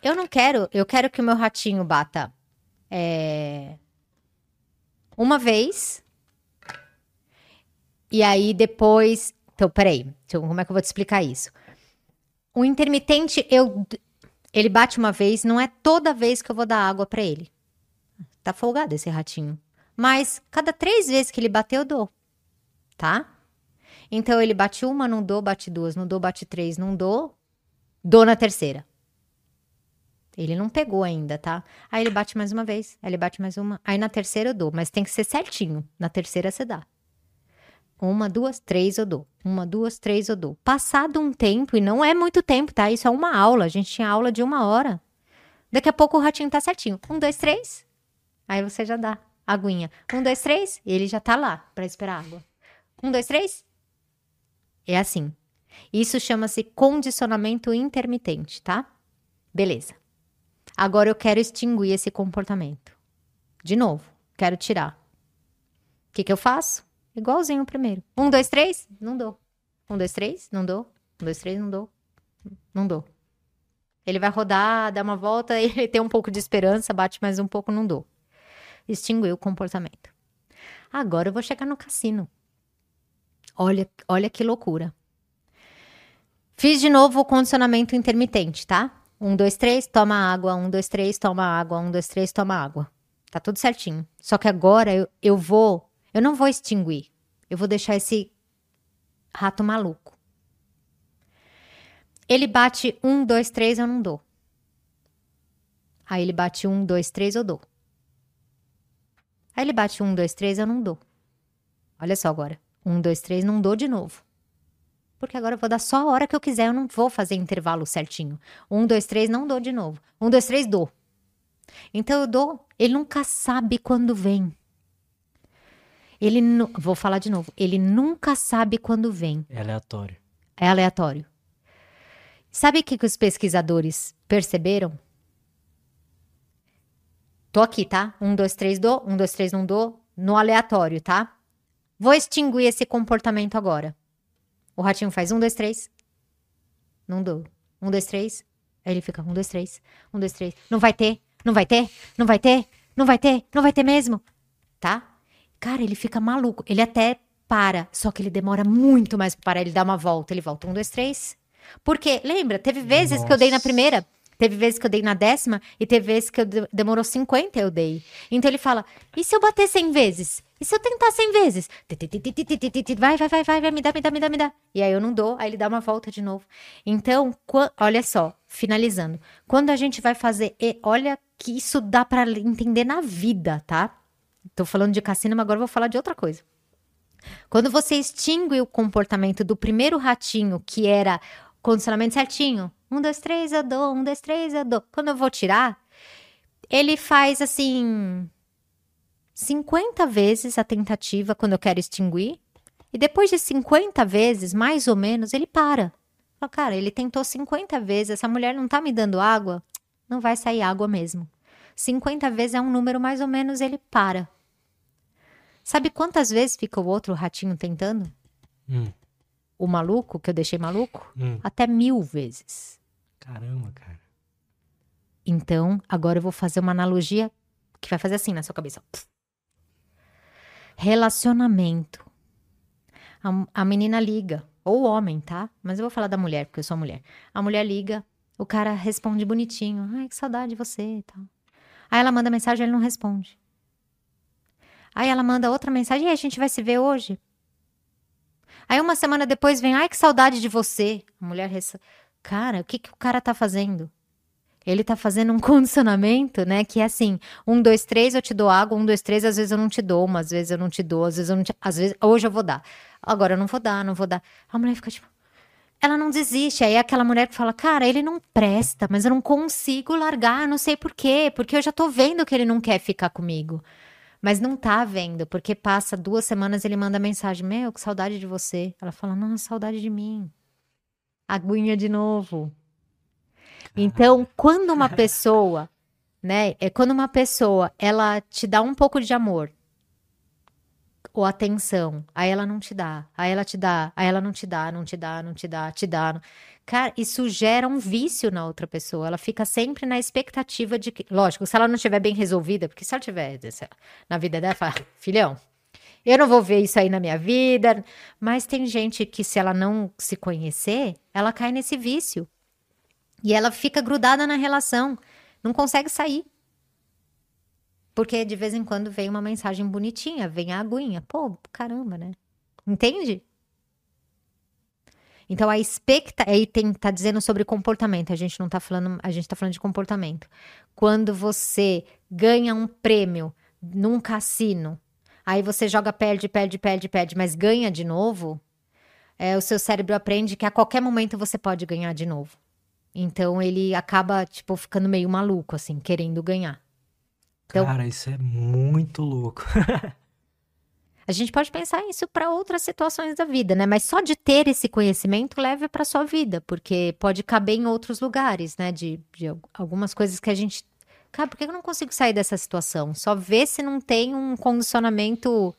Eu não quero, eu quero que o meu ratinho bata é, uma vez. E aí depois. Então, peraí. eu- Como é que eu vou te explicar isso? O intermitente, eu, ele bate uma vez, não é toda vez que eu vou dar água pra ele. Tá folgado esse ratinho. Mas cada três vezes que ele bater, eu dou. Tá? Então ele bate uma, não dou, bate duas, não dou, bate três, não dou. Dou na terceira. Ele não pegou ainda, tá? Aí ele bate mais uma vez, aí ele bate mais uma. Aí na terceira eu dou, mas tem que ser certinho. Na terceira você dá. Uma, duas, três eu dou. Uma, duas, três eu dou. Passado um tempo, e não é muito tempo, tá? Isso é uma aula. A gente tinha aula de uma hora. Daqui a pouco o ratinho tá certinho. Um, dois, três. Aí você já dá aguinha. Um, dois, três. Ele já tá lá pra esperar água. Um, dois, três. É assim. Isso chama-se condicionamento intermitente, tá? Beleza. Agora eu quero extinguir esse comportamento. De novo, quero tirar. O que, que eu faço? Igualzinho o primeiro. Um, dois, três? Não dou. Um, dois, três? Não dou. Um, dois, três? Não dou. Não dou. Ele vai rodar, dá uma volta, ele tem um pouco de esperança, bate mais um pouco, não dou. Extinguiu o comportamento. Agora eu vou chegar no cassino. Olha, olha que loucura. Fiz de novo o condicionamento intermitente, tá? Um, dois, três, toma água. Um, dois, três, toma água. Um, dois, três, toma água. Tá tudo certinho. Só que agora eu, eu vou. Eu não vou extinguir. Eu vou deixar esse rato maluco. Ele bate um, dois, três, eu não dou. Aí ele bate um, dois, três, eu dou. Aí ele bate um, dois, três, eu não dou. Olha só agora. Um, dois, três, não dou de novo. Porque agora eu vou dar só a hora que eu quiser, eu não vou fazer intervalo certinho. Um, dois, três, não dou de novo. Um, dois, três, dou. Então eu dou, ele nunca sabe quando vem. Ele, vou falar de novo, ele nunca sabe quando vem. É aleatório. É aleatório. Sabe o que, que os pesquisadores perceberam? Tô aqui, tá? Um, dois, três, dou. Um, dois, três, não dou. No aleatório, tá? Vou extinguir esse comportamento agora. O ratinho faz um, dois, três. Não dou. Um, dois, três. Aí ele fica um, dois, três. Um, dois, três. Não vai ter, não vai ter, não vai ter, não vai ter, não vai ter mesmo. Tá? Cara, ele fica maluco. Ele até para, só que ele demora muito mais para parar. Ele dá uma volta. Ele volta um, dois, três. Porque, lembra, teve vezes Nossa. que eu dei na primeira. Teve vezes que eu dei na décima e teve vezes que eu de demorou 50 eu dei. Então ele fala: e se eu bater 100 vezes? E se eu tentar 100 vezes? Vai, vai, vai, vai, vai, me dá, me dá, me dá, me dá. E aí eu não dou, aí ele dá uma volta de novo. Então, olha só, finalizando. Quando a gente vai fazer, olha que isso dá para entender na vida, tá? Tô falando de cassino, mas agora vou falar de outra coisa. Quando você extingue o comportamento do primeiro ratinho, que era condicionamento certinho, um, dois, três, eu dou. Um, dois, três, eu dou. Quando eu vou tirar, ele faz assim. 50 vezes a tentativa quando eu quero extinguir. E depois de 50 vezes, mais ou menos, ele para. Fala, cara, ele tentou 50 vezes, essa mulher não tá me dando água, não vai sair água mesmo. 50 vezes é um número mais ou menos, ele para. Sabe quantas vezes fica o outro ratinho tentando? Hum. O maluco, que eu deixei maluco? Hum. Até mil vezes. Caramba, cara. Então, agora eu vou fazer uma analogia que vai fazer assim na sua cabeça. Relacionamento. A, a menina liga, ou o homem, tá? Mas eu vou falar da mulher, porque eu sou mulher. A mulher liga, o cara responde bonitinho. Ai, que saudade de você e tal. Aí ela manda mensagem, ele não responde. Aí ela manda outra mensagem, e a gente vai se ver hoje? Aí uma semana depois vem, ai, que saudade de você. A mulher responde. Cara, o que, que o cara tá fazendo? Ele tá fazendo um condicionamento, né? Que é assim: um, dois, três, eu te dou água, um, dois, três, às vezes eu não te dou, mas às vezes eu não te dou, às vezes eu não te. Às vezes, hoje eu vou dar. Agora eu não vou dar, não vou dar. A mulher fica tipo. Ela não desiste. Aí é aquela mulher que fala: Cara, ele não presta, mas eu não consigo largar, não sei por quê, porque eu já tô vendo que ele não quer ficar comigo. Mas não tá vendo, porque passa duas semanas ele manda mensagem: Meu, que saudade de você. Ela fala: Não, saudade de mim aguinha de novo. Então, quando uma pessoa, né, é quando uma pessoa, ela te dá um pouco de amor ou atenção, aí ela não te dá, aí ela te dá, aí ela não te dá, não te dá, não te dá, te dá. Cara, isso gera um vício na outra pessoa. Ela fica sempre na expectativa de que, lógico, se ela não estiver bem resolvida, porque se ela tiver na vida dela, fala, filhão, eu não vou ver isso aí na minha vida. Mas tem gente que, se ela não se conhecer, ela cai nesse vício. E ela fica grudada na relação, não consegue sair. Porque de vez em quando vem uma mensagem bonitinha, vem a aguinha. Pô, caramba, né? Entende? Então a expecta aí tem tá dizendo sobre comportamento, a gente não tá falando, a gente tá falando de comportamento. Quando você ganha um prêmio num cassino aí você joga, perde, perde, perde, perde, mas ganha de novo, é, o seu cérebro aprende que a qualquer momento você pode ganhar de novo. Então ele acaba, tipo, ficando meio maluco, assim, querendo ganhar. Então, Cara, isso é muito louco. a gente pode pensar isso para outras situações da vida, né? Mas só de ter esse conhecimento leve para sua vida, porque pode caber em outros lugares, né? De, de algumas coisas que a gente Cara, por que eu não consigo sair dessa situação? Só ver se não tem um condicionamento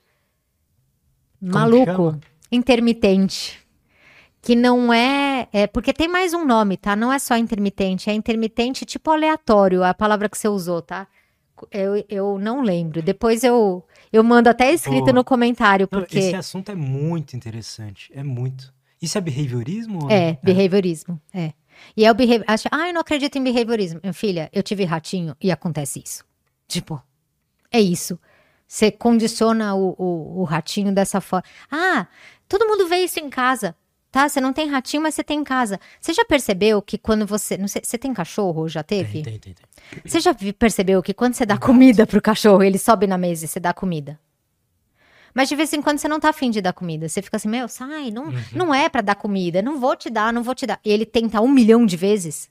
maluco, intermitente. Que não é é porque tem mais um nome, tá? Não é só intermitente, é intermitente tipo aleatório, a palavra que você usou, tá? Eu, eu não lembro. Depois eu, eu mando até escrito Boa. no comentário, Não, porque esse assunto é muito interessante. É muito. Isso é behaviorismo? é não? behaviorismo, é. E é o behavior, ah, eu não acredito em behaviorismo. Minha filha, eu tive ratinho e acontece isso. Tipo, é isso. Você condiciona o, o, o ratinho dessa forma. Ah, todo mundo vê isso em casa. Tá, você não tem ratinho, mas você tem em casa. Você já percebeu que quando você. Não sei, você tem cachorro? Já teve? Tem, tem, tem, tem. Você já percebeu que quando você dá comida pro cachorro, ele sobe na mesa e você dá comida? Mas de vez em quando você não tá afim de dar comida. Você fica assim, meu, sai, não, não é pra dar comida, não vou te dar, não vou te dar. E ele tenta um milhão de vezes.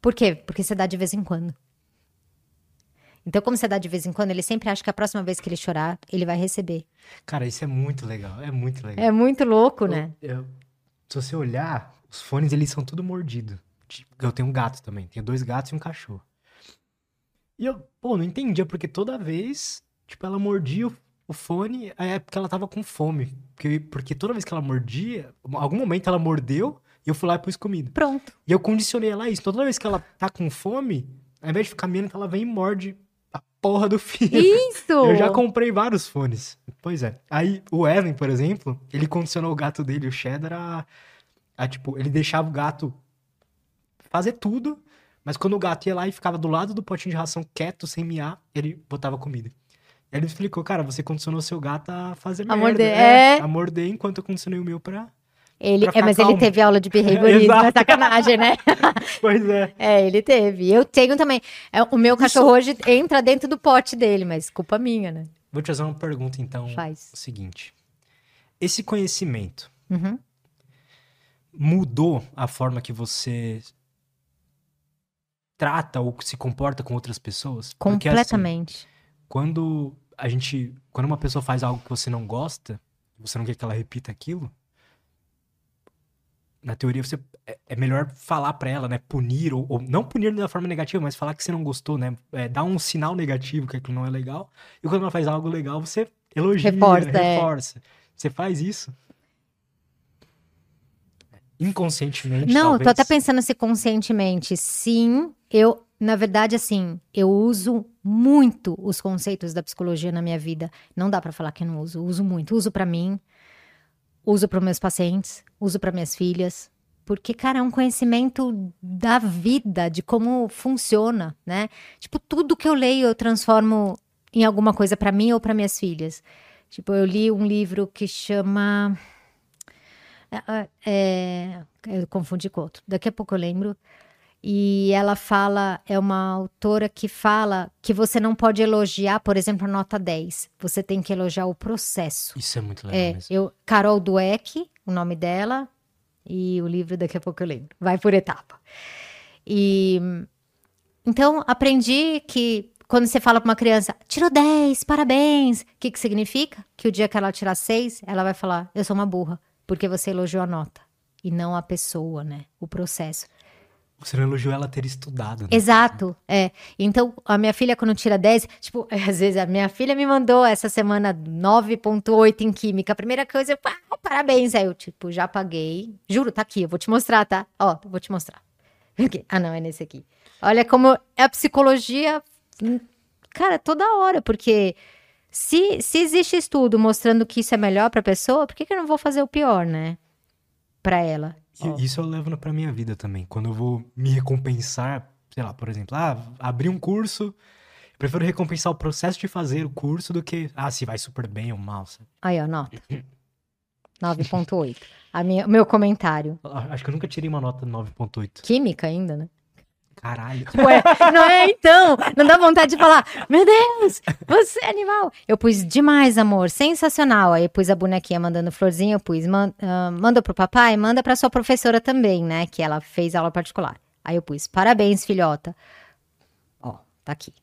Por quê? Porque você dá de vez em quando. Então, como você dá de vez em quando, ele sempre acha que a próxima vez que ele chorar, ele vai receber. Cara, isso é muito legal. É muito legal. É muito louco, né? Eu- eu- se você olhar, os fones eles são tudo mordido. Eu tenho um gato também. Tenho dois gatos e um cachorro. E eu, pô, não entendia, porque toda vez, tipo, ela mordia o, o fone, aí é porque ela tava com fome. Porque, porque toda vez que ela mordia, em algum momento ela mordeu e eu fui lá e pus comida. Pronto. E eu condicionei ela a isso. Toda vez que ela tá com fome, ao invés de ficar menos, ela vem e morde a porra do fio. Isso! Eu já comprei vários fones. Pois é. Aí o Evan, por exemplo, ele condicionou o gato dele, o Cheddar, a, a, tipo, ele deixava o gato fazer tudo, mas quando o gato ia lá e ficava do lado do potinho de ração quieto, sem miar, ele botava comida. Aí ele explicou, cara, você condicionou seu gato a fazer merda. morder, é. A morder enquanto eu condicionei o meu pra... Ele, é, mas ele teve aula de behaviorismo, é sacanagem, né? Pois é. É, ele teve. Eu tenho também. É, o meu cachorro hoje entra dentro do pote dele, mas culpa minha, né? Vou te fazer uma pergunta, então. Faz. O seguinte. Esse conhecimento Uhum. mudou a forma que você trata ou se comporta com outras pessoas? Porque, assim, Completamente. quando a gente, quando uma pessoa faz algo que você não gosta, você não quer que ela repita aquilo, na teoria você é, é melhor falar pra ela, né, punir ou, ou não punir da forma negativa, mas falar que você não gostou, né, é, dar um sinal negativo que aquilo não é legal. E quando ela faz algo legal, você elogia, Reforça, é. reforça. Você faz isso? Inconscientemente, Não, eu tô talvez. até pensando se conscientemente. Sim, eu, na verdade, assim, eu uso muito os conceitos da psicologia na minha vida. Não dá pra falar que eu não uso. Uso muito. Uso pra mim, uso para meus pacientes, uso pra minhas filhas. Porque, cara, é um conhecimento da vida, de como funciona, né? Tipo, tudo que eu leio eu transformo em alguma coisa pra mim ou pra minhas filhas. Tipo, eu li um livro que chama. É, eu confundi com outro. Daqui a pouco eu lembro. E ela fala, é uma autora que fala que você não pode elogiar, por exemplo, a nota 10. Você tem que elogiar o processo. Isso é muito legal É, mesmo. eu, Carol Dweck, o nome dela, e o livro daqui a pouco eu lembro. Vai por etapa. E então aprendi que quando você fala para uma criança, tirou 10, parabéns, o que, que significa? Que o dia que ela tirar 6, ela vai falar, eu sou uma burra, porque você elogiou a nota. E não a pessoa, né? O processo. Você não elogiou ela ter estudado, né? Exato, é. Então, a minha filha, quando tira 10, tipo, às vezes a minha filha me mandou essa semana 9,8 em química. A primeira coisa, eu, ah, parabéns. Aí eu, tipo, já paguei. Juro, tá aqui, eu vou te mostrar, tá? Ó, vou te mostrar. Ah, não, é nesse aqui. Olha como é a psicologia, hum, cara, toda hora, porque se, se existe estudo mostrando que isso é melhor pra pessoa, por que, que eu não vou fazer o pior, né? Pra ela. E. Isso eu levo pra minha vida também. Quando eu vou me recompensar, sei lá, por exemplo, ah, abri um curso, prefiro recompensar o processo de fazer o curso do que, ah, se vai super bem ou mal. sabe? Aí, ó, nota. 9,8. A minha, meu comentário. Ah, Acho que eu nunca tirei uma nota 9.8. Química ainda, né? Caralho. Ué, não é então? Não dá vontade de falar, meu Deus, você é animal. Eu pus demais, amor, sensacional. Aí pus a bonequinha mandando florzinha, eu pus, man, ah, manda pro papai, manda pra sua professora também, né? Que ela fez aula particular. Aí eu pus, parabéns, filhota. Ó, tá aqui.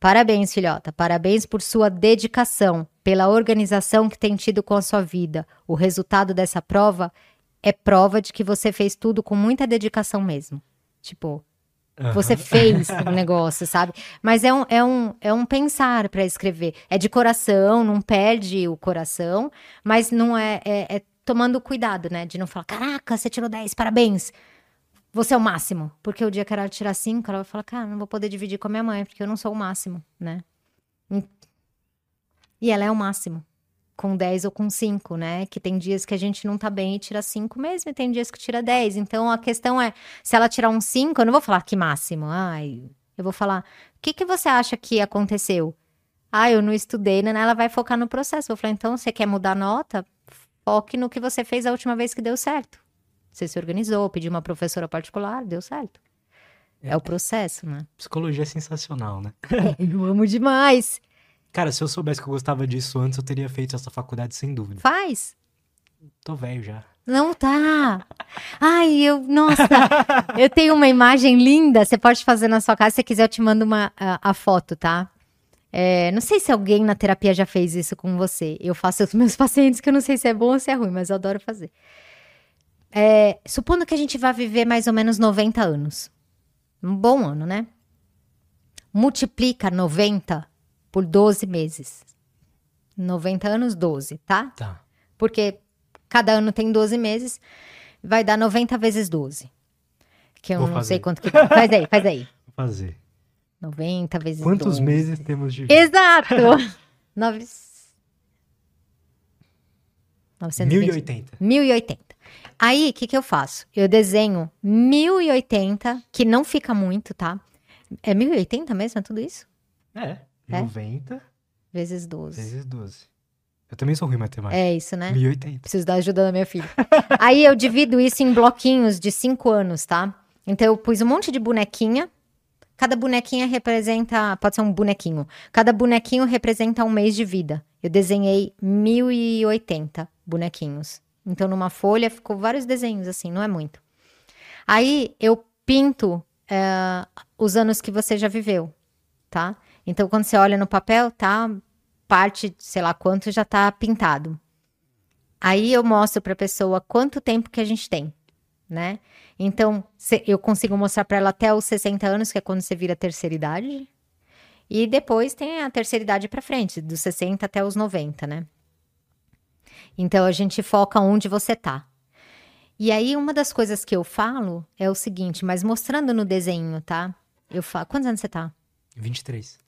Parabéns, filhota. Parabéns por sua dedicação, pela organização que tem tido com a sua vida. O resultado dessa prova é prova de que você fez tudo com muita dedicação mesmo. Tipo, você Aham. fez o negócio, sabe? Mas é um, é um, é um pensar para escrever. É de coração, não perde o coração, mas não é, é, é tomando cuidado, né? De não falar, caraca, você tirou 10, parabéns. Você é o máximo. Porque o dia que ela tirar 5, ela vai falar, cara, não vou poder dividir com a minha mãe, porque eu não sou o máximo, né? E ela é o máximo. Com 10 ou com 5, né? Que tem dias que a gente não tá bem e tira 5 mesmo, e tem dias que tira 10. Então a questão é, se ela tirar um 5, eu não vou falar que máximo. Ai, eu vou falar, o que, que você acha que aconteceu? Ah, eu não estudei, né? Ela vai focar no processo. Eu vou falar, então você quer mudar a nota? Foque no que você fez a última vez que deu certo. Você se organizou, pediu uma professora particular, deu certo. É, é o processo, né? Psicologia é sensacional, né? É, eu amo demais. Cara, se eu soubesse que eu gostava disso antes, eu teria feito essa faculdade sem dúvida. Faz. Tô velho já. Não tá. Ai, eu, nossa, eu tenho uma imagem linda. Você pode fazer na sua casa, se você quiser, eu te mando uma, a, a foto, tá? É, não sei se alguém na terapia já fez isso com você. Eu faço os meus pacientes, que eu não sei se é bom ou se é ruim, mas eu adoro fazer. É, supondo que a gente vai viver mais ou menos 90 anos. Um bom ano, né? Multiplica 90 por 12 meses. 90 anos, 12, tá? Tá. Porque cada ano tem 12 meses, vai dar 90 vezes 12. Que eu Vou não fazer. sei quanto que dá. Faz aí, faz aí. Vou fazer. 90 vezes Quantos 12. meses temos de vida? Exato! Nove... 920. 1080. 1080. Aí, o que, que eu faço? Eu desenho 1080, que não fica muito, tá? É 1080 mesmo? É tudo isso? É. É? 90 Vezes 12. vezes 12. Eu também sou ruim em matemática. É isso, né? 1080. Preciso da ajuda da minha filha. Aí eu divido isso em bloquinhos de 5 anos, tá? Então eu pus um monte de bonequinha. Cada bonequinha representa. Pode ser um bonequinho. Cada bonequinho representa um mês de vida. Eu desenhei 1080 bonequinhos. Então numa folha ficou vários desenhos, assim, não é muito. Aí eu pinto é, os anos que você já viveu, tá? Então quando você olha no papel, tá? Parte, sei lá quanto já tá pintado. Aí eu mostro para a pessoa quanto tempo que a gente tem, né? Então, eu consigo mostrar para ela até os 60 anos, que é quando você vira terceira idade. E depois tem a terceira idade para frente, dos 60 até os 90, né? Então a gente foca onde você tá. E aí uma das coisas que eu falo é o seguinte, mas mostrando no desenho, tá? Eu falo, quantos anos você tá? 23.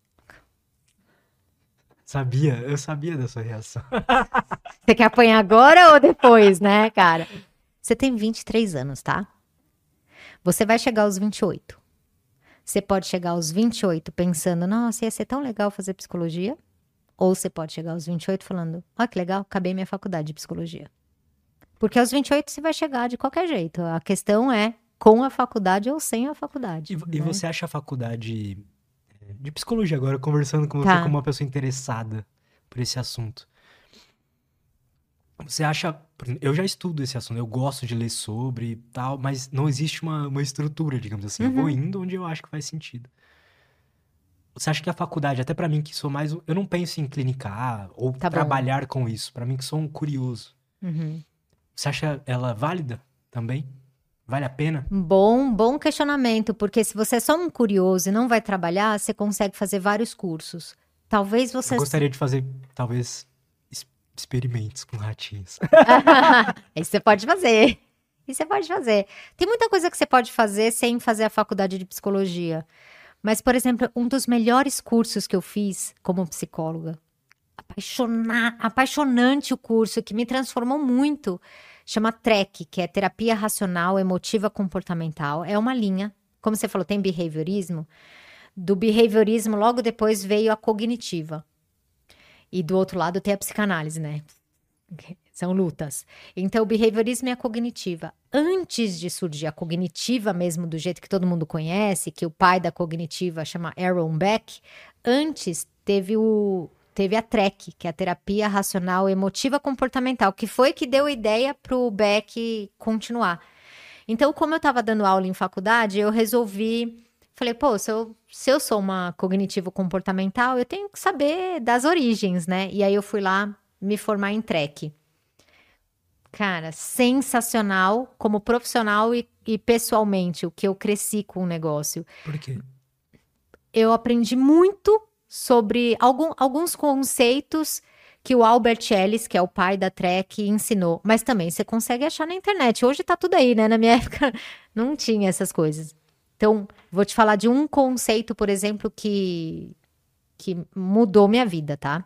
Sabia, eu sabia da sua reação. Você quer apanhar agora ou depois, né, cara? Você tem 23 anos, tá? Você vai chegar aos 28. Você pode chegar aos 28 pensando, nossa, ia ser tão legal fazer psicologia. Ou você pode chegar aos 28 falando, olha que legal, acabei minha faculdade de psicologia. Porque aos 28 você vai chegar de qualquer jeito. A questão é com a faculdade ou sem a faculdade. E, vo- e né? você acha a faculdade de psicologia agora, conversando com você Tá. como uma pessoa interessada por esse assunto? Você acha. Eu já estudo esse assunto, eu gosto de ler sobre e tal, mas não existe uma, uma estrutura, digamos assim. Eu vou Uhum. indo onde eu acho que faz sentido. Você acha que a faculdade, até pra mim que sou mais. Eu não penso em clinicar ou Tá bom. trabalhar com isso. Pra mim que sou um curioso. Uhum. Você acha ela válida também? Vale a pena? Bom, bom questionamento, porque se você é só um curioso e não vai trabalhar, você consegue fazer vários cursos. Talvez você. Eu gostaria de fazer, talvez, experimentos com ratinhos. Isso você pode fazer. Isso você pode fazer. Tem muita coisa que você pode fazer sem fazer a faculdade de psicologia. Mas, por exemplo, um dos melhores cursos que eu fiz como psicóloga, apaixona- apaixonante o curso, que me transformou muito, chama TREC, que é Terapia Racional Emotiva Comportamental. É uma linha, como você falou, tem behaviorismo. Do behaviorismo, logo depois veio a cognitiva. E do outro lado tem a psicanálise, né? São lutas. Então, o behaviorismo é a cognitiva. Antes de surgir a cognitiva mesmo, do jeito que todo mundo conhece, que o pai da cognitiva chama Aaron Beck, antes teve o teve a TREC, que é a terapia racional emotiva comportamental, que foi que deu ideia para o Beck continuar. Então, como eu estava dando aula em faculdade, eu resolvi Falei, pô, se eu, se eu sou uma cognitivo comportamental, eu tenho que saber das origens, né? E aí eu fui lá me formar em TREC. Cara, sensacional como profissional e, e pessoalmente, o que eu cresci com o negócio. Por quê? Eu aprendi muito sobre algum- alguns conceitos que o Albert Ellis, que é o pai da Trek, ensinou. Mas também você consegue achar na internet. Hoje tá tudo aí, né? Na minha época não tinha essas coisas. Então, vou te falar de um conceito, por exemplo, que, que mudou minha vida, tá?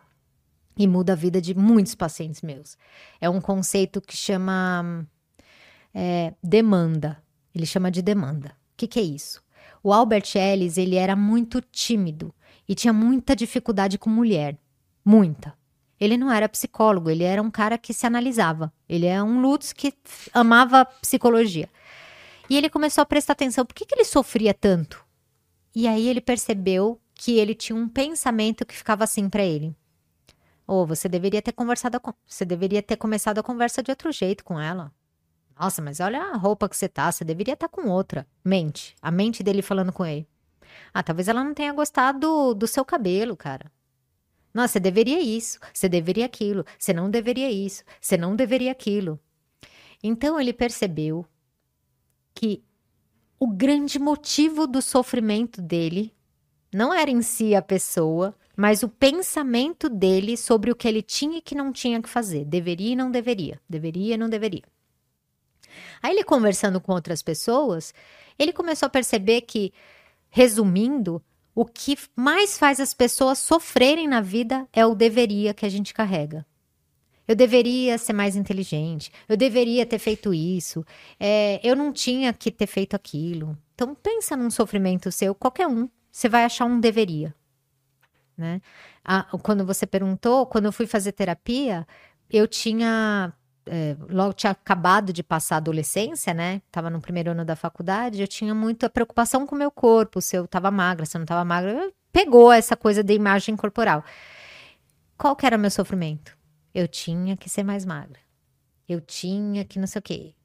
E muda a vida de muitos pacientes meus. É um conceito que chama é, demanda. Ele chama de demanda. O que, que é isso? O Albert Ellis, ele era muito tímido e tinha muita dificuldade com mulher. Muita. Ele não era psicólogo, ele era um cara que se analisava. Ele é um Lutz que amava psicologia. E ele começou a prestar atenção, por que, que ele sofria tanto? E aí ele percebeu que ele tinha um pensamento que ficava assim para ele. Ou oh, você deveria ter conversado com, você deveria ter começado a conversa de outro jeito com ela. Nossa, mas olha a roupa que você tá, você deveria estar tá com outra. Mente, a mente dele falando com ele. Ah, talvez ela não tenha gostado do, seu cabelo, cara. Nossa, você deveria isso, você deveria aquilo, você não deveria isso, você não deveria aquilo. Então ele percebeu que o grande motivo do sofrimento dele não era em si a pessoa, mas o pensamento dele sobre o que ele tinha e que não tinha que fazer. Deveria e não deveria. Deveria e não deveria. Aí ele conversando com outras pessoas, ele começou a perceber que, resumindo, o que mais faz as pessoas sofrerem na vida é o deveria que a gente carrega. Eu deveria ser mais inteligente, eu deveria ter feito isso, é, eu não tinha que ter feito aquilo. Então, pensa num sofrimento seu, qualquer um, você vai achar um deveria. Né? Ah, quando você perguntou, quando eu fui fazer terapia, eu tinha é, logo tinha acabado de passar a adolescência, né? Tava no primeiro ano da faculdade, eu tinha muita preocupação com o meu corpo, se eu tava magra, se eu não tava magra. Pegou essa coisa da imagem corporal. Qual que era o meu sofrimento? Eu tinha que ser mais magra. Eu tinha que não sei o quê.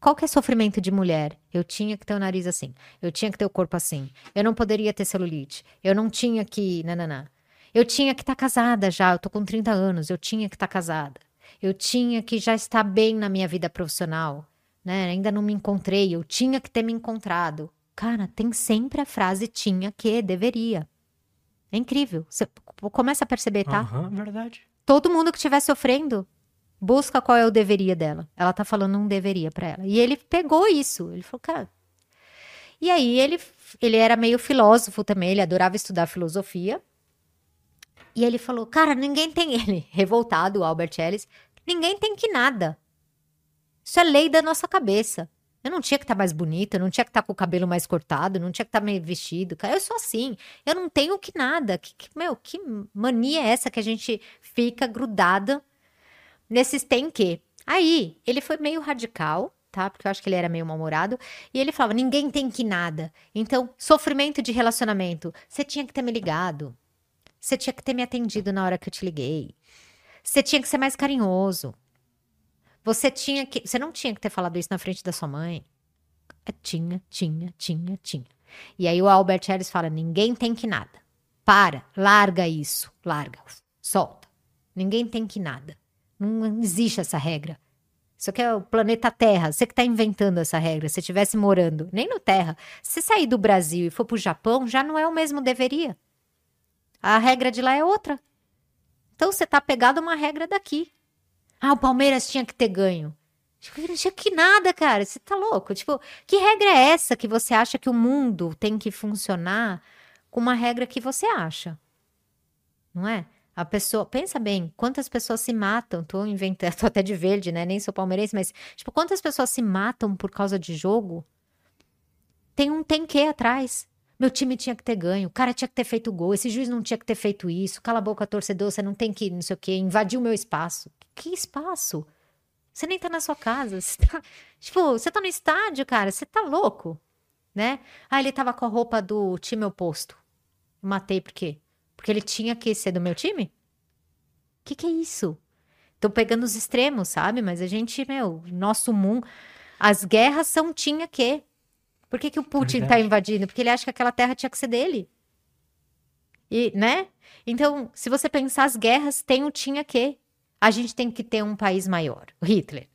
Qual que é sofrimento de mulher? Eu tinha que ter o nariz assim. Eu tinha que ter o corpo assim. Eu não poderia ter celulite. Eu não tinha que. Nananã. Eu tinha que estar tá casada já. Eu tô com 30 anos. Eu tinha que estar tá casada. Eu tinha que já estar bem na minha vida profissional, né? Ainda não me encontrei, eu tinha que ter me encontrado. Cara, tem sempre a frase tinha que, deveria. É incrível. Você começa a perceber, tá? Uhum, verdade. Todo mundo que estiver sofrendo, busca qual é o deveria dela. Ela tá falando um deveria para ela. E ele pegou isso. Ele falou, cara. E aí ele, ele era meio filósofo também, ele adorava estudar filosofia. E ele falou, cara, ninguém tem ele, revoltado, Albert Ellis, ninguém tem que nada. Isso é lei da nossa cabeça. Eu não tinha que estar tá mais bonita, eu não tinha que estar tá com o cabelo mais cortado, não tinha que estar tá meio vestido. Cara, eu sou assim. Eu não tenho que nada. Que, que, meu, que mania é essa que a gente fica grudada nesses tem que? Aí, ele foi meio radical, tá? Porque eu acho que ele era meio mal-humorado. E ele falava: ninguém tem que nada. Então, sofrimento de relacionamento. Você tinha que ter me ligado. Você tinha que ter me atendido na hora que eu te liguei. Você tinha que ser mais carinhoso. Você tinha que. Você não tinha que ter falado isso na frente da sua mãe. É, tinha, tinha, tinha, tinha. E aí o Albert Ellis fala: ninguém tem que nada. Para, larga isso, larga, solta. Ninguém tem que nada. Não existe essa regra. Isso aqui é o planeta Terra. Você que está inventando essa regra. Se estivesse morando nem no Terra, se sair do Brasil e for para o Japão, já não é o mesmo deveria. A regra de lá é outra. Então você tá pegado a uma regra daqui. Ah, o Palmeiras tinha que ter ganho. Tipo, não tinha que nada, cara. Você tá louco? Tipo, que regra é essa que você acha que o mundo tem que funcionar com uma regra que você acha? Não é? A pessoa, pensa bem, quantas pessoas se matam? Tô inventando, tô até de verde, né? Nem sou palmeirense, mas tipo, quantas pessoas se matam por causa de jogo? Tem um tem que atrás. Meu time tinha que ter ganho, o cara tinha que ter feito gol, esse juiz não tinha que ter feito isso. Cala a boca, torcedor, você não tem que, não sei o quê, invadir o meu espaço. Que espaço? Você nem tá na sua casa. Você tá, tipo, você tá no estádio, cara, você tá louco, né? Ah, ele tava com a roupa do time oposto. Matei por quê? Porque ele tinha que ser do meu time? Que, que é isso? Tô pegando os extremos, sabe? Mas a gente, meu, nosso mundo. As guerras são tinha que. Por que, que o Putin está invadindo? Porque ele acha que aquela terra tinha que ser dele. E, né? Então, se você pensar as guerras, tem o tinha que. A gente tem que ter um país maior. O Hitler.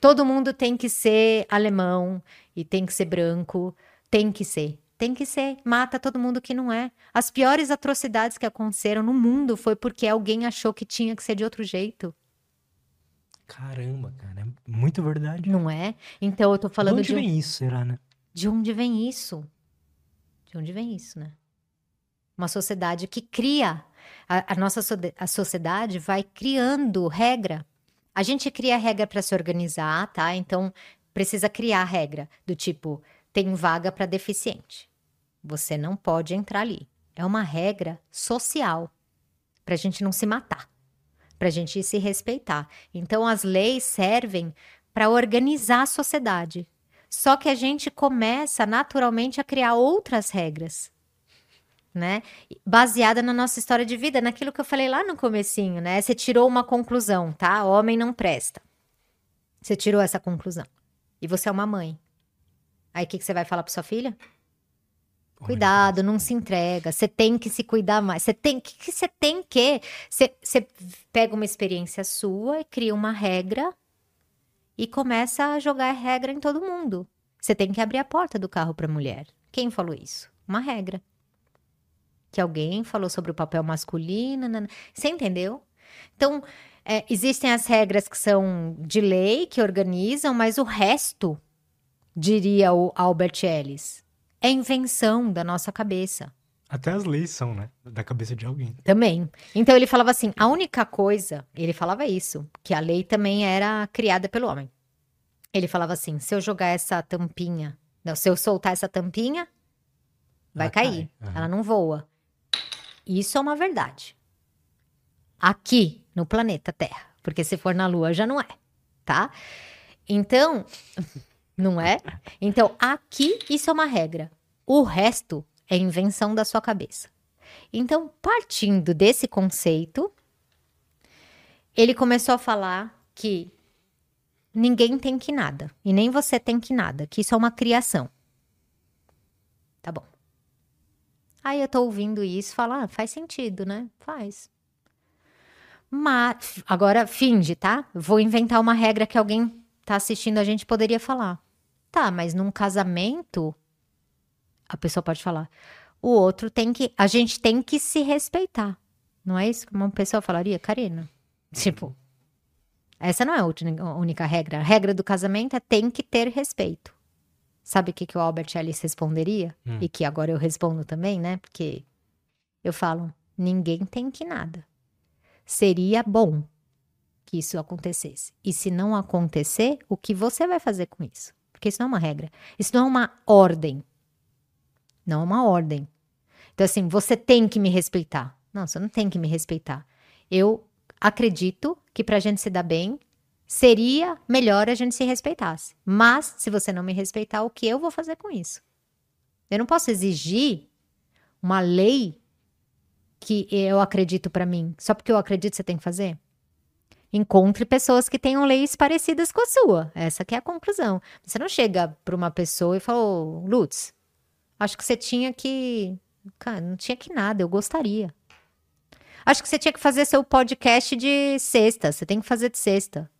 Todo mundo tem que ser alemão e tem que ser branco. Tem que ser. Tem que ser. Mata todo mundo que não é. As piores atrocidades que aconteceram no mundo foi porque alguém achou que tinha que ser de outro jeito. Caramba, cara, é muito verdade. Não é? Então eu tô falando de onde de. um- vem isso, será, né? De onde vem isso? De onde vem isso, né? Uma sociedade que cria. A, a nossa sode- a sociedade vai criando regra. A gente cria regra para se organizar, tá? Então precisa criar regra do tipo tem vaga para deficiente. Você não pode entrar ali. É uma regra social para a gente não se matar, para a gente se respeitar. Então as leis servem para organizar a sociedade. Só que a gente começa naturalmente a criar outras regras, né? Baseada na nossa história de vida, naquilo que eu falei lá no comecinho, né? Você tirou uma conclusão, tá? Homem não presta. Você tirou essa conclusão. E você é uma mãe. Aí o que, que você vai falar para sua filha? Cuidado, não se entrega. Você tem que se cuidar mais. Você tem que, que você tem que. Você, você pega uma experiência sua e cria uma regra e começa a jogar regra em todo mundo. Você tem que abrir a porta do carro para mulher. Quem falou isso? Uma regra. Que alguém falou sobre o papel masculino. nanana. Você entendeu? Então, é, existem as regras que são de lei, que organizam, mas o resto, diria o Albert Ellis, é invenção da nossa cabeça. Até as leis são, né? Da cabeça de alguém. Também. Então ele falava assim: a única coisa, ele falava isso, que a lei também era criada pelo homem. Ele falava assim: se eu jogar essa tampinha, não, se eu soltar essa tampinha, vai Ela cair. cai, aham. Ela não voa. Isso é uma verdade. Aqui, no planeta Terra. Porque se for na Lua, já não é. Tá? Então, não é? Então, aqui, isso é uma regra. O resto é invenção da sua cabeça. Então, partindo desse conceito, ele começou a falar que ninguém tem que nada, e nem você tem que nada, que isso é uma criação. Tá bom. Aí eu tô ouvindo isso falo, ah, faz sentido, né? Faz. Mas, agora finge, tá? Vou inventar uma regra que alguém tá assistindo a gente poderia falar. Tá, mas num casamento, a pessoa pode falar, o outro tem que. A gente tem que se respeitar. Não é isso que uma pessoa falaria, Karina? Tipo, essa não é a única regra. A regra do casamento é tem que ter respeito. Sabe o que, que o Albert Ellis responderia? Hum. E que agora eu respondo também, né? Porque eu falo, ninguém tem que nada. Seria bom que isso acontecesse. E se não acontecer, o que você vai fazer com isso? Porque isso não é uma regra. Isso não é uma ordem. Não é uma ordem. Então, assim, você tem que me respeitar. Não, você não tem que me respeitar. Eu acredito que pra gente se dar bem, seria melhor a gente se respeitasse. Mas, se você não me respeitar, o que eu vou fazer com isso? Eu não posso exigir uma lei que eu acredito pra mim. Só porque eu acredito você tem que fazer? Encontre pessoas que tenham leis parecidas com a sua. Essa é a conclusão. Você não chega pra uma pessoa e fala, "Ô, Lutz, acho que você tinha que... Cara, não tinha que nada, eu gostaria. Acho que você tinha que fazer seu podcast de sexta. Você tem que fazer de sexta.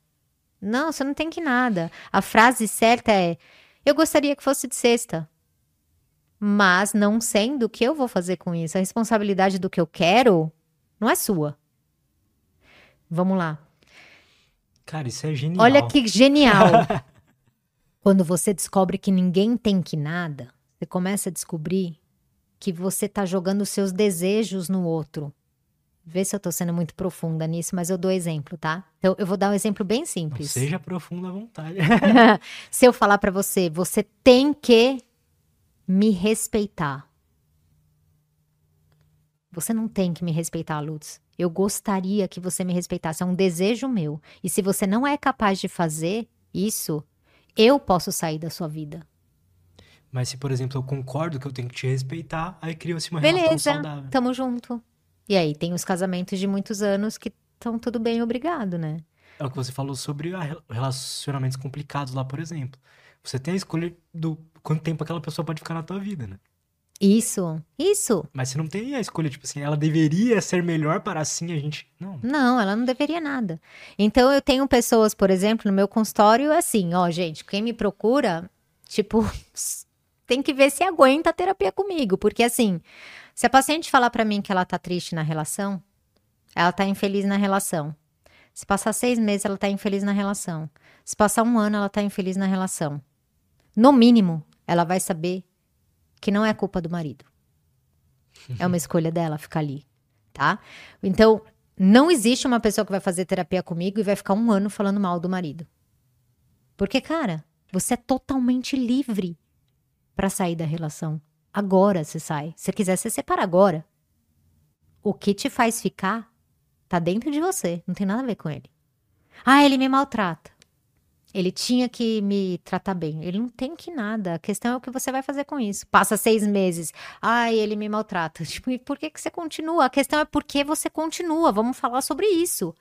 Não, você não tem que nada. A frase certa é: eu gostaria que fosse de sexta. Mas não sendo o que eu vou fazer com isso. A responsabilidade do que eu quero não é sua. Vamos lá. Cara, isso é genial. Olha que genial. Quando você descobre que ninguém tem que nada, você começa a descobrir que você tá jogando os seus desejos no outro. Vê se eu tô sendo muito profunda nisso, mas eu dou exemplo, tá? Então, eu vou dar um exemplo bem Não simples. seja profunda à vontade. se eu falar pra você, você tem que me respeitar. Você não tem que me respeitar, Lutz. Eu gostaria que você me respeitasse. É um desejo meu. E se você não é capaz de fazer isso, eu posso sair da sua vida. Mas se, por exemplo, eu concordo que eu tenho que te respeitar, aí cria-se uma relação Beleza, saudável. tamo junto. E aí, tem os casamentos de muitos anos que estão tudo bem, obrigado, né? É o que você falou sobre relacionamentos complicados lá, por exemplo. Você tem a escolha do quanto tempo aquela pessoa pode ficar na tua vida, né? Isso, isso. Mas você não tem a escolha, tipo assim, ela deveria ser melhor para assim a gente. Não. Não, ela não deveria nada. Então eu tenho pessoas, por exemplo, no meu consultório, assim, ó, gente, quem me procura, tipo, tem que ver se aguenta a terapia comigo. Porque assim, se a paciente falar para mim que ela tá triste na relação, ela tá infeliz na relação. Se passar seis meses, ela tá infeliz na relação. Se passar um ano, ela tá infeliz na relação. No mínimo, ela vai saber que não é culpa do marido. É uma escolha dela ficar ali, tá? Então, não existe uma pessoa que vai fazer terapia comigo e vai ficar um ano falando mal do marido. Porque, cara, você é totalmente livre para sair da relação. Agora você sai. Se quiser, você separa agora. O que te faz ficar tá dentro de você. Não tem nada a ver com ele. Ah, ele me maltrata. Ele tinha que me tratar bem. Ele não tem que nada. A questão é o que você vai fazer com isso. Passa seis meses. Ai, ele me maltrata. Tipo, e por que, que você continua? A questão é por que você continua. Vamos falar sobre isso.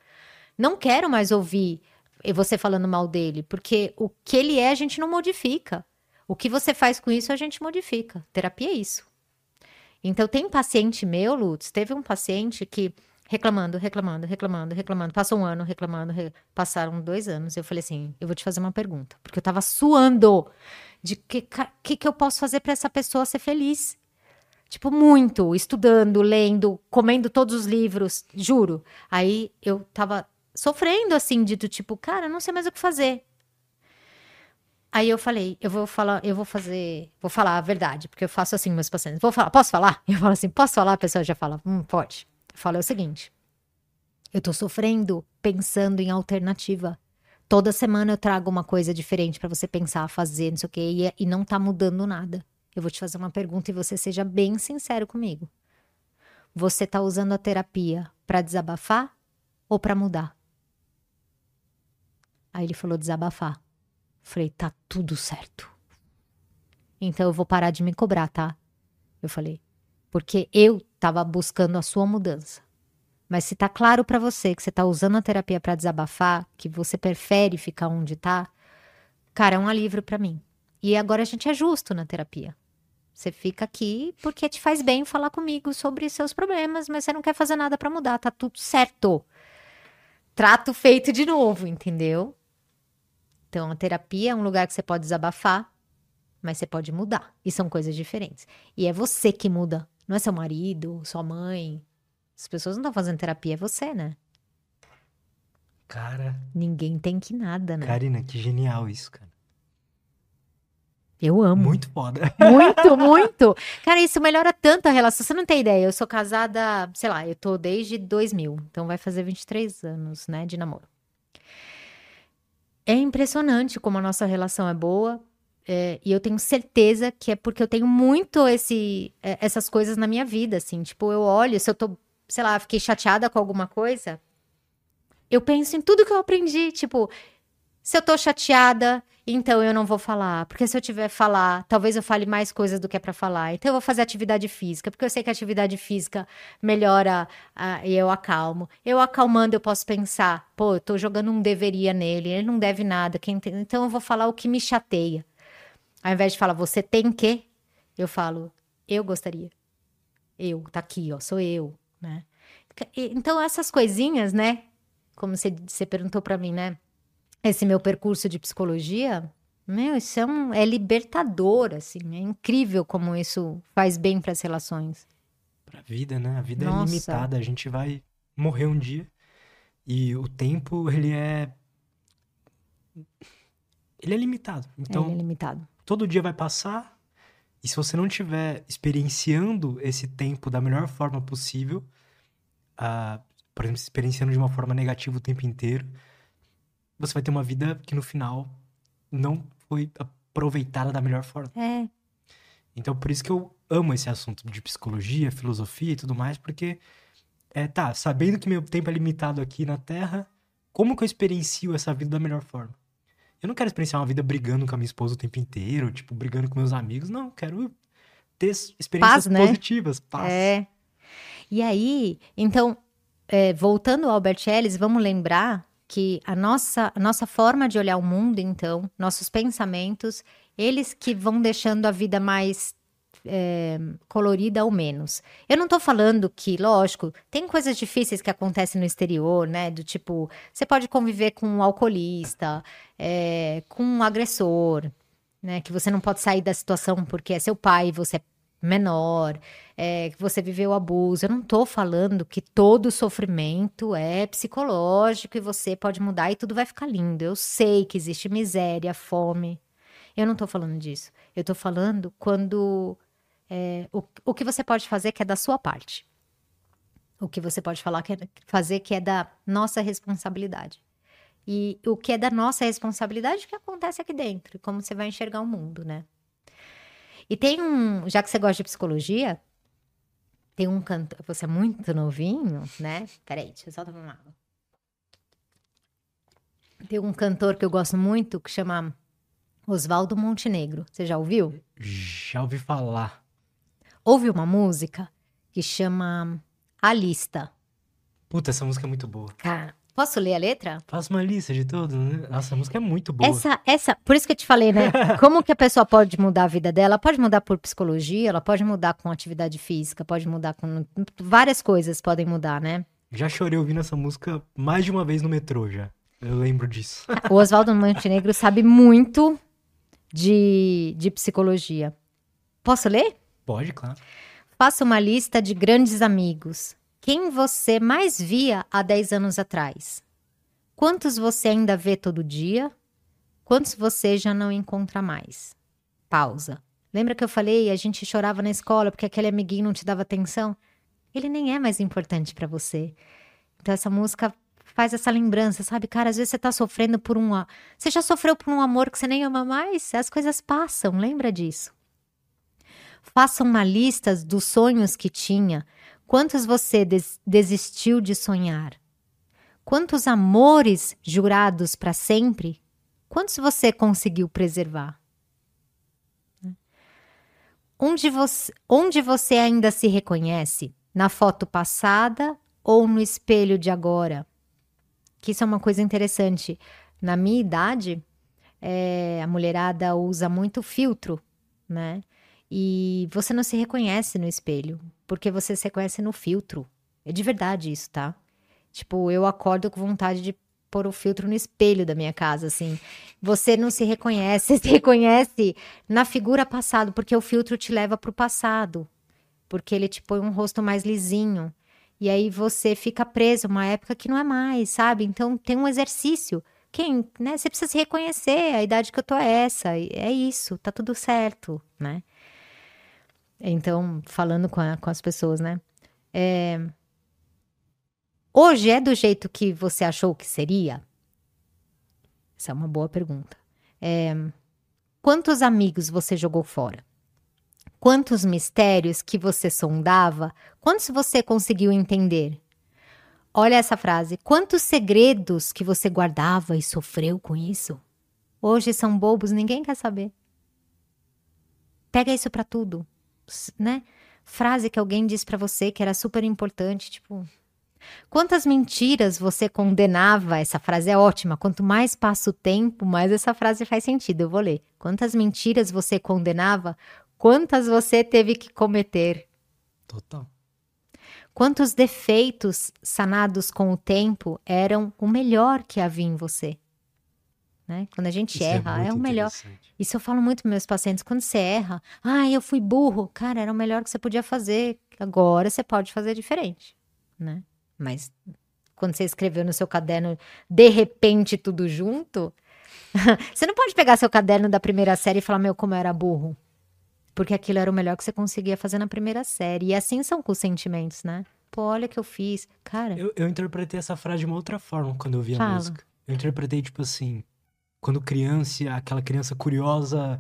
Não quero mais ouvir você falando mal dele, porque o que ele é a gente não modifica. O que você faz com isso a gente modifica. Terapia é isso. Então, tem paciente meu, Lutz, teve um paciente que reclamando, reclamando, reclamando, reclamando. Passou um ano reclamando, re... passaram dois anos. Eu falei assim: eu vou te fazer uma pergunta, porque eu tava suando de que que, que eu posso fazer para essa pessoa ser feliz. Tipo, muito, estudando, lendo, comendo todos os livros, juro. Aí eu tava sofrendo assim, de tipo, cara, não sei mais o que fazer. Aí eu falei, eu vou falar, eu vou fazer, vou falar a verdade, porque eu faço assim meus pacientes. Vou falar, posso falar? Eu falo assim, posso falar? A pessoa já fala, hum, pode. Eu falo é o seguinte: eu tô sofrendo pensando em alternativa. Toda semana eu trago uma coisa diferente para você pensar, fazer, não sei o quê, e, e não tá mudando nada. Eu vou te fazer uma pergunta e você seja bem sincero comigo. Você tá usando a terapia para desabafar ou para mudar? Aí ele falou desabafar. Falei, tá tudo certo. Então eu vou parar de me cobrar, tá? Eu falei, porque eu estava buscando a sua mudança. Mas se tá claro para você que você tá usando a terapia para desabafar, que você prefere ficar onde tá, cara, é um alívio para mim. E agora a gente é justo na terapia. Você fica aqui porque te faz bem falar comigo sobre seus problemas, mas você não quer fazer nada para mudar, tá tudo certo. Trato feito de novo, entendeu? Então, a terapia é um lugar que você pode desabafar, mas você pode mudar. E são coisas diferentes. E é você que muda, não é seu marido, sua mãe. As pessoas não estão fazendo terapia, é você, né? Cara. Ninguém tem que nada, né? Karina, que genial isso, cara. Eu amo. Muito foda. Muito, muito. Cara, isso melhora tanto a relação. Você não tem ideia. Eu sou casada, sei lá, eu tô desde 2000. Então vai fazer 23 anos, né, de namoro. É impressionante como a nossa relação é boa. É, e eu tenho certeza que é porque eu tenho muito esse, é, essas coisas na minha vida, assim. Tipo, eu olho, se eu tô, sei lá, fiquei chateada com alguma coisa, eu penso em tudo que eu aprendi. Tipo, se eu tô chateada, então eu não vou falar. Porque se eu tiver falar, talvez eu fale mais coisas do que é pra falar. Então eu vou fazer atividade física, porque eu sei que a atividade física melhora e eu acalmo. Eu acalmando, eu posso pensar, pô, eu tô jogando um deveria nele, ele não deve nada. Quem tem... Então eu vou falar o que me chateia. Ao invés de falar você tem que, eu falo eu gostaria. Eu, tá aqui, ó, sou eu, né? Então essas coisinhas, né? Como você, você perguntou para mim, né? Esse meu percurso de psicologia, meu, isso é, um, é libertador, assim. É incrível como isso faz bem para as relações. Para a vida, né? A vida é Nossa. é limitada. A gente vai morrer um dia. E o tempo, ele é. Ele é limitado. Então, é, é limitado. Todo dia vai passar. E se você não estiver experienciando esse tempo da melhor forma possível, uh, por exemplo, experienciando de uma forma negativa o tempo inteiro, você vai ter uma vida que no final não foi aproveitada da melhor forma. É. Então, por isso que eu amo esse assunto de psicologia, filosofia e tudo mais, porque, é, tá, sabendo que meu tempo é limitado aqui na Terra, como que eu experiencio essa vida da melhor forma? Eu não quero experienciar uma vida brigando com a minha esposa o tempo inteiro, tipo, brigando com meus amigos. Não, quero ter experiências paz, né? positivas, paz. É. E aí, então, é, voltando ao Albert Ellis, vamos lembrar que a nossa, a nossa forma de olhar o mundo, então, nossos pensamentos, eles que vão deixando a vida mais é, colorida ou menos. Eu não tô falando que, lógico, tem coisas difíceis que acontecem no exterior, né? Do tipo, você pode conviver com um alcoolista, é, com um agressor, né? Que você não pode sair da situação porque é seu pai, você é menor, é, que você viveu abuso. Eu não tô falando que todo sofrimento é psicológico e você pode mudar e tudo vai ficar lindo. Eu sei que existe miséria, fome. Eu não tô falando disso. Eu tô falando quando é, o, o que você pode fazer que é da sua parte. O que você pode falar que é, fazer que é da nossa responsabilidade. E o que é da nossa responsabilidade, que acontece aqui dentro, como você vai enxergar o mundo, né? E tem um, já que você gosta de psicologia, tem um cantor, você é muito novinho, né? Peraí, deixa eu só tomar uma água. Tem um cantor que eu gosto muito que chama Oswaldo Montenegro. Você já ouviu? Já ouvi falar. Houve uma música que chama A Lista. Puta, essa música é muito boa. Cara, Posso ler a letra? Faça uma lista de tudo, né? Nossa, a música é muito boa. Essa, essa, por isso que eu te falei, né? Como que a pessoa pode mudar a vida dela? Ela pode mudar por psicologia, ela pode mudar com atividade física, pode mudar com várias coisas podem mudar, né? Já chorei ouvindo essa música mais de uma vez no metrô já. Eu lembro disso. O Oswaldo Montenegro sabe muito de, de psicologia. Posso ler? Pode, claro. Faça uma lista de grandes amigos quem você mais via há 10 anos atrás? Quantos você ainda vê todo dia? Quantos você já não encontra mais? Pausa. Lembra que eu falei, a gente chorava na escola porque aquele amiguinho não te dava atenção? Ele nem é mais importante para você. Então essa música faz essa lembrança, sabe? Cara, às vezes você tá sofrendo por um. Você já sofreu por um amor que você nem ama mais? As coisas passam, lembra disso. Faça uma lista dos sonhos que tinha, Quantos você des desistiu de sonhar? Quantos amores jurados para sempre? Quantos você conseguiu preservar? Onde você, onde você ainda se reconhece? Na foto passada ou no espelho de agora? Que isso é uma coisa interessante. Na minha idade, é, a mulherada usa muito filtro, né? E você não se reconhece no espelho, porque você se reconhece no filtro. É de verdade isso, tá? Tipo, eu acordo com vontade de pôr o filtro no espelho da minha casa, assim. Você não se reconhece, se reconhece na figura passado, porque o filtro te leva pro passado. Porque ele te põe um rosto mais lisinho. E aí você fica preso uma época que não é mais, sabe? Então tem um exercício. Quem, né? Você precisa se reconhecer, a idade que eu tô é essa, é isso, tá tudo certo, né? Então, falando com, a, com as pessoas, né? É... Hoje é do jeito que você achou que seria? Essa é uma boa pergunta. É... Quantos amigos você jogou fora? Quantos mistérios que você sondava? Quantos você conseguiu entender? Olha essa frase. Quantos segredos que você guardava e sofreu com isso? Hoje são bobos, ninguém quer saber. Pega isso para tudo né? Frase que alguém disse para você que era super importante, tipo, Quantas mentiras você condenava? Essa frase é ótima. Quanto mais passa o tempo, mais essa frase faz sentido. Eu vou ler. Quantas mentiras você condenava? Quantas você teve que cometer? Total. Quantos defeitos sanados com o tempo eram o melhor que havia em você? Né? Quando a gente Isso é erra, é, é, o melhor. Isso eu falo muito para meus pacientes. Quando você erra, ah, eu fui burro. Cara, era o melhor que você podia fazer. Agora você pode fazer diferente, né? Mas quando você escreveu no seu caderno, de repente, tudo junto, você não pode pegar seu caderno da primeira série e falar, meu, como eu era burro. Porque aquilo era o melhor que você conseguia fazer na primeira série. E assim são com os sentimentos, né? Pô, olha o que eu fiz. Cara. Eu, eu interpretei essa frase de uma outra forma quando eu vi a música. Eu interpretei, tipo assim, quando criança, aquela criança curiosa,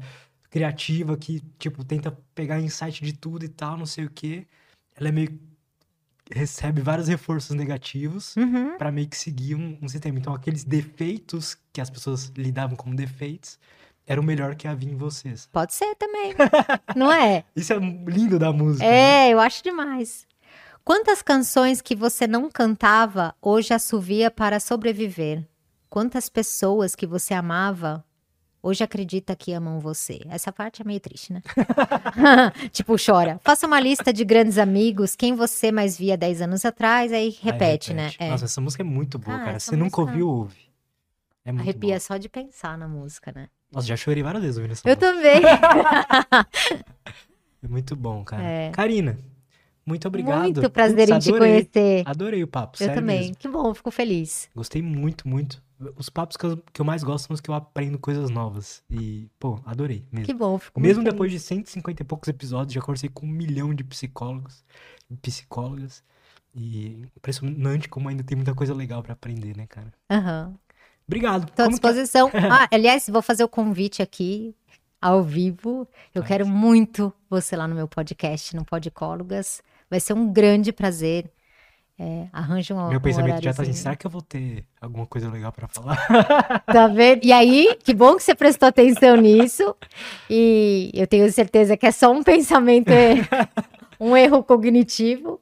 criativa, que, tipo, tenta pegar insight de tudo e tal, não sei o quê. Ela é meio. recebe vários reforços negativos uhum. para meio que seguir um, um, sistema. Então, aqueles defeitos que as pessoas lidavam como defeitos era o melhor que havia em vocês. Pode ser também. não é? Isso é lindo da música. É, né? eu acho demais. Quantas canções que você não cantava hoje assovia para sobreviver? Quantas pessoas que você amava hoje acredita que amam você? Essa parte é meio triste, né? tipo, chora. Faça uma lista de grandes amigos, quem você mais via 10 anos atrás, aí repete, aí repete. né? É. Nossa, essa música é muito boa, ah, cara. Você nunca ouviu, ouve. É muito Arrepia boa. só de pensar na música, né? Nossa, já chorei várias vezes ouvindo essa Eu música. também. É muito bom, cara. É. Karina, muito obrigado. Muito prazer em te adorei. conhecer. Adorei o papo, Eu também. mesmo. Que bom, fico feliz. Gostei muito, muito. Os papos que eu, que eu mais gosto são os que eu aprendo coisas novas. E, pô, adorei mesmo. Que bom, fico Mesmo depois feliz. de 150 e poucos episódios, já conversei com um milhão de psicólogos e psicólogas. E impressionante como ainda tem muita coisa legal pra aprender, né, cara? Aham. Obrigado. Tô à que- é? disposição. Ah, aliás, vou fazer o convite aqui, ao vivo. Eu Faz. quero muito você lá no meu podcast, no Podicólogas. Vai ser um grande prazer. É, arranja um Meu um pensamento já tá assim, será que eu vou ter alguma coisa legal pra falar? Tá vendo? E aí, que bom que você prestou atenção nisso. E eu tenho certeza que é só um pensamento, é, um erro cognitivo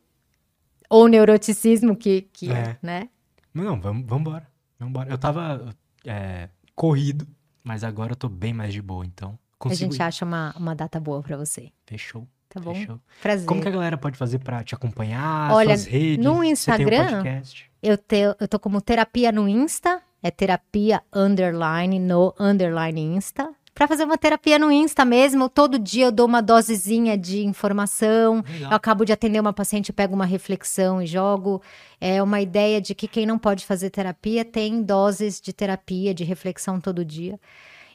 ou neuroticismo que, que é, É. né? Não, vamos embora. Vambora. Eu tava é, corrido, mas agora eu tô bem mais de boa, então A gente ir. acha uma, uma data boa pra você. Fechou, Tá bom? fechou. Prazer. Como que a galera pode fazer pra te acompanhar, Olha, suas redes? no um Instagram, podcast? Eu, te, eu tô como terapia no Insta, é terapia underline no underline Insta. Pra fazer uma terapia no Insta mesmo, todo dia eu dou uma dosezinha de informação. Legal. Eu acabo de atender uma paciente, pego uma reflexão e jogo. É uma ideia de que quem não pode fazer terapia tem doses de terapia, de reflexão todo dia.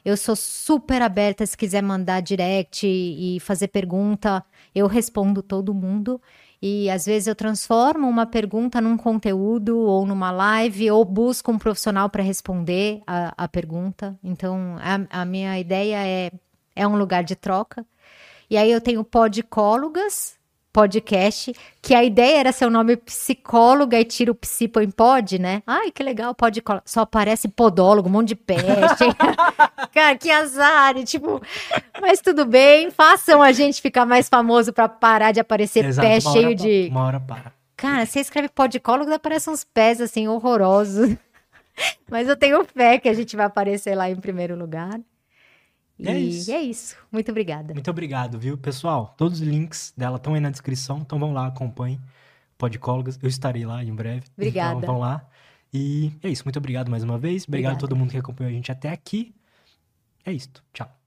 Eu sou super aberta se quiser mandar direct e fazer pergunta, eu respondo todo mundo. E às vezes eu transformo uma pergunta num conteúdo ou numa live ou busco um profissional para responder a, a pergunta. Então a, a minha ideia é, é um lugar de troca. E aí eu tenho Podicólogas, podcast, que a ideia era ser o nome psicóloga e tira o psi põe pod, né? Ai, que legal, podicóloga. Só aparece podólogo, um monte de peste. Cara, que azar. e, Tipo, mas tudo bem, façam a gente ficar mais famoso pra parar de aparecer Exato, pé hora cheio pa- de. Uma hora para. Cara, você escreve podicólogo, aparecem uns pés assim horrorosos. Mas eu tenho fé que a gente vai aparecer lá em primeiro lugar. E É isso. é isso. Muito obrigada. Muito obrigado, viu? Pessoal, todos os links dela estão aí na descrição, então vão lá, acompanhem. Podicólogas, eu estarei lá em breve. Obrigada. Então vão lá. E é isso, muito obrigado mais uma vez. Obrigado a Obrigada. todo mundo que acompanhou a gente até aqui. É isso. Tchau.